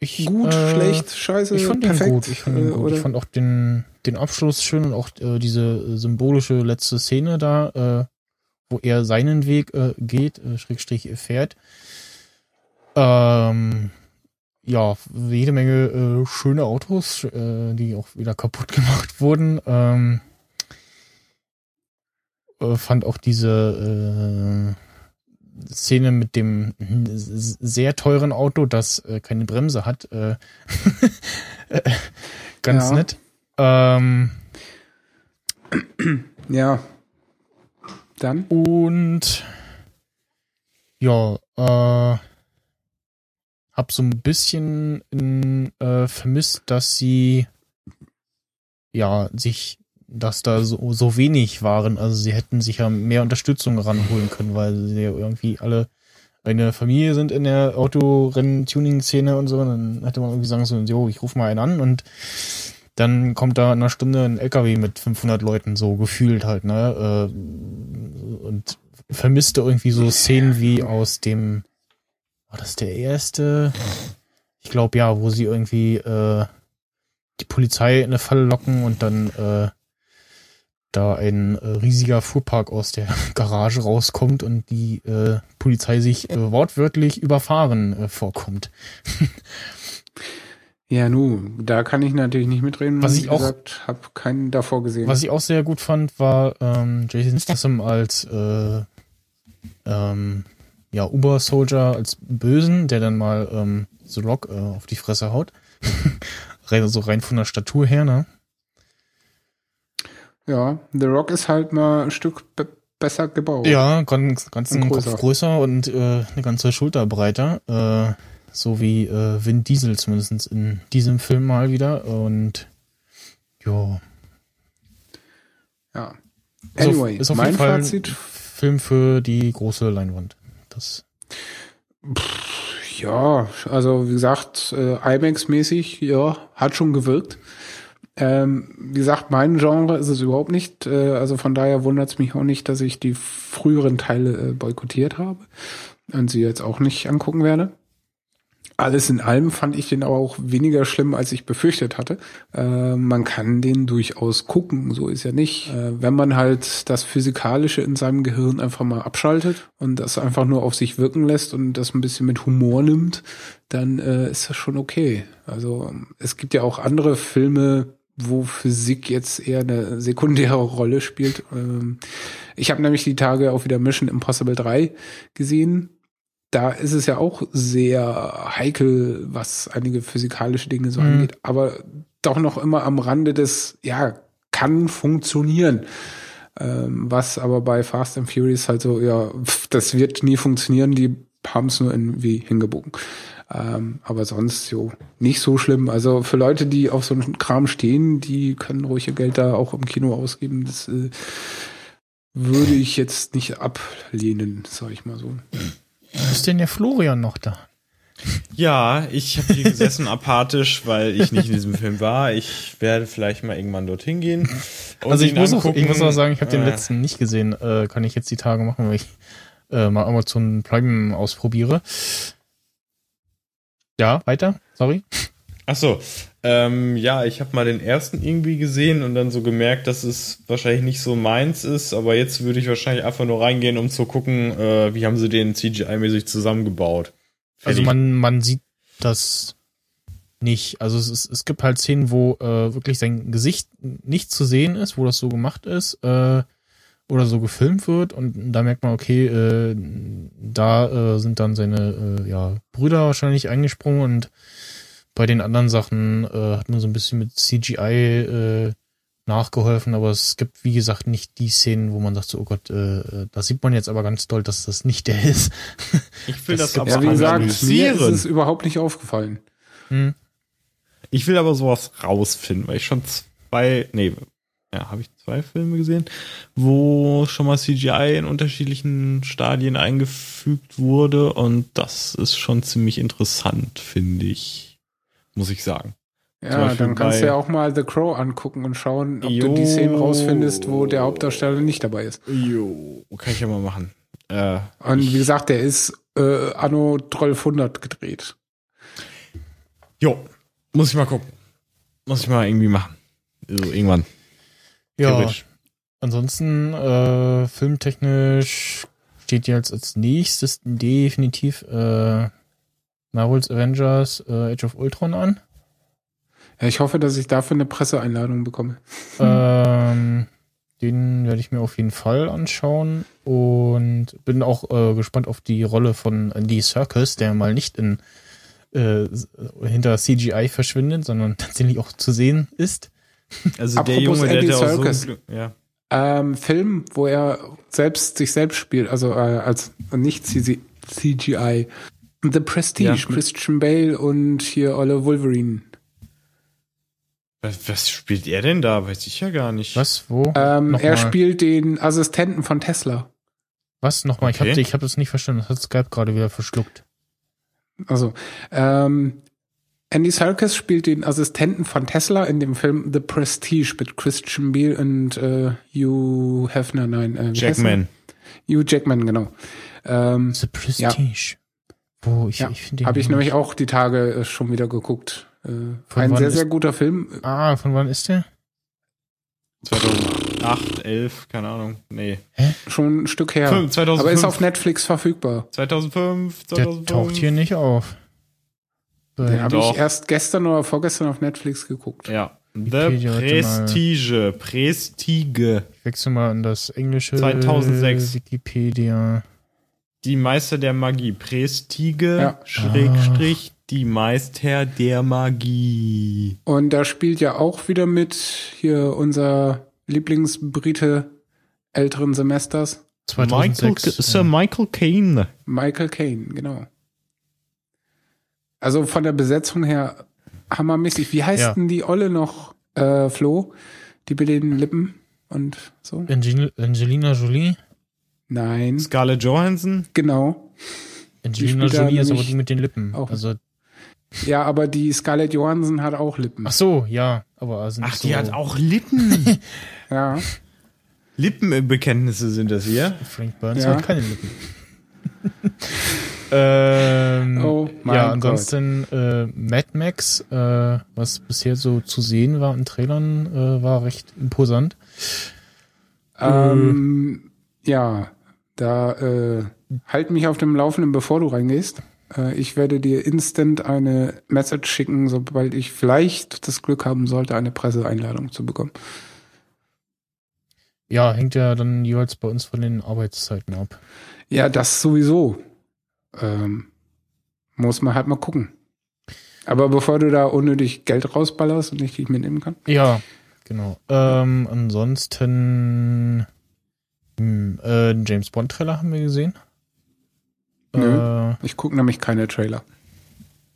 Speaker 2: ich,
Speaker 3: Gut,
Speaker 2: äh,
Speaker 3: schlecht, scheiße,
Speaker 2: Ich fand
Speaker 3: perfekt.
Speaker 2: den gut. Ich fand den
Speaker 3: äh,
Speaker 2: gut.
Speaker 3: oder?
Speaker 2: Ich fand auch den, den Abschluss schön und auch äh, diese symbolische letzte Szene da, äh, wo er seinen Weg äh, geht, äh, Schrägstrich fährt. Ähm, ja, jede Menge äh, schöne Autos, äh, die auch wieder kaputt gemacht wurden. Ähm, äh, fand auch diese äh, Szene mit dem hm, sehr teuren Auto, das äh, keine Bremse hat, äh, äh, ganz
Speaker 3: Ja.
Speaker 2: nett. Ähm,
Speaker 3: Ja. Dann?
Speaker 2: Und ja, äh, hab so ein bisschen äh, vermisst, dass sie ja sich, dass da so, so wenig waren. Also sie hätten sich ja mehr Unterstützung ranholen können, weil sie ja irgendwie alle eine Familie sind in der Autorennen-Tuning-Szene und so. Dann hätte man irgendwie sagen sollen, jo, ich rufe mal einen an und dann kommt da in einer Stunde ein LKW mit 500 Leuten, so gefühlt halt, ne? Äh, und vermisste irgendwie so Szenen wie aus dem, war das der erste? Ich glaube ja, wo sie irgendwie äh, die Polizei in eine Falle locken und dann äh, da ein äh, riesiger Fuhrpark aus der Garage rauskommt und die äh, Polizei sich äh, wortwörtlich überfahren äh, vorkommt.
Speaker 3: Ja, nu, da kann ich natürlich nicht mitreden.
Speaker 2: Was
Speaker 3: Wie
Speaker 2: ich auch-
Speaker 3: gesagt, habe keinen davor gesehen.
Speaker 2: Was ich auch sehr gut fand, war ähm, Jason Statham als äh, ähm, ja, Uber-Soldier, als Bösen, der dann mal ähm, The Rock äh, auf die Fresse haut. so rein von der Statur her, ne?
Speaker 3: ja, The Rock ist halt mal ein Stück be besser gebaut.
Speaker 2: Ja, ganz, ganz einen
Speaker 3: größer.
Speaker 2: Kopf größer und äh, eine ganze Schulter breiter. Äh, so wie äh, Vin Diesel zumindest in diesem Film mal wieder. Und ja.
Speaker 3: ja.
Speaker 2: Ist auf-
Speaker 3: Anyway,
Speaker 2: ist auf
Speaker 3: mein
Speaker 2: jeden Fall
Speaker 3: Fazit,
Speaker 2: Film für die große Leinwand. Das
Speaker 3: ja, also wie gesagt, äh, IMAX-mäßig, ja, hat schon gewirkt. Ähm, wie gesagt, mein Genre ist es überhaupt nicht. Äh, also von daher wundert es mich auch nicht, dass ich die früheren Teile äh, boykottiert habe und sie jetzt auch nicht angucken werde. Alles in allem fand ich den aber auch weniger schlimm, als ich befürchtet hatte. Äh, man kann den durchaus gucken, so ist ja nicht. Äh, wenn man halt das Physikalische in seinem Gehirn einfach mal abschaltet und das einfach nur auf sich wirken lässt und das ein bisschen mit Humor nimmt, dann äh, ist das schon okay. Also es gibt ja auch andere Filme, wo Physik jetzt eher eine sekundäre Rolle spielt. Ähm, ich habe nämlich die Tage auch wieder Mission Impossible 3 gesehen. Da ist es ja auch sehr heikel, was einige physikalische Dinge so
Speaker 2: Mhm.
Speaker 3: angeht, aber doch noch immer am Rande des, ja, kann funktionieren. Ähm, was aber bei Fast and Furious halt so, ja, pf, das wird nie funktionieren, die haben es nur irgendwie hingebogen. Ähm, aber sonst, jo, nicht so schlimm. Also für Leute, die auf so einen Kram stehen, die können ruhig ihr Geld da auch im Kino ausgeben. Das äh, würde ich jetzt nicht ablehnen, sag ich mal so.
Speaker 2: ist denn der Florian noch da?
Speaker 4: Ja, ich habe hier gesessen apathisch, weil ich nicht in diesem Film war. Ich werde vielleicht mal irgendwann dorthin gehen.
Speaker 2: Also ich muss, auch,
Speaker 4: angucken.
Speaker 2: ich muss auch sagen, ich habe den letzten nicht gesehen. Äh, kann ich jetzt die Tage machen, weil ich äh, mal Amazon Prime ausprobiere. Ja, weiter. Sorry.
Speaker 4: Ach so, ähm, ja, ich habe mal den ersten irgendwie gesehen und dann so gemerkt, dass es wahrscheinlich nicht so meins ist, aber jetzt würde ich wahrscheinlich einfach nur reingehen, um zu gucken, äh, wie haben sie den CGI-mäßig zusammengebaut.
Speaker 2: Also man, man sieht das nicht. Also es, ist, es gibt halt Szenen, wo äh, wirklich sein Gesicht nicht zu sehen ist, wo das so gemacht ist äh, oder so gefilmt wird und da merkt man, okay, äh, da äh, sind dann seine äh, ja, Brüder wahrscheinlich eingesprungen und bei den anderen Sachen äh, hat man so ein bisschen mit CGI äh, nachgeholfen, aber es gibt, wie gesagt, nicht die Szenen, wo man sagt, so, oh Gott, äh, äh, da sieht man jetzt aber ganz doll, dass das nicht der ist.
Speaker 4: ich will
Speaker 2: das
Speaker 4: das, aber
Speaker 3: Ja, wie gesagt, mir ist es überhaupt nicht aufgefallen.
Speaker 2: Hm.
Speaker 4: Ich will aber sowas rausfinden, weil ich schon zwei, nee, ja, habe ich zwei Filme gesehen, wo schon mal CGI in unterschiedlichen Stadien eingefügt wurde und das ist schon ziemlich interessant, finde ich, muss ich sagen.
Speaker 3: Ja, dann kannst du ja auch mal The Crow angucken und schauen, ob
Speaker 4: Jo.
Speaker 3: du die Szenen rausfindest, wo der Hauptdarsteller nicht dabei ist.
Speaker 4: Jo, kann ich ja mal machen. Äh,
Speaker 3: Und wie gesagt, der ist äh, Anno 1200 gedreht.
Speaker 4: jo, muss ich mal gucken. Muss ich mal irgendwie machen. So, irgendwann.
Speaker 2: Ja, ansonsten äh, filmtechnisch steht jetzt als nächstes definitiv äh, Marvel's Avengers äh, Age of Ultron an.
Speaker 3: Ja, ich hoffe, dass ich dafür eine Presseeinladung bekomme.
Speaker 2: Ähm, den werde ich mir auf jeden Fall anschauen und bin auch äh, gespannt auf die Rolle von Andy Serkis, der mal nicht in äh, hinter CGI verschwindet, sondern tatsächlich auch zu sehen ist.
Speaker 4: Also der
Speaker 3: Apropos
Speaker 4: Junge, der
Speaker 3: Andy
Speaker 4: hat ja auch so ja.
Speaker 3: Ähm, Film, wo er selbst sich selbst spielt, also äh, als nicht CG CGI. The Prestige,
Speaker 4: Ja.
Speaker 3: Christian Bale und hier Olle Wolverine.
Speaker 4: Was, was spielt er denn da? Weiß ich ja gar nicht.
Speaker 2: Was? Wo?
Speaker 3: Ähm, er spielt den Assistenten von Tesla.
Speaker 2: Was? Nochmal? Ich habe
Speaker 4: Okay.
Speaker 2: ich hab das nicht verstanden. Das hat Skype gerade wieder verschluckt.
Speaker 3: Also, ähm, Andy Serkis spielt den Assistenten von Tesla in dem Film The Prestige mit Christian Bale und äh, Hugh Hefner, nein, äh?
Speaker 4: Jackman.
Speaker 3: Hugh Jackman, genau. Ähm,
Speaker 2: The Prestige. Wo? Ich,
Speaker 3: ja,
Speaker 2: ich finde
Speaker 3: habe ich nämlich auch die Tage äh, schon wieder geguckt. Äh,
Speaker 2: Von
Speaker 3: ein sehr, sehr guter Film.
Speaker 2: Ah, von wann ist der?
Speaker 4: 2008 8, 11, keine Ahnung. Nee.
Speaker 3: Schon ein Stück her.
Speaker 4: Fünf- 2005.
Speaker 3: Aber ist auf Netflix verfügbar.
Speaker 4: 2005,
Speaker 2: Der
Speaker 4: 2005.
Speaker 2: taucht hier nicht auf.
Speaker 3: Den habe ich erst gestern oder vorgestern auf Netflix geguckt.
Speaker 4: Ja. The. Prestige. Prestige.
Speaker 2: Ich wechsle mal in das englische
Speaker 4: 2006.
Speaker 2: Wikipedia.
Speaker 4: Die Meister der Magie. Prestige,
Speaker 3: Ja.
Speaker 4: Schrägstrich, die Meister der Magie.
Speaker 3: Und da spielt ja auch wieder mit hier unser Lieblingsbrite älteren Semesters,
Speaker 2: 2006.
Speaker 4: Sir
Speaker 2: ja.
Speaker 4: Michael Caine.
Speaker 3: Michael Caine, genau. Also von der Besetzung her hammermäßig. Wie heißt
Speaker 2: Ja.
Speaker 3: denn die Olle noch, äh, Flo? Die mit den Lippen und so?
Speaker 2: Angel Angelina Jolie.
Speaker 3: Nein,
Speaker 4: Scarlett Johansson.
Speaker 3: genau.
Speaker 2: Angelina
Speaker 3: spielt da
Speaker 2: Jolie ist aber die mit den Lippen.
Speaker 3: auch-
Speaker 2: Also,
Speaker 3: Ja, aber die Scarlett Johansson hat auch Lippen.
Speaker 2: ach so, ja, aber also
Speaker 4: Ach, die
Speaker 2: so
Speaker 4: hat auch Lippen.
Speaker 3: Ja.
Speaker 4: Lippenbekenntnisse sind das hier.
Speaker 2: Frank Burns
Speaker 3: Ja.
Speaker 2: hat keine Lippen. ähm,
Speaker 3: Oh mein
Speaker 2: ja, ansonsten äh, Mad Max, äh, was bisher so zu sehen war in Trailern, äh, war recht imposant.
Speaker 3: Ähm, ja, da äh, halt mich auf dem Laufenden, bevor du reingehst. Äh, ich werde dir instant eine Message schicken, sobald ich vielleicht das Glück haben sollte, eine Presseeinladung zu bekommen.
Speaker 2: Ja, hängt ja dann jeweils bei uns von den Arbeitszeiten ab.
Speaker 3: Ja, das sowieso. Ähm, muss man halt mal gucken. Aber bevor du da unnötig Geld rausballerst und ich dich mitnehmen kann.
Speaker 2: Ja, genau. Ähm, ansonsten hm, äh, James Bond Trailer haben wir gesehen.
Speaker 3: Nö.
Speaker 2: Äh,
Speaker 3: Ich gucke nämlich keine Trailer.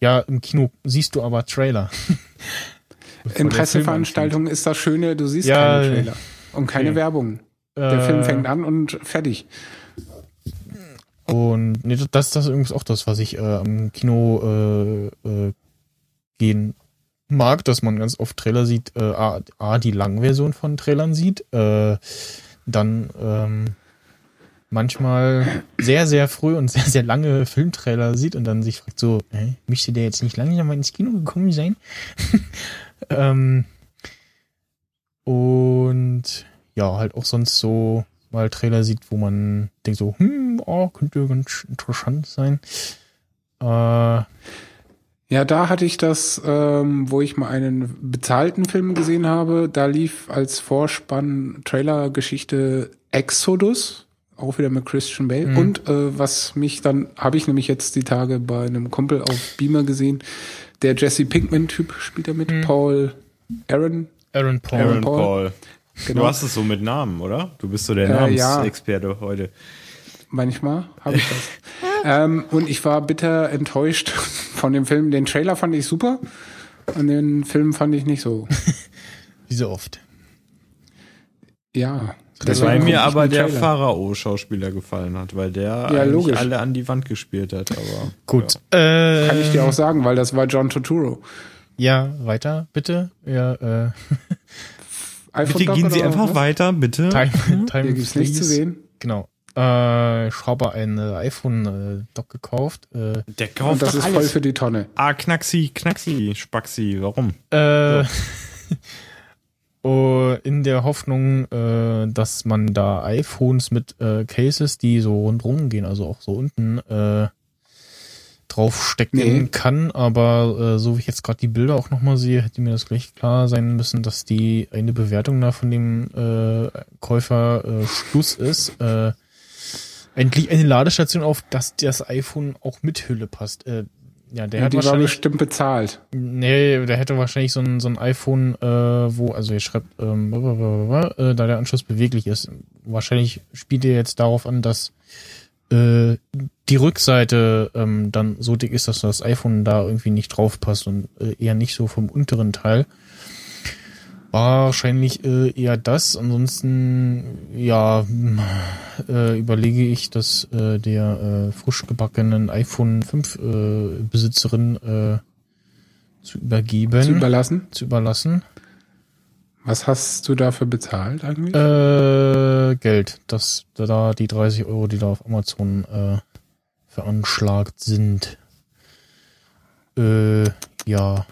Speaker 2: ja, im Kino siehst du aber Trailer.
Speaker 3: In Presseveranstaltungen ist das Schöne, du siehst
Speaker 2: Ja,
Speaker 3: keine Trailer. Und keine
Speaker 2: okay.
Speaker 3: Werbung. Der
Speaker 2: anfängt.
Speaker 3: Film
Speaker 2: Äh,
Speaker 3: fängt an und fertig.
Speaker 2: Und nee, das, das ist übrigens auch das, was ich äh, am Kino äh, äh, gehen mag, dass man ganz oft Trailer sieht, äh, A, A, die Langversion von Trailern sieht, äh, dann ähm, manchmal sehr, sehr früh und sehr, sehr lange Filmtrailer sieht und dann sich fragt so, hä, müsste der jetzt nicht langsam mal ins Kino gekommen sein? ähm, und ja, halt auch sonst so mal Trailer sieht, wo man denkt so, hm, oh, könnte ganz interessant sein. Äh,
Speaker 3: Ja, da hatte ich das, ähm, wo ich mal einen bezahlten Film gesehen habe. Da lief als Vorspann Trailer-Geschichte Exodus, auch wieder mit Christian Bale.
Speaker 2: Mhm.
Speaker 3: Und äh, was mich dann, habe ich nämlich jetzt die Tage bei einem Kumpel auf Beamer gesehen. Der Jesse Pinkman-Typ spielt da mit,
Speaker 2: Mhm.
Speaker 3: Paul Aaron.
Speaker 2: Aaron Paul.
Speaker 4: Aaron
Speaker 3: Paul.
Speaker 4: Paul.
Speaker 3: Genau.
Speaker 4: Du hast es so mit Namen, oder? Du bist so der
Speaker 3: Äh, ja.
Speaker 4: Namensexperte heute.
Speaker 3: Manchmal habe ich das. ähm, und ich war bitter enttäuscht von dem Film. Den Trailer fand ich super und den Film fand ich nicht so.
Speaker 2: Wie so oft.
Speaker 3: Ja.
Speaker 4: Weil
Speaker 3: deswegen guck
Speaker 4: mir aber der. Pharao-Schauspieler gefallen hat, weil der
Speaker 3: Ja,
Speaker 4: eigentlich
Speaker 3: logisch.
Speaker 4: alle an die Wand gespielt hat. Aber
Speaker 2: Gut. Äh,
Speaker 3: Kann ich dir auch sagen, weil das war John Turturro.
Speaker 2: Ja, weiter, bitte. Ja, äh,
Speaker 4: Bitte gehen Sie einfach
Speaker 3: was?
Speaker 4: weiter, bitte.
Speaker 2: Time, Time
Speaker 3: Hier gibt's nichts zu sehen.
Speaker 2: Genau. Äh, ich habe ein äh, iPhone-Dock gekauft. Äh,
Speaker 4: Der
Speaker 3: Und
Speaker 4: kauft
Speaker 3: das ist voll
Speaker 4: alles.
Speaker 3: für die Tonne.
Speaker 4: Ah, Knaxi, Knaxi, Spaxi. Warum?
Speaker 2: äh, oh, in der Hoffnung, äh, dass man da iPhones mit äh, Cases, die so rundrum gehen, also auch so unten äh, draufstecken
Speaker 3: Nee.
Speaker 2: kann. Aber äh, so wie ich jetzt gerade die Bilder auch nochmal sehe, hätte mir das gleich klar sein müssen, dass die eine Bewertung da von dem äh, Käufer äh, Schluss ist. Äh, endlich eine Ladestation auf, dass das iPhone auch mit Hülle passt. Äh, ja, der
Speaker 3: Ja,
Speaker 2: hat
Speaker 3: die war
Speaker 2: wahrscheinlich
Speaker 3: bestimmt bezahlt.
Speaker 2: Nee, der hätte wahrscheinlich so ein, so ein iPhone, äh, wo, also ihr schreibt, ähm, blablabla, äh, da der Anschluss beweglich ist. Wahrscheinlich spielt ihr jetzt darauf an, dass äh, die Rückseite ähm, dann so dick ist, dass das iPhone da irgendwie nicht drauf passt und äh, eher nicht so vom unteren Teil. Wahrscheinlich äh, eher das. Ansonsten, ja, äh, überlege ich, das äh, der äh, frisch gebackenen iPhone 5 äh, Besitzerin äh, zu übergeben,
Speaker 3: Zu überlassen.
Speaker 2: zu überlassen.
Speaker 3: Was hast du dafür bezahlt eigentlich?
Speaker 2: Äh, Geld, das da die 30 Euro, die da auf Amazon äh, veranschlagt sind. Äh, ja.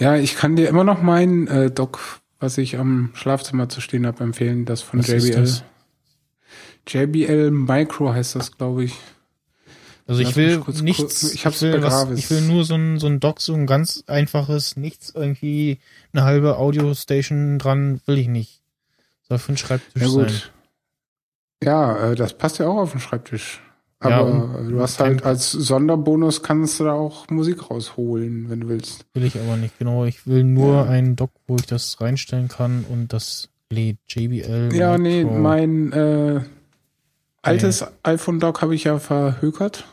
Speaker 3: Ja, ich kann dir immer noch meinen äh, Doc was ich am Schlafzimmer zu stehen habe, empfehlen. Das von
Speaker 2: Was
Speaker 3: JBL.
Speaker 2: das?
Speaker 3: JBL Micro heißt das, glaube ich.
Speaker 2: Also ich
Speaker 3: Lass
Speaker 2: will
Speaker 3: mich kurz
Speaker 2: nichts.
Speaker 3: Ich hab's
Speaker 2: will, was, ich will nur so ein, so ein Dock, so ein ganz einfaches, nichts irgendwie, eine halbe Audio-Station dran, will ich nicht. Soll für den Schreibtisch
Speaker 3: Ja
Speaker 2: sein.
Speaker 3: gut. Ja, äh, das passt ja auch auf den Schreibtisch.
Speaker 2: Ja,
Speaker 3: Aber äh, du hast halt als Sonderbonus kannst du da auch Musik rausholen, wenn du willst.
Speaker 2: Will ich aber nicht, genau. Ich will nur
Speaker 3: Ja.
Speaker 2: einen Dock, wo ich das reinstellen kann und das lädt JBL.
Speaker 3: Ja, nee,
Speaker 2: Micro.
Speaker 3: mein äh, altes iPhone Dock habe ich ja verhökert,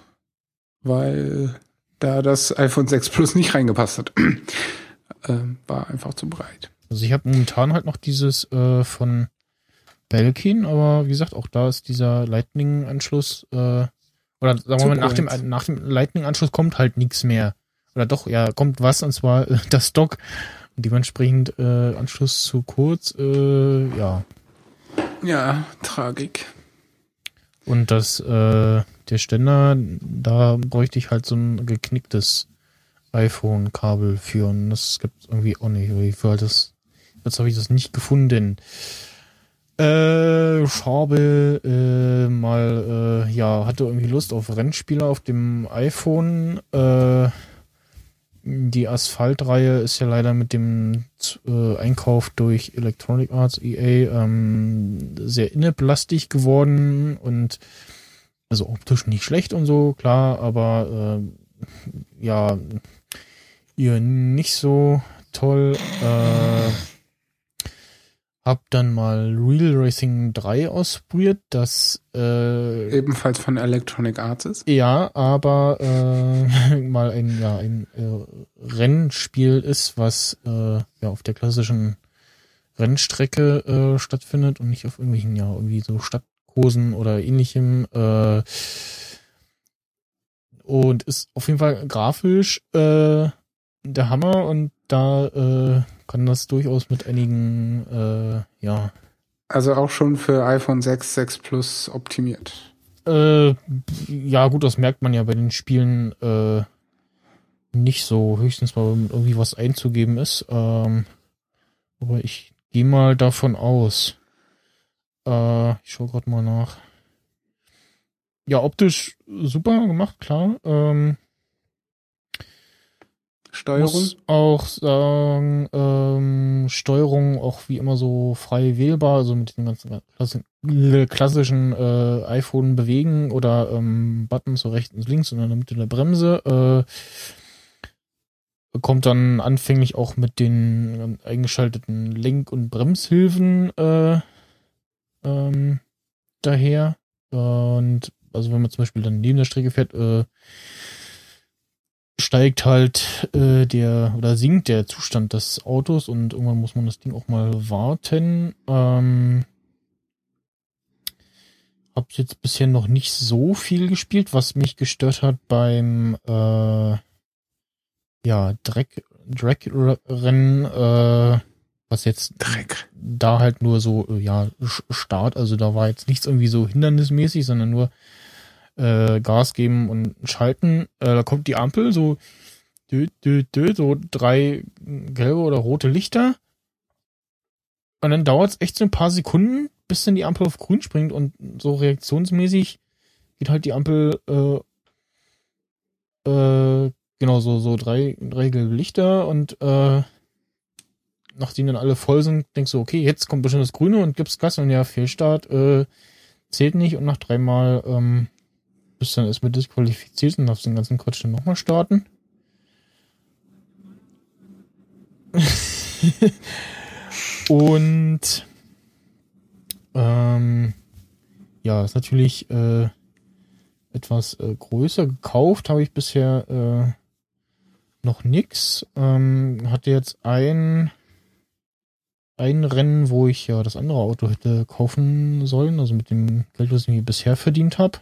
Speaker 3: weil da das iPhone 6 Plus nicht reingepasst hat. ähm, war einfach zu breit.
Speaker 2: Also ich habe momentan halt noch dieses äh, von Belkin, aber wie gesagt, auch da ist dieser Lightning-Anschluss, äh, oder sagen wir mal, nach dem, nach dem Lightning-Anschluss kommt halt nichts mehr. Oder doch, ja, kommt was, und zwar äh, das Dock. Und dementsprechend äh, Anschluss zu kurz, äh, ja.
Speaker 3: Ja, Tragik.
Speaker 2: Und das, äh, der Ständer, da bräuchte ich halt so ein geknicktes iPhone-Kabel für. Und das gibt's irgendwie auch nicht. Irgendwie für halt das, jetzt habe ich das nicht gefunden. Äh, ich äh, mal, äh, ja, hatte irgendwie Lust auf Rennspiele auf dem iPhone. Äh, die Asphalt-Reihe ist ja leider mit dem äh, Einkauf durch Electronic Arts EA ähm, sehr inneblastig geworden und also optisch nicht schlecht und so, klar, aber äh, ja, ihr nicht so toll. Äh, hab dann mal Real Racing 3 ausprobiert, das äh,
Speaker 3: Ebenfalls von Electronic Arts ist.
Speaker 2: ja, aber äh, mal ein ja ein äh, Rennspiel ist, was äh, ja auf der klassischen Rennstrecke äh, stattfindet und nicht auf irgendwelchen ja irgendwie so Stadtkursen oder ähnlichem. Äh, und ist auf jeden Fall grafisch äh, der Hammer und da äh, kann das durchaus mit einigen äh, ja
Speaker 3: Also auch schon für iPhone 6, 6 Plus optimiert.
Speaker 2: Äh, ja, gut, das merkt man ja bei den Spielen äh, nicht so. Höchstens mal, wenn irgendwie was einzugeben ist. Ähm, aber ich gehe mal davon aus. Äh, ich schaue gerade mal nach. Ja, optisch super gemacht, klar. Ähm,
Speaker 3: Steuerung?
Speaker 2: muss auch sagen, ähm, Steuerung auch wie immer so frei wählbar, also mit den ganzen klassi- klassischen äh, iPhone bewegen oder ähm, Buttons so rechts und links und in der Mitte der Bremse. Äh, kommt dann anfänglich auch mit den ähm, eingeschalteten Lenk- und Bremshilfen äh, ähm, daher. Und also wenn man zum Beispiel dann neben der Strecke fährt, äh, steigt halt äh, der oder sinkt der Zustand des Autos und irgendwann muss man das Ding auch mal warten. Ähm, hab jetzt bisher noch nicht so viel gespielt, was mich gestört hat beim äh, ja Dreck Dreckrennen, äh, was jetzt
Speaker 3: Dreck.
Speaker 2: da halt nur so äh, ja Start, also da war jetzt nichts irgendwie so hindernismäßig, sondern nur äh, Gas geben und schalten. Äh, da kommt die Ampel, so dö, dö, dö, so drei gelbe oder rote Lichter. Und dann dauert es echt so ein paar Sekunden, bis dann die Ampel auf grün springt und so reaktionsmäßig geht halt die Ampel äh, äh, genau so so drei drei gelbe Lichter und äh, nachdem dann alle voll sind, denkst du, okay, jetzt kommt bestimmt das Grüne und gibst Gas und ja, Fehlstart äh, zählt nicht und nach dreimal ähm, bist dann erstmal disqualifiziert und darfst den ganzen Quatsch dann nochmal starten. und ähm, ja, ist natürlich äh, etwas äh, größer gekauft, habe ich bisher äh, noch nix. Ähm, hatte jetzt ein ein Rennen, wo ich ja das andere Auto hätte kaufen sollen, also mit dem Geld, was ich mir bisher verdient habe.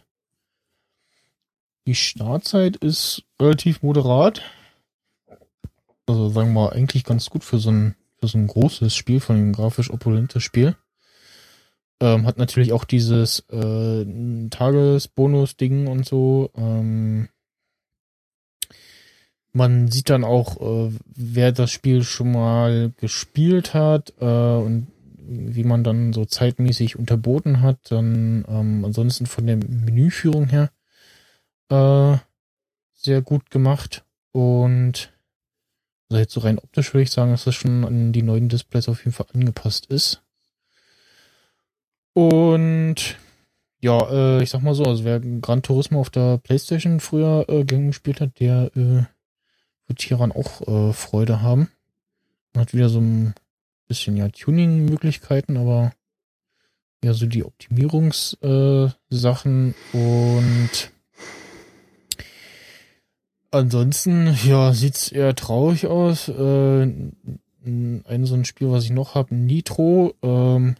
Speaker 2: Die Startzeit ist relativ moderat. Also sagen wir mal, eigentlich ganz gut für so ein, für so ein großes Spiel, von einem grafisch opulentes Spiel. Ähm, hat natürlich auch dieses äh, Tagesbonus-Ding und so. Ähm, man sieht dann auch, äh, wer das Spiel schon mal gespielt hat äh, und wie man dann so zeitmäßig unterboten hat. Dann ähm, ansonsten von der Menüführung her äh, sehr gut gemacht. Und also jetzt so rein optisch würde ich sagen, dass das schon an die neuen Displays auf jeden Fall angepasst ist. Und ja, äh, ich sag mal so, also wer Gran Turismo auf der Playstation früher äh, gespielt hat, der äh, wird hieran auch äh, Freude haben. Man hat wieder so ein bisschen ja Tuning-Möglichkeiten, aber ja so die Optimierungssachen äh, und ansonsten ja sieht's eher traurig aus. Äh, ein so ein Spiel, was ich noch habe, Nitro, ähm,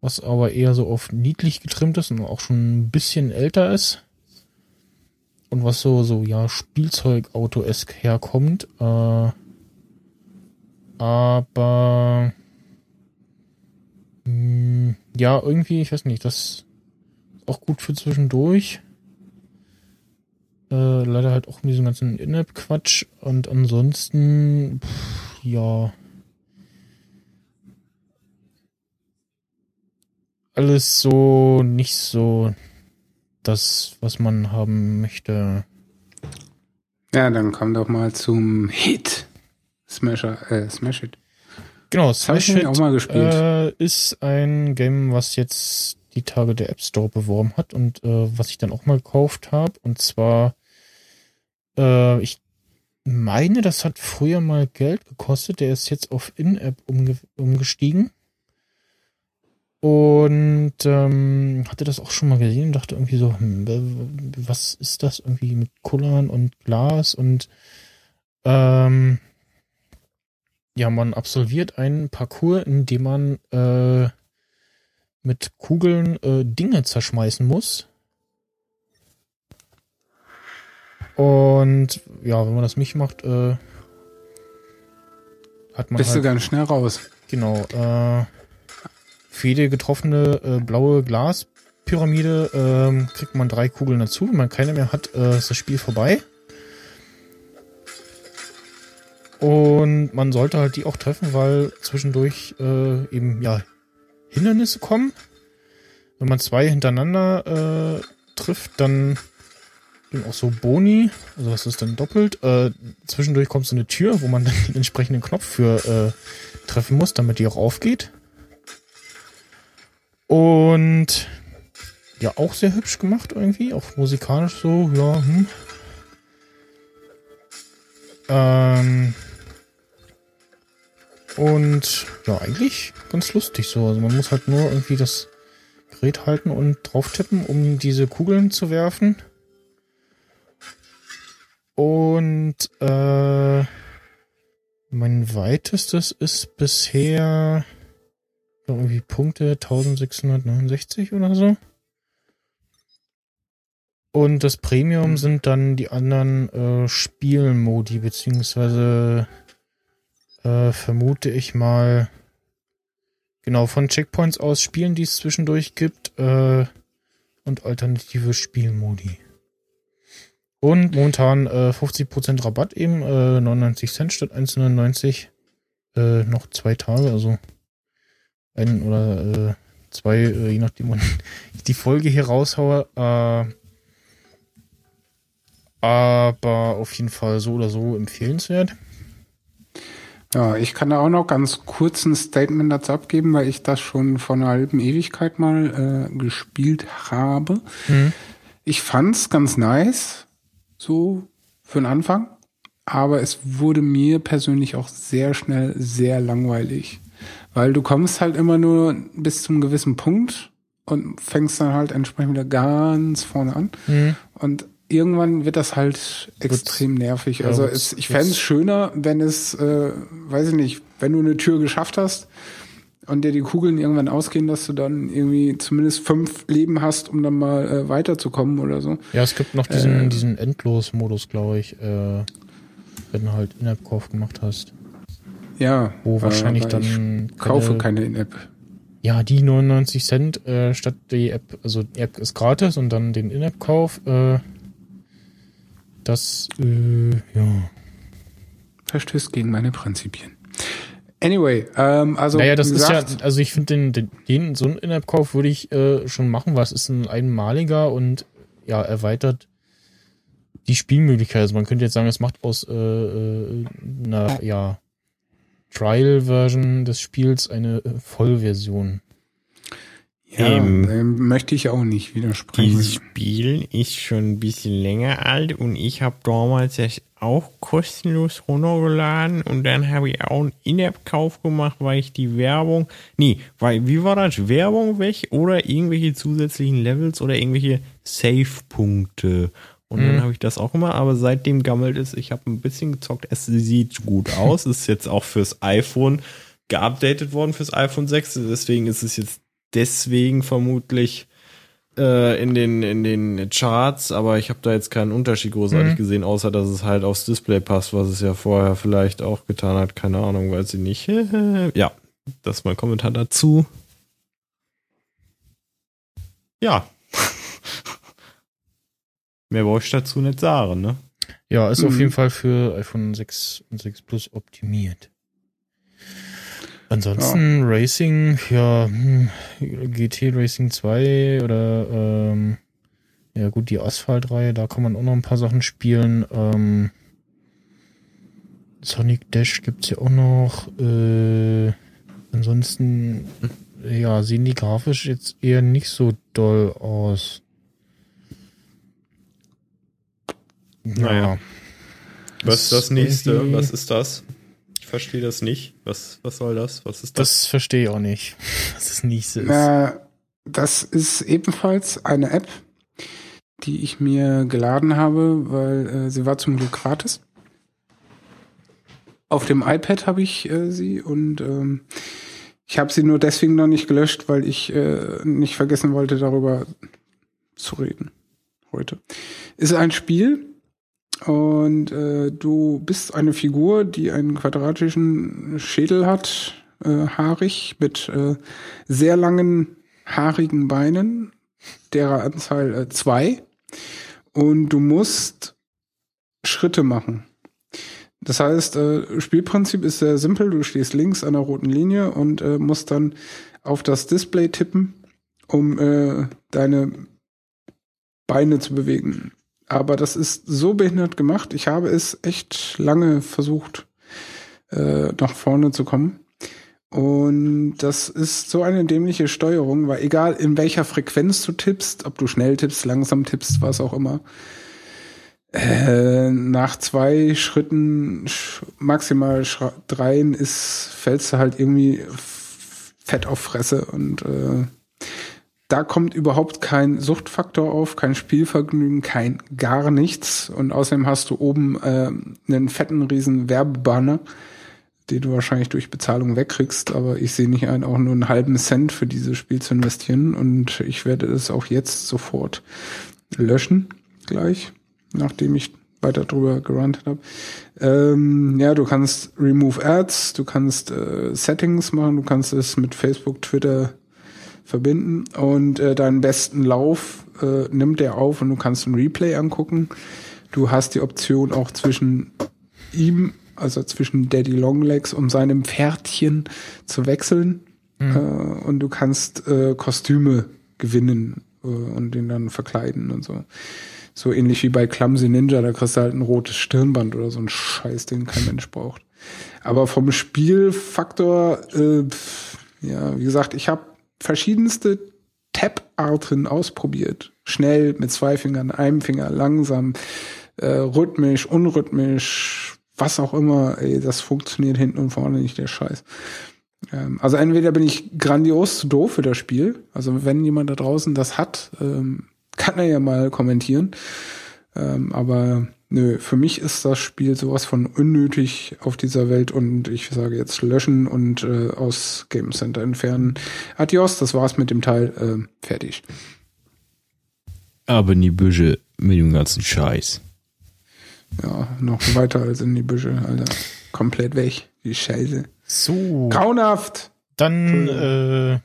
Speaker 2: was aber eher so auf niedlich getrimmt ist und auch schon ein bisschen älter ist und was so so ja Spielzeugauto-esk herkommt. Äh, aber mh, hm, ja, irgendwie, ich weiß nicht, das ist auch gut für zwischendurch. Äh, leider halt auch mit diesem ganzen In-App-Quatsch. Und ansonsten, pff, ja. Alles so nicht so das, was man haben möchte.
Speaker 3: Ja, dann komm doch mal zum Hit. Smasher, äh, Smash It.
Speaker 2: Genau, Smash It
Speaker 3: auch mal gespielt.
Speaker 2: Äh, ist ein Game, was jetzt die Tage der App Store beworben hat und äh, was ich dann auch mal gekauft habe. Und zwar, äh, ich meine, das hat früher mal Geld gekostet. Der ist jetzt auf In-App umge umgestiegen. Und ähm, hatte das auch schon mal gesehen und dachte irgendwie so, hm, was ist das irgendwie mit Kullern und Glas und ähm, ja, man absolviert einen Parcours, in dem man äh, mit Kugeln äh, Dinge zerschmeißen muss. Und ja, wenn man das nicht macht, äh, hat man.
Speaker 3: Bist
Speaker 2: halt,
Speaker 3: du ganz schnell raus.
Speaker 2: Genau. Äh, für jede getroffene äh, blaue Glaspyramide ähm, kriegt man drei Kugeln dazu. Wenn man keine mehr hat, äh, ist das Spiel vorbei. Und man sollte halt die auch treffen, weil zwischendurch äh, eben ja Hindernisse kommen. Wenn man zwei hintereinander äh, trifft, dann eben auch so Boni, also was ist dann doppelt. Äh, zwischendurch kommt so eine Tür, wo man den entsprechenden Knopf für äh, treffen muss, damit die auch aufgeht. Und ja, auch sehr hübsch gemacht irgendwie, auch musikalisch so, ja, hm. Ähm, und ja, eigentlich ganz lustig so. Also man muss halt nur irgendwie das Gerät halten und drauf tippen, um diese Kugeln zu werfen. Und äh, mein weitestes ist bisher irgendwie Punkte 1669 oder so. Und das Premium sind dann die anderen äh, Spielmodi, beziehungsweise äh, vermute ich mal, genau, von Checkpoints aus Spielen, die es zwischendurch gibt, äh, und alternative Spielmodi. Und momentan äh, 50% Rabatt eben, äh, 99 Cent statt 1,99. Äh, noch zwei Tage, also ein oder äh, zwei, äh, je nachdem, wann ich die Folge hier raushaue. Äh, aber auf jeden Fall so oder so empfehlenswert.
Speaker 3: Ja, ich kann da auch noch ganz kurz ein Statement dazu abgeben, weil ich das schon vor einer halben Ewigkeit mal äh, gespielt habe.
Speaker 2: Mhm.
Speaker 3: Ich fand's ganz nice, so für den Anfang, aber es wurde mir persönlich auch sehr schnell sehr langweilig, weil du kommst halt immer nur bis zum gewissen Punkt und fängst dann halt entsprechend wieder ganz vorne an
Speaker 2: Mhm.
Speaker 3: und irgendwann wird das halt extrem nervig.
Speaker 2: ja,
Speaker 3: Also
Speaker 2: wird's-
Speaker 3: es, ich fände es schöner, wenn es, äh, weiß ich nicht, wenn du eine Tür geschafft hast und dir die Kugeln irgendwann ausgehen, dass du dann irgendwie zumindest fünf Leben hast, um dann mal äh, weiterzukommen oder so.
Speaker 2: Ja, es gibt noch diesen,
Speaker 3: Äh.
Speaker 2: diesen Endlos-Modus, glaube ich, äh, wenn du halt In-App-Kauf gemacht hast.
Speaker 3: Ja.
Speaker 2: Wo wahrscheinlich
Speaker 3: aber
Speaker 2: dann.
Speaker 3: Ich kaufe
Speaker 2: keine-
Speaker 3: keine In-App.
Speaker 2: Ja, die 99 Cent äh, statt die App, also die App ist gratis und dann den In-App-Kauf. Äh, das, äh, ja.
Speaker 3: verstößt gegen meine Prinzipien. Anyway, ähm, also
Speaker 2: naja, das
Speaker 3: wie
Speaker 2: ist
Speaker 3: gesagt,
Speaker 2: ja, also ich finde den, den, den, so einen In-App-Kauf würde ich äh, schon machen, weil es ist ein einmaliger und ja, erweitert die Spielmöglichkeit. Also man könnte jetzt sagen, es macht aus äh, äh, einer, ja, Trial-Version des Spiels eine äh, Vollversion.
Speaker 3: Ja, möchte ich auch nicht widersprechen.
Speaker 4: Dieses Spiel ist schon ein bisschen länger alt und ich habe damals das auch kostenlos runtergeladen und dann habe ich auch einen In-App-Kauf gemacht, weil ich die Werbung, nee, weil, wie war das? Werbung weg oder irgendwelche zusätzlichen Levels oder irgendwelche Save-Punkte. Und dann
Speaker 2: Mhm.
Speaker 4: habe ich das auch immer, aber seitdem gammelt es, ich habe ein bisschen gezockt, es sieht gut aus, ist jetzt auch fürs iPhone geupdatet worden, fürs iPhone 6, deswegen ist es jetzt deswegen vermutlich äh, in den in den Charts, aber ich habe da jetzt keinen Unterschied großartig
Speaker 2: Mhm.
Speaker 4: gesehen, außer dass es halt aufs Display passt, was es ja vorher vielleicht auch getan hat, keine Ahnung, weiß ich nicht. ja, das ist mein Kommentar dazu. Ja. Mehr brauche ich dazu nicht sagen, ne?
Speaker 2: Ja, ist auf
Speaker 3: Mhm.
Speaker 2: jeden Fall für iPhone 6 und 6 Plus optimiert. Ansonsten Racing, ja, hm, GT Racing 2 oder ähm, ja gut, die Asphalt-Reihe, da kann man auch noch ein paar Sachen spielen. Ähm, Sonic Dash gibt's ja auch noch. Äh, ansonsten, ja, sehen die grafisch jetzt eher nicht so doll aus.
Speaker 4: Naja. Was ist das nächste? Was ist das? Verstehe das nicht. Was, was soll das? Was ist das?
Speaker 2: Das verstehe ich auch nicht, was das nächste ist.
Speaker 3: Äh, das ist ebenfalls eine App, die ich mir geladen habe, weil äh, sie war zum Glück gratis. Auf dem iPad habe ich äh, sie und ähm, ich habe sie nur deswegen noch nicht gelöscht, weil ich äh, nicht vergessen wollte, darüber zu reden heute. Ist ein Spiel und äh, du bist eine Figur, die einen quadratischen Schädel hat, äh, haarig, mit äh, sehr langen, haarigen Beinen, derer Anzahl äh, zwei. Und du musst Schritte machen. Das heißt, äh, Spielprinzip ist sehr simpel. Du stehst links an der roten Linie und äh, musst dann auf das Display tippen, um äh, deine Beine zu bewegen. Aber das ist so behindert gemacht. Ich habe es echt lange versucht, äh, nach vorne zu kommen. Und das ist so eine dämliche Steuerung, weil egal in welcher Frequenz du tippst, ob du schnell tippst, langsam tippst, was auch immer, äh, nach zwei Schritten, sch maximal dreien, ist, fällst du halt irgendwie fett auf Fresse und äh, da kommt überhaupt kein Suchtfaktor auf, kein Spielvergnügen, kein gar nichts. Und außerdem hast du oben äh, einen fetten riesen Werbebanner, den du wahrscheinlich durch Bezahlung wegkriegst, aber ich sehe nicht ein, auch nur einen halben Cent für dieses Spiel zu investieren. Und ich werde es auch jetzt sofort löschen, gleich, nachdem ich weiter drüber gerantet habe. Ähm, ja, du kannst Remove Ads, du kannst äh, Settings machen, du kannst es mit Facebook, Twitter verbinden und äh, deinen besten Lauf äh, nimmt er auf und du kannst ein Replay angucken. Du hast die Option auch zwischen ihm, also zwischen Daddy Longlegs und seinem Pferdchen zu wechseln äh, und du kannst äh, Kostüme gewinnen äh, und den dann verkleiden und so. So ähnlich wie bei Clumsy Ninja, da kriegst du halt ein rotes Stirnband oder so ein Scheiß, den kein Mensch braucht. Aber vom Spielfaktor, äh, ja, wie gesagt, ich habe verschiedenste Tap-Arten ausprobiert. Schnell, mit zwei Fingern, einem Finger, langsam, äh, rhythmisch, unrhythmisch, was auch immer. Ey, das funktioniert hinten und vorne nicht, der Scheiß. Ähm, also entweder bin ich grandios zu doof für das Spiel. Also wenn jemand da draußen das hat, ähm, kann er ja mal kommentieren. Ähm, aber nö, für mich ist das Spiel sowas von unnötig auf dieser Welt und ich sage jetzt löschen und äh, aus Game Center entfernen. Adios, das war's mit dem Teil. Äh, fertig.
Speaker 4: Aber in die Büsche mit dem ganzen Scheiß.
Speaker 3: Ja, noch weiter als in die Büsche, Alter. Komplett weg. Die Scheiße.
Speaker 2: So,
Speaker 3: Grauenhaft!
Speaker 2: dann äh,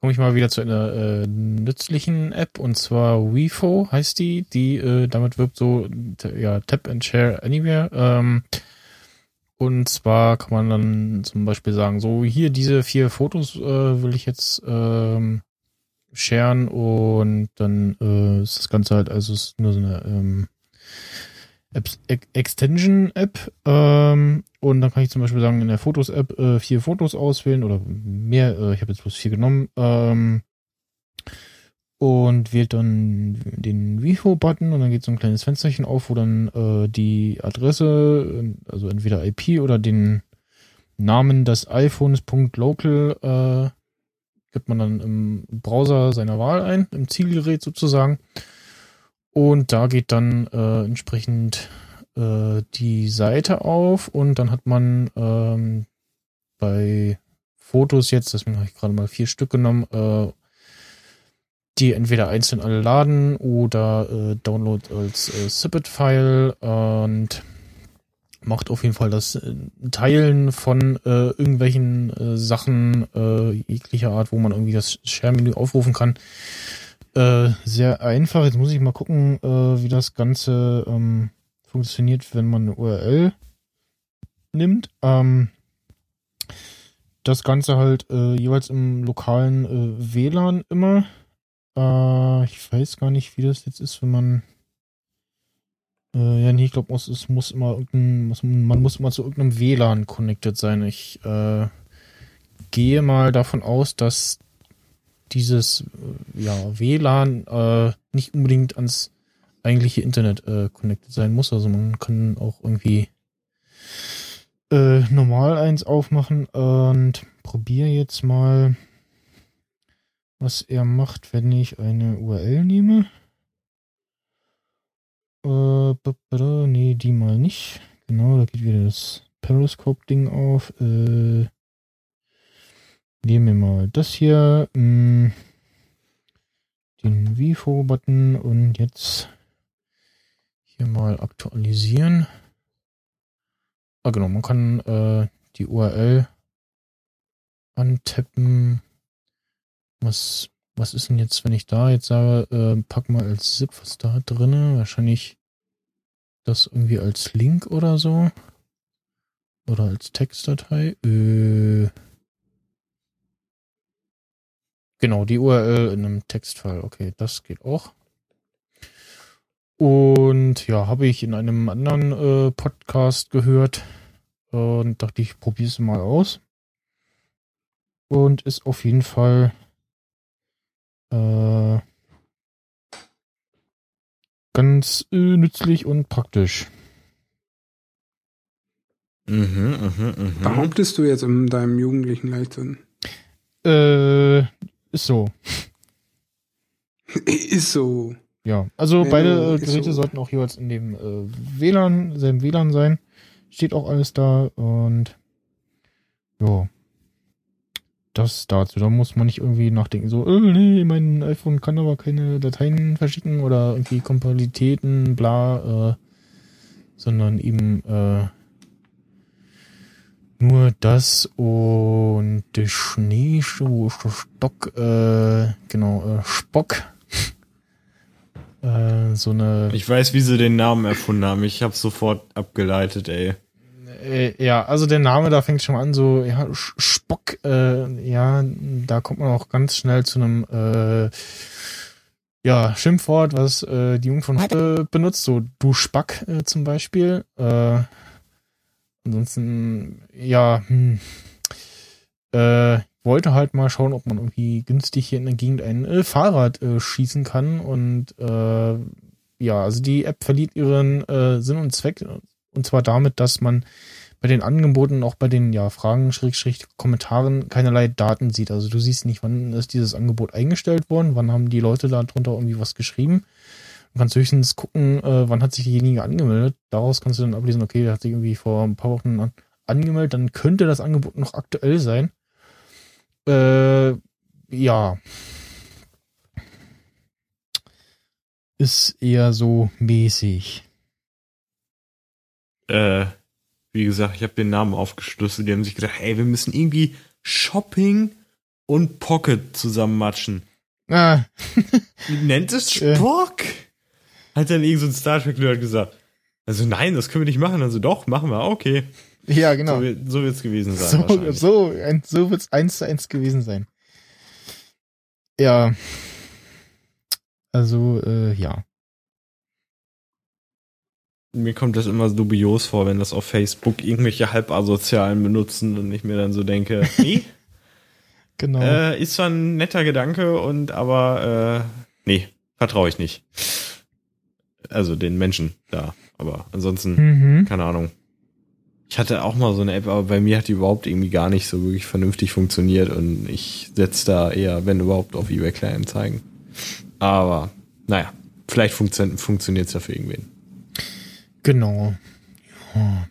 Speaker 2: komme ich mal wieder zu einer äh, nützlichen App und zwar WeFo heißt die, die äh, damit wirbt so ja Tap and Share Anywhere. Ähm, Und zwar kann man dann zum Beispiel sagen, so hier diese vier Fotos äh, will ich jetzt ähm, sharen und dann äh, ist das Ganze halt, also ist nur so eine ähm, Apps, Ex- Extension-App ähm, und dann kann ich zum Beispiel sagen, in der Fotos-App äh, vier Fotos auswählen oder mehr, äh, ich habe jetzt bloß vier genommen ähm, und wählt dann den Vivo-Button und dann geht so ein kleines Fensterchen auf, wo dann äh, die Adresse, also entweder IP oder den Namen des iPhones .local äh, gibt man dann im Browser seiner Wahl ein, im Zielgerät sozusagen. Und da geht dann äh, entsprechend äh, die Seite auf und dann hat man ähm, bei Fotos jetzt, deswegen habe ich gerade mal vier Stück genommen, äh, die entweder einzeln alle laden oder äh, Download als äh, Snippet-File und macht auf jeden Fall das äh, Teilen von äh, irgendwelchen äh, Sachen äh, jeglicher Art, wo man irgendwie das Share-Menü aufrufen kann. Äh, sehr einfach. Jetzt muss ich mal gucken, äh, wie das Ganze ähm, funktioniert, wenn man eine URL nimmt. Ähm, das Ganze halt äh, jeweils im lokalen äh, WLAN immer. Äh, ich weiß gar nicht, wie das jetzt ist, wenn man ja, nee, ich glaube, es muss immer irgendein, muss, man muss immer zu irgendeinem WLAN connected sein. Ich gehe mal davon aus, dass dieses äh, ja, WLAN äh, nicht unbedingt ans eigentliche Internet äh, connected sein muss. Also man kann auch irgendwie äh, normal eins aufmachen und probiere jetzt mal, was er macht, wenn ich eine URL nehme. Äh, nee, die mal nicht. Genau, da geht wieder das Periscope-Ding auf. Äh, nehmen wir mal das hier. Mh, den Vivo-Button und jetzt hier mal aktualisieren. Ah, genau, man kann äh, die URL antappen. Was, was ist denn jetzt, wenn ich da jetzt sage, äh, pack mal als ZIP was da drinne? Wahrscheinlich das irgendwie als Link oder so. Oder als Textdatei. Äh, genau, die URL in einem Textfile. Okay, das geht auch. Und ja, habe ich in einem anderen äh, Podcast gehört und dachte ich, probiere es mal aus. Und ist auf jeden Fall äh, ganz äh, nützlich und praktisch.
Speaker 4: Mhm, mhm, mhm.
Speaker 3: Behauptest du jetzt in deinem jugendlichen Leichtsinn?
Speaker 2: Äh, ist so.
Speaker 3: Ist so.
Speaker 2: Ja, also
Speaker 3: Ja,
Speaker 2: beide äh, Geräte
Speaker 3: so.
Speaker 2: sollten auch jeweils in dem äh, WLAN, selben WLAN sein. Steht auch alles da und ja. Das dazu. Da muss man nicht irgendwie nachdenken, so, äh, nee, mein iPhone kann aber keine Dateien verschicken oder irgendwie Kompatibilitäten, bla, äh, sondern eben äh, nur das und der Schneeschuh, Stock, äh, genau, äh, Spock. äh, so eine
Speaker 4: Ich weiß, wie sie den Namen erfunden haben. Ich habe sofort abgeleitet, ey.
Speaker 2: Äh, ja, also der Name, da fängt schon an so, ja, Sch- Spock, äh, ja, da kommt man auch ganz schnell zu einem, äh, ja, Schimpfwort, was äh, die Jugend von heute benutzt, so du Spack äh, zum Beispiel. Äh, ansonsten, ja, hm, äh, wollte halt mal schauen, ob man irgendwie günstig hier in der Gegend ein äh, Fahrrad äh, schießen kann und äh, ja, also die App verliert ihren äh, Sinn und Zweck und zwar damit, dass man bei den Angeboten, auch bei den ja, Fragen, Schrägstrich, Kommentaren keinerlei Daten sieht. Also du siehst nicht, wann ist dieses Angebot eingestellt worden, wann haben die Leute da drunter irgendwie was geschrieben. Du kannst höchstens gucken, äh, wann hat sich derjenige angemeldet. Daraus kannst du dann ablesen, okay, der hat sich irgendwie vor ein paar Wochen an, angemeldet, dann könnte das Angebot noch aktuell sein. Äh, ja. Ist eher so mäßig.
Speaker 4: Äh, wie gesagt, ich habe den Namen aufgeschlüsselt. Die haben sich gedacht, ey, wir müssen irgendwie Shopping und Pocket zusammenmatschen.
Speaker 2: Ah,
Speaker 4: Nennt es
Speaker 2: Äh.
Speaker 4: Hat dann irgend so ein Star Trek Nerd gesagt. Also nein, das können wir nicht machen. Also doch, machen wir, okay.
Speaker 2: Ja, genau.
Speaker 4: So, wird- so wird's gewesen sein.
Speaker 2: So, so, ein, so wird's eins zu eins gewesen sein. Ja. Also, äh, ja.
Speaker 4: Mir kommt das immer so dubios vor, wenn das auf Facebook irgendwelche Halbasozialen benutzen und ich mir dann so denke, nee,
Speaker 2: Genau.
Speaker 4: äh, ist zwar ein netter Gedanke und aber äh, nee, vertraue ich nicht. Also den Menschen da. Aber ansonsten,
Speaker 2: mhm.
Speaker 4: keine Ahnung. Ich hatte auch mal so eine App, aber bei mir hat die überhaupt irgendwie gar nicht so wirklich vernünftig funktioniert und ich setze da eher, wenn überhaupt, auf eBay Kleinanzeigen. Aber naja, vielleicht funktio funktioniert es ja für irgendwen.
Speaker 2: Genau. Ja.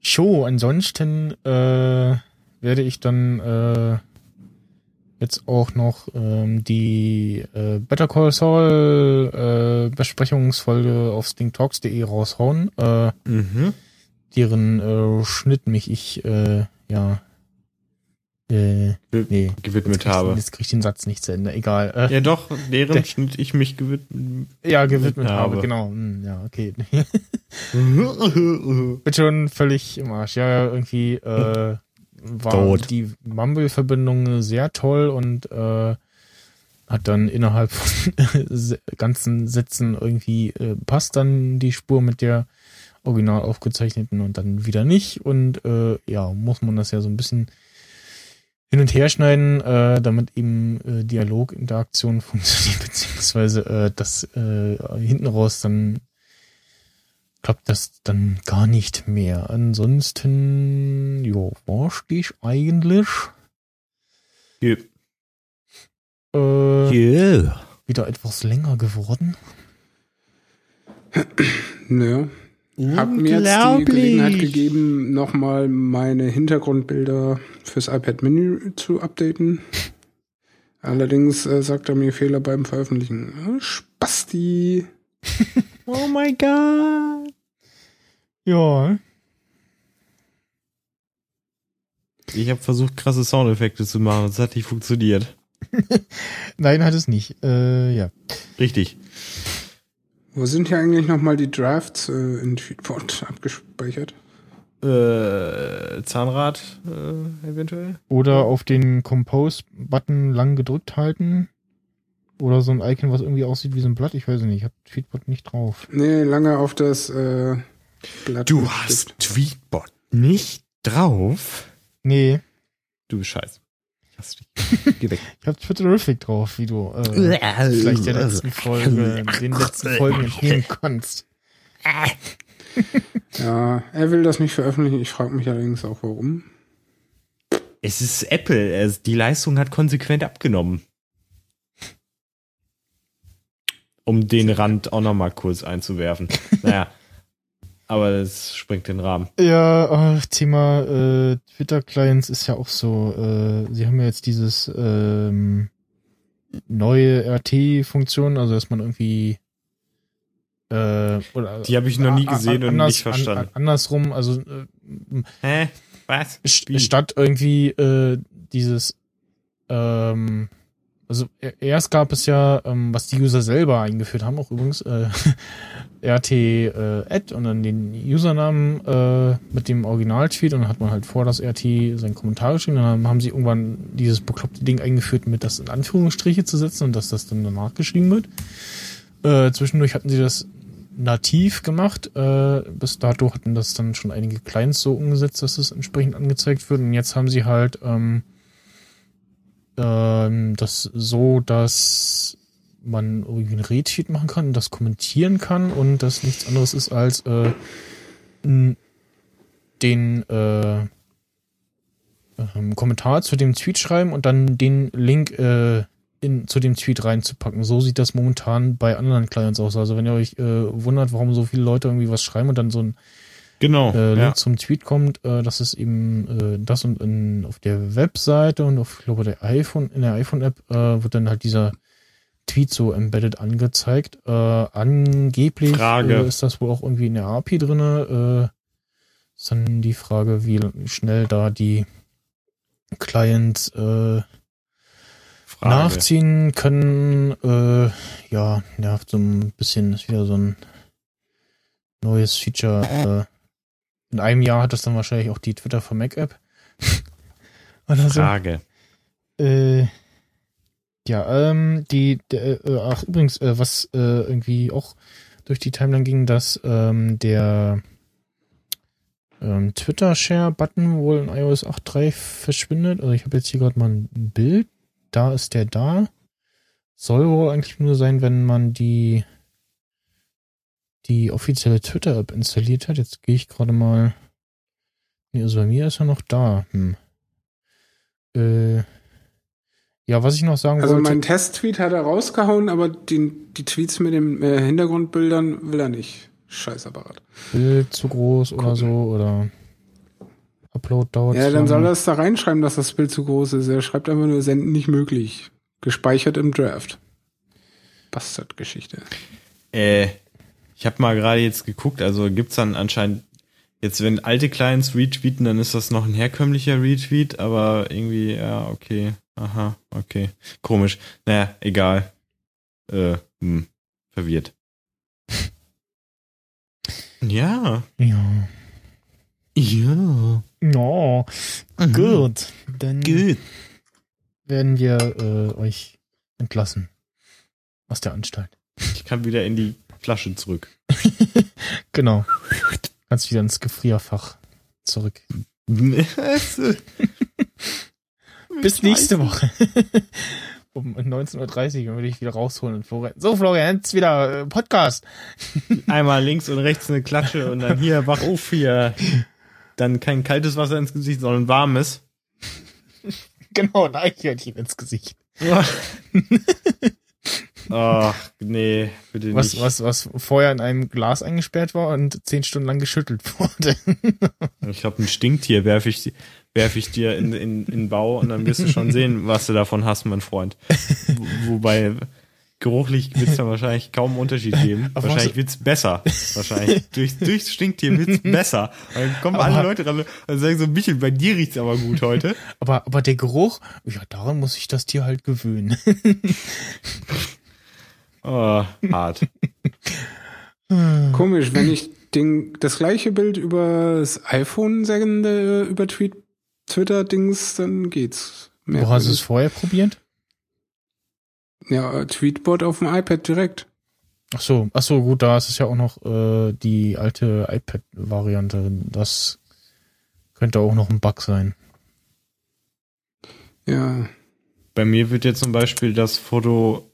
Speaker 2: So, ansonsten äh, werde ich dann äh, jetzt auch noch ähm, die äh, Better Call Saul äh, Besprechungsfolge auf stingtalks.de raushauen, äh,
Speaker 4: Mhm.
Speaker 2: deren äh, Schnitt mich ich äh, ja äh, nee
Speaker 4: gewidmet
Speaker 2: jetzt
Speaker 4: habe.
Speaker 2: Jetzt krieg ich den Satz nicht zu Ende. Egal. Äh,
Speaker 4: Ja, doch, deren
Speaker 2: Der-
Speaker 4: Schnitt ich mich gewidmet
Speaker 2: ja, gewidmet
Speaker 4: habe.
Speaker 2: habe. Genau. Hm, ja, okay. bin schon völlig im Arsch. Ja, irgendwie äh, war
Speaker 4: Tot.
Speaker 2: die Mumble-Verbindung sehr toll und äh, hat dann innerhalb von ganzen Sätzen irgendwie äh, passt dann die Spur mit der original aufgezeichneten und dann wieder nicht. Und äh, ja, muss man das ja so ein bisschen hin und her schneiden, äh, damit eben äh, Dialoginteraktion funktioniert, beziehungsweise äh, das äh, hinten raus dann klappt das dann gar nicht mehr. Ansonsten, jo, war ich eigentlich
Speaker 4: Ja.
Speaker 2: äh,
Speaker 4: Yeah.
Speaker 2: wieder etwas länger geworden.
Speaker 3: Nö. Hab mir jetzt die Gelegenheit gegeben, nochmal meine Hintergrundbilder fürs iPad Mini zu updaten. Allerdings äh, sagt er mir Fehler beim Veröffentlichen. Spasti.
Speaker 4: Oh my god.
Speaker 2: Ja,
Speaker 4: Ich habe versucht, krasse Soundeffekte zu machen. Das hat nicht funktioniert.
Speaker 2: nein, hat es nicht. Äh, ja.
Speaker 4: Richtig.
Speaker 3: Wo sind hier eigentlich nochmal die Drafts äh, in Tweetbot abgespeichert?
Speaker 4: Äh, Zahnrad äh, eventuell?
Speaker 2: Oder auf den Compose-Button lang gedrückt halten. Oder so ein Icon, was irgendwie aussieht wie so ein Blatt. Ich weiß nicht. Hat Tweetbot nicht drauf.
Speaker 3: Nee, lange auf das äh, Blatt.
Speaker 4: Du hast. Tweetbot nicht drauf?
Speaker 2: Nee,
Speaker 4: Du bist scheiße. Ich hasse dich. Geh weg.
Speaker 2: ich hab Twitterific drauf, wie du äh, vielleicht der letzten Folge, den letzten Folgen entnehmen kannst.
Speaker 3: Ja, er will das nicht veröffentlichen. Ich frage mich allerdings auch, warum.
Speaker 4: Es ist Apple. Es, die Leistung hat konsequent abgenommen. Um den Rand auch nochmal kurz einzuwerfen. Naja. Aber das springt den Rahmen.
Speaker 2: Ja, ach, Thema äh, Twitter-Clients ist ja auch so, äh, sie haben ja jetzt dieses ähm, neue RT-Funktion, also dass man irgendwie äh, oder
Speaker 4: Die habe ich noch nie gesehen und
Speaker 2: anders-
Speaker 4: nicht verstanden.
Speaker 2: An, andersrum, also äh,
Speaker 4: Hä? Was? Wie?
Speaker 2: statt irgendwie äh, dieses ähm, also e- erst gab es ja, ähm, was die User selber eingeführt haben, auch übrigens, äh, RT äh, Add und dann den Usernamen äh, mit dem Original-Tweet und dann hat man halt vor das RT seinen Kommentar geschrieben. Dann haben sie irgendwann dieses bekloppte Ding eingeführt, mit das in Anführungsstriche zu setzen und dass das dann danach geschrieben wird. Äh, zwischendurch hatten sie das nativ gemacht. Äh, bis dato hatten das dann schon einige Clients so umgesetzt, dass es entsprechend angezeigt wird. Und jetzt haben sie halt ähm, ähm, das so, dass man irgendwie ein Retweet machen kann das kommentieren kann und das nichts anderes ist als äh, den äh, ähm, Kommentar zu dem Tweet schreiben und dann den Link äh, in, zu dem Tweet reinzupacken. So sieht das momentan bei anderen Clients aus. Also wenn ihr euch äh, wundert, warum so viele Leute irgendwie was schreiben und dann so ein
Speaker 4: Genau.
Speaker 2: äh, Link
Speaker 4: ja.
Speaker 2: zum Tweet kommt, äh, das ist eben äh, das und in, auf der Webseite und auf, ich glaube, der iPhone, in der iPhone-App äh, wird dann halt dieser Tweet so embedded angezeigt. Äh, angeblich
Speaker 4: Frage.
Speaker 2: Äh, ist das wohl auch irgendwie in der API drinne. Äh, ist dann die Frage, wie schnell da die Clients äh,
Speaker 4: Frage.
Speaker 2: nachziehen können. Äh, ja, nervt so ein bisschen, ist wieder so ein neues Feature. Äh, in einem Jahr hat das dann wahrscheinlich auch die Twitter for Mac App. Oder so.
Speaker 4: Frage.
Speaker 2: Äh, ja, ähm, die, der, äh, ach übrigens, äh, was äh, irgendwie auch durch die Timeline ging, dass ähm, der ähm, Twitter-Share-Button wohl in iOS 8.3 verschwindet. Also ich habe jetzt hier gerade mal ein Bild. Da ist der da. Soll wohl eigentlich nur sein, wenn man die die offizielle Twitter-App installiert hat. Jetzt gehe ich gerade mal. Nee, also bei mir ist er noch da. Hm. Äh, ja, was ich noch sagen
Speaker 3: Also
Speaker 2: wollte.
Speaker 3: mein Test-Tweet hat er rausgehauen, aber die, die Tweets mit den äh, Hintergrundbildern will er nicht. Scheißapparat.
Speaker 2: Bild zu groß oder so oder Upload dauert
Speaker 3: Ja, dann soll er es da reinschreiben, dass das Bild zu groß ist. Er schreibt einfach nur senden nicht möglich. Gespeichert im Draft. Bastard-Geschichte.
Speaker 4: Äh, ich habe mal gerade jetzt geguckt, also gibt's dann anscheinend jetzt, wenn alte Clients retweeten, dann ist das noch ein herkömmlicher Retweet, aber irgendwie, ja, okay, aha, okay, komisch. Naja, egal. Äh, hm, verwirrt. Ja.
Speaker 2: Ja.
Speaker 4: Ja.
Speaker 2: Ja, gut. Dann
Speaker 4: Gut.
Speaker 2: werden wir äh, euch entlassen aus der Anstalt.
Speaker 4: Ich kann wieder in die Flasche zurück.
Speaker 2: Genau. Kannst wieder ins Gefrierfach zurück. Bis nächste Woche. um 19.30 Uhr wir dich wieder rausholen und Florian. So, Florian, jetzt wieder äh, Podcast.
Speaker 4: Einmal links und rechts eine Klatsche und dann hier, wach auf hier. Dann kein kaltes Wasser ins Gesicht, sondern warmes.
Speaker 2: Genau, ein Eichhörnchen ins Gesicht.
Speaker 4: Ach, nee, bitte
Speaker 2: Was,
Speaker 4: nicht.
Speaker 2: was, was vorher in einem Glas eingesperrt war und zehn Stunden lang geschüttelt wurde.
Speaker 4: Ich habe ein Stinktier, werf ich, werf ich dir in, in, in den Bau und dann wirst du schon sehen, was du davon hast, mein Freund. Wo- Wobei, geruchlich wird es da wahrscheinlich kaum einen Unterschied geben.
Speaker 2: Aber
Speaker 4: wahrscheinlich
Speaker 2: was-
Speaker 4: wird's besser. Wahrscheinlich. Durch, durchs Stinktier wird's besser. Und dann kommen
Speaker 2: Aber-
Speaker 4: alle Leute ran und sagen so, Michel, bei dir riecht's aber gut heute.
Speaker 2: Aber, aber der Geruch, ja, daran muss sich das Tier halt gewöhnen.
Speaker 4: Oh, hart.
Speaker 3: Komisch, wenn ich den, das gleiche Bild über das iPhone sende, über Tweet, Twitter-Dings, dann geht's.
Speaker 2: Wo hast du es vorher probiert?
Speaker 3: Ja, Tweetbot auf dem iPad direkt.
Speaker 2: Ach so, ach so, gut, da ist es ja auch noch äh, die alte iPad-Variante. Das könnte auch noch ein Bug sein.
Speaker 3: Ja.
Speaker 4: Bei mir wird jetzt zum Beispiel das Foto.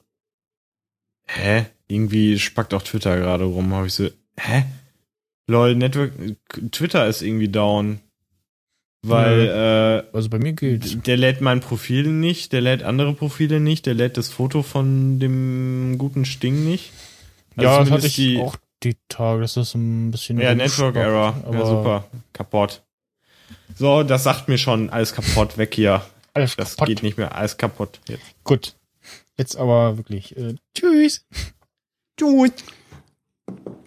Speaker 4: Hä? Irgendwie spackt auch Twitter gerade rum. Habe ich so. Hä? Lol, Network. Twitter ist irgendwie down. Weil
Speaker 2: Also bei mir
Speaker 4: äh,
Speaker 2: geht's.
Speaker 4: der lädt mein Profil nicht, der lädt andere Profile nicht, der lädt das Foto von dem guten Sting nicht. Also
Speaker 2: ja, das hatte ich auch die Tage. Das ist ein bisschen.
Speaker 4: Ja, Network Error. Ja, super. Kaputt. So, das sagt mir schon, alles kaputt, weg hier.
Speaker 2: Alles
Speaker 4: Das
Speaker 2: kaputt.
Speaker 4: geht nicht mehr, alles kaputt jetzt.
Speaker 2: Gut. Jetzt aber wirklich. Äh, tschüss.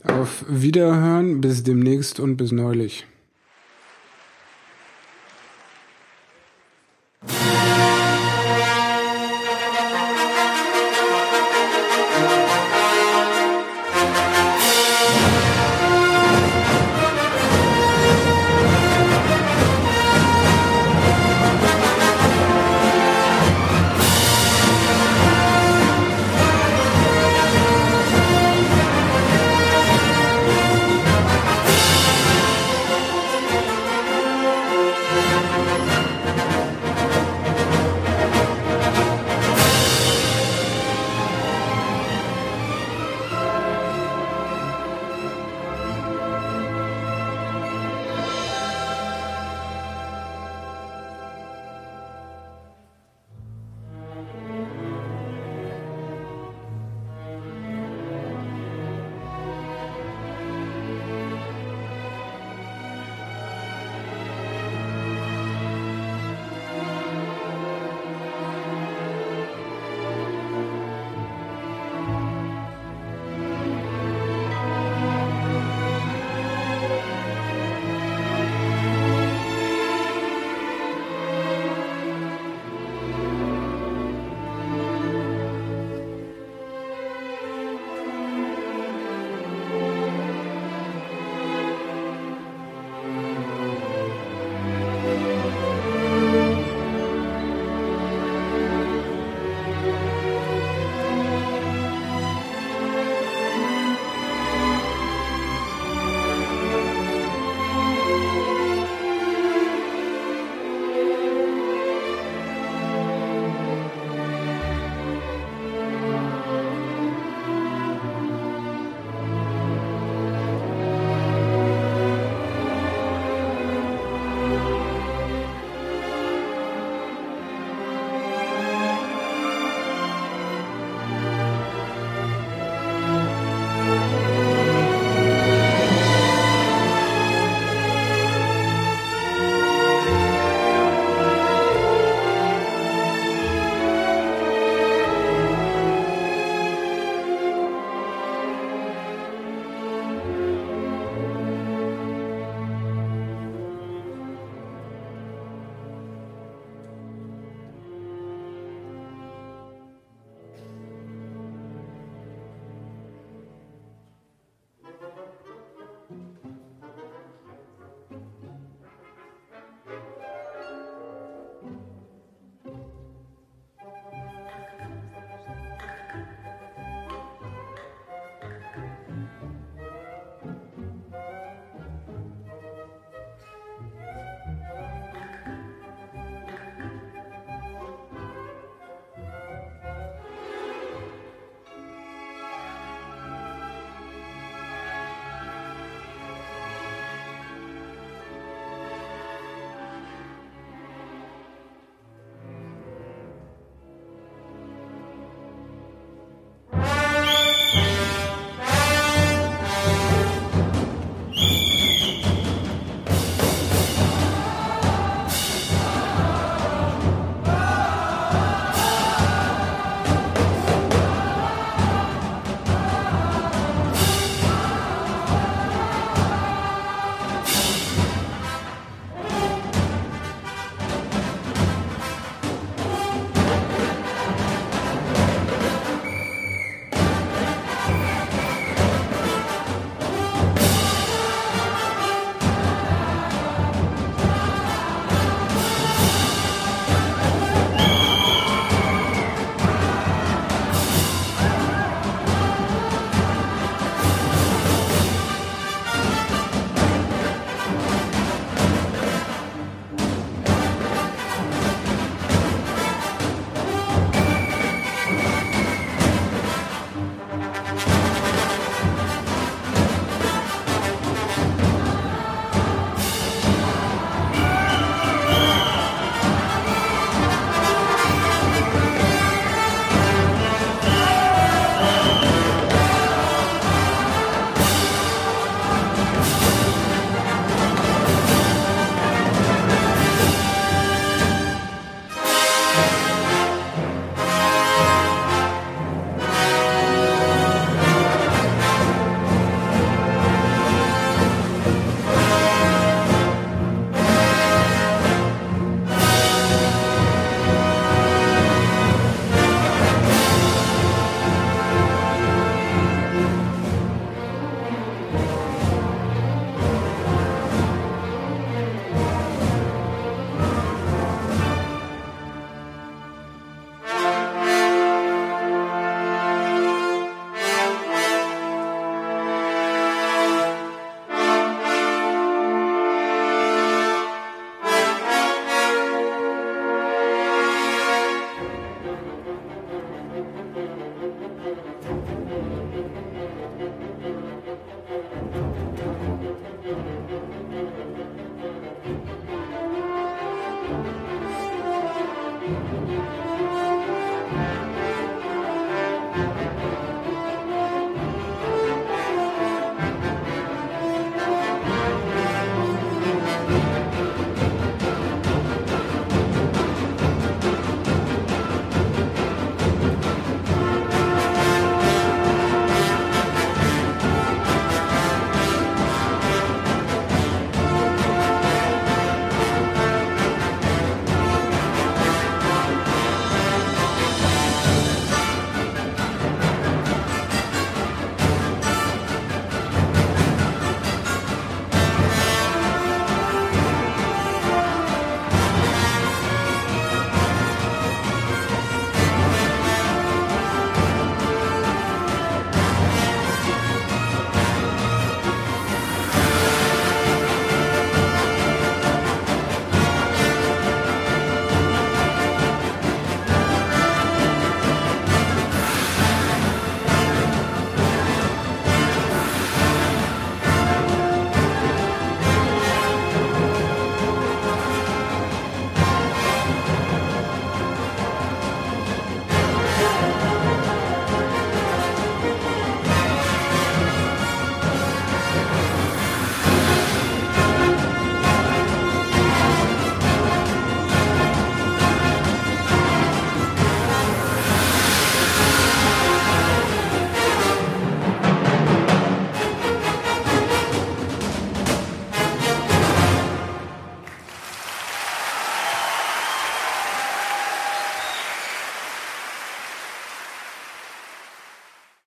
Speaker 3: Auf Wiederhören, bis demnächst und bis neulich. Yeah.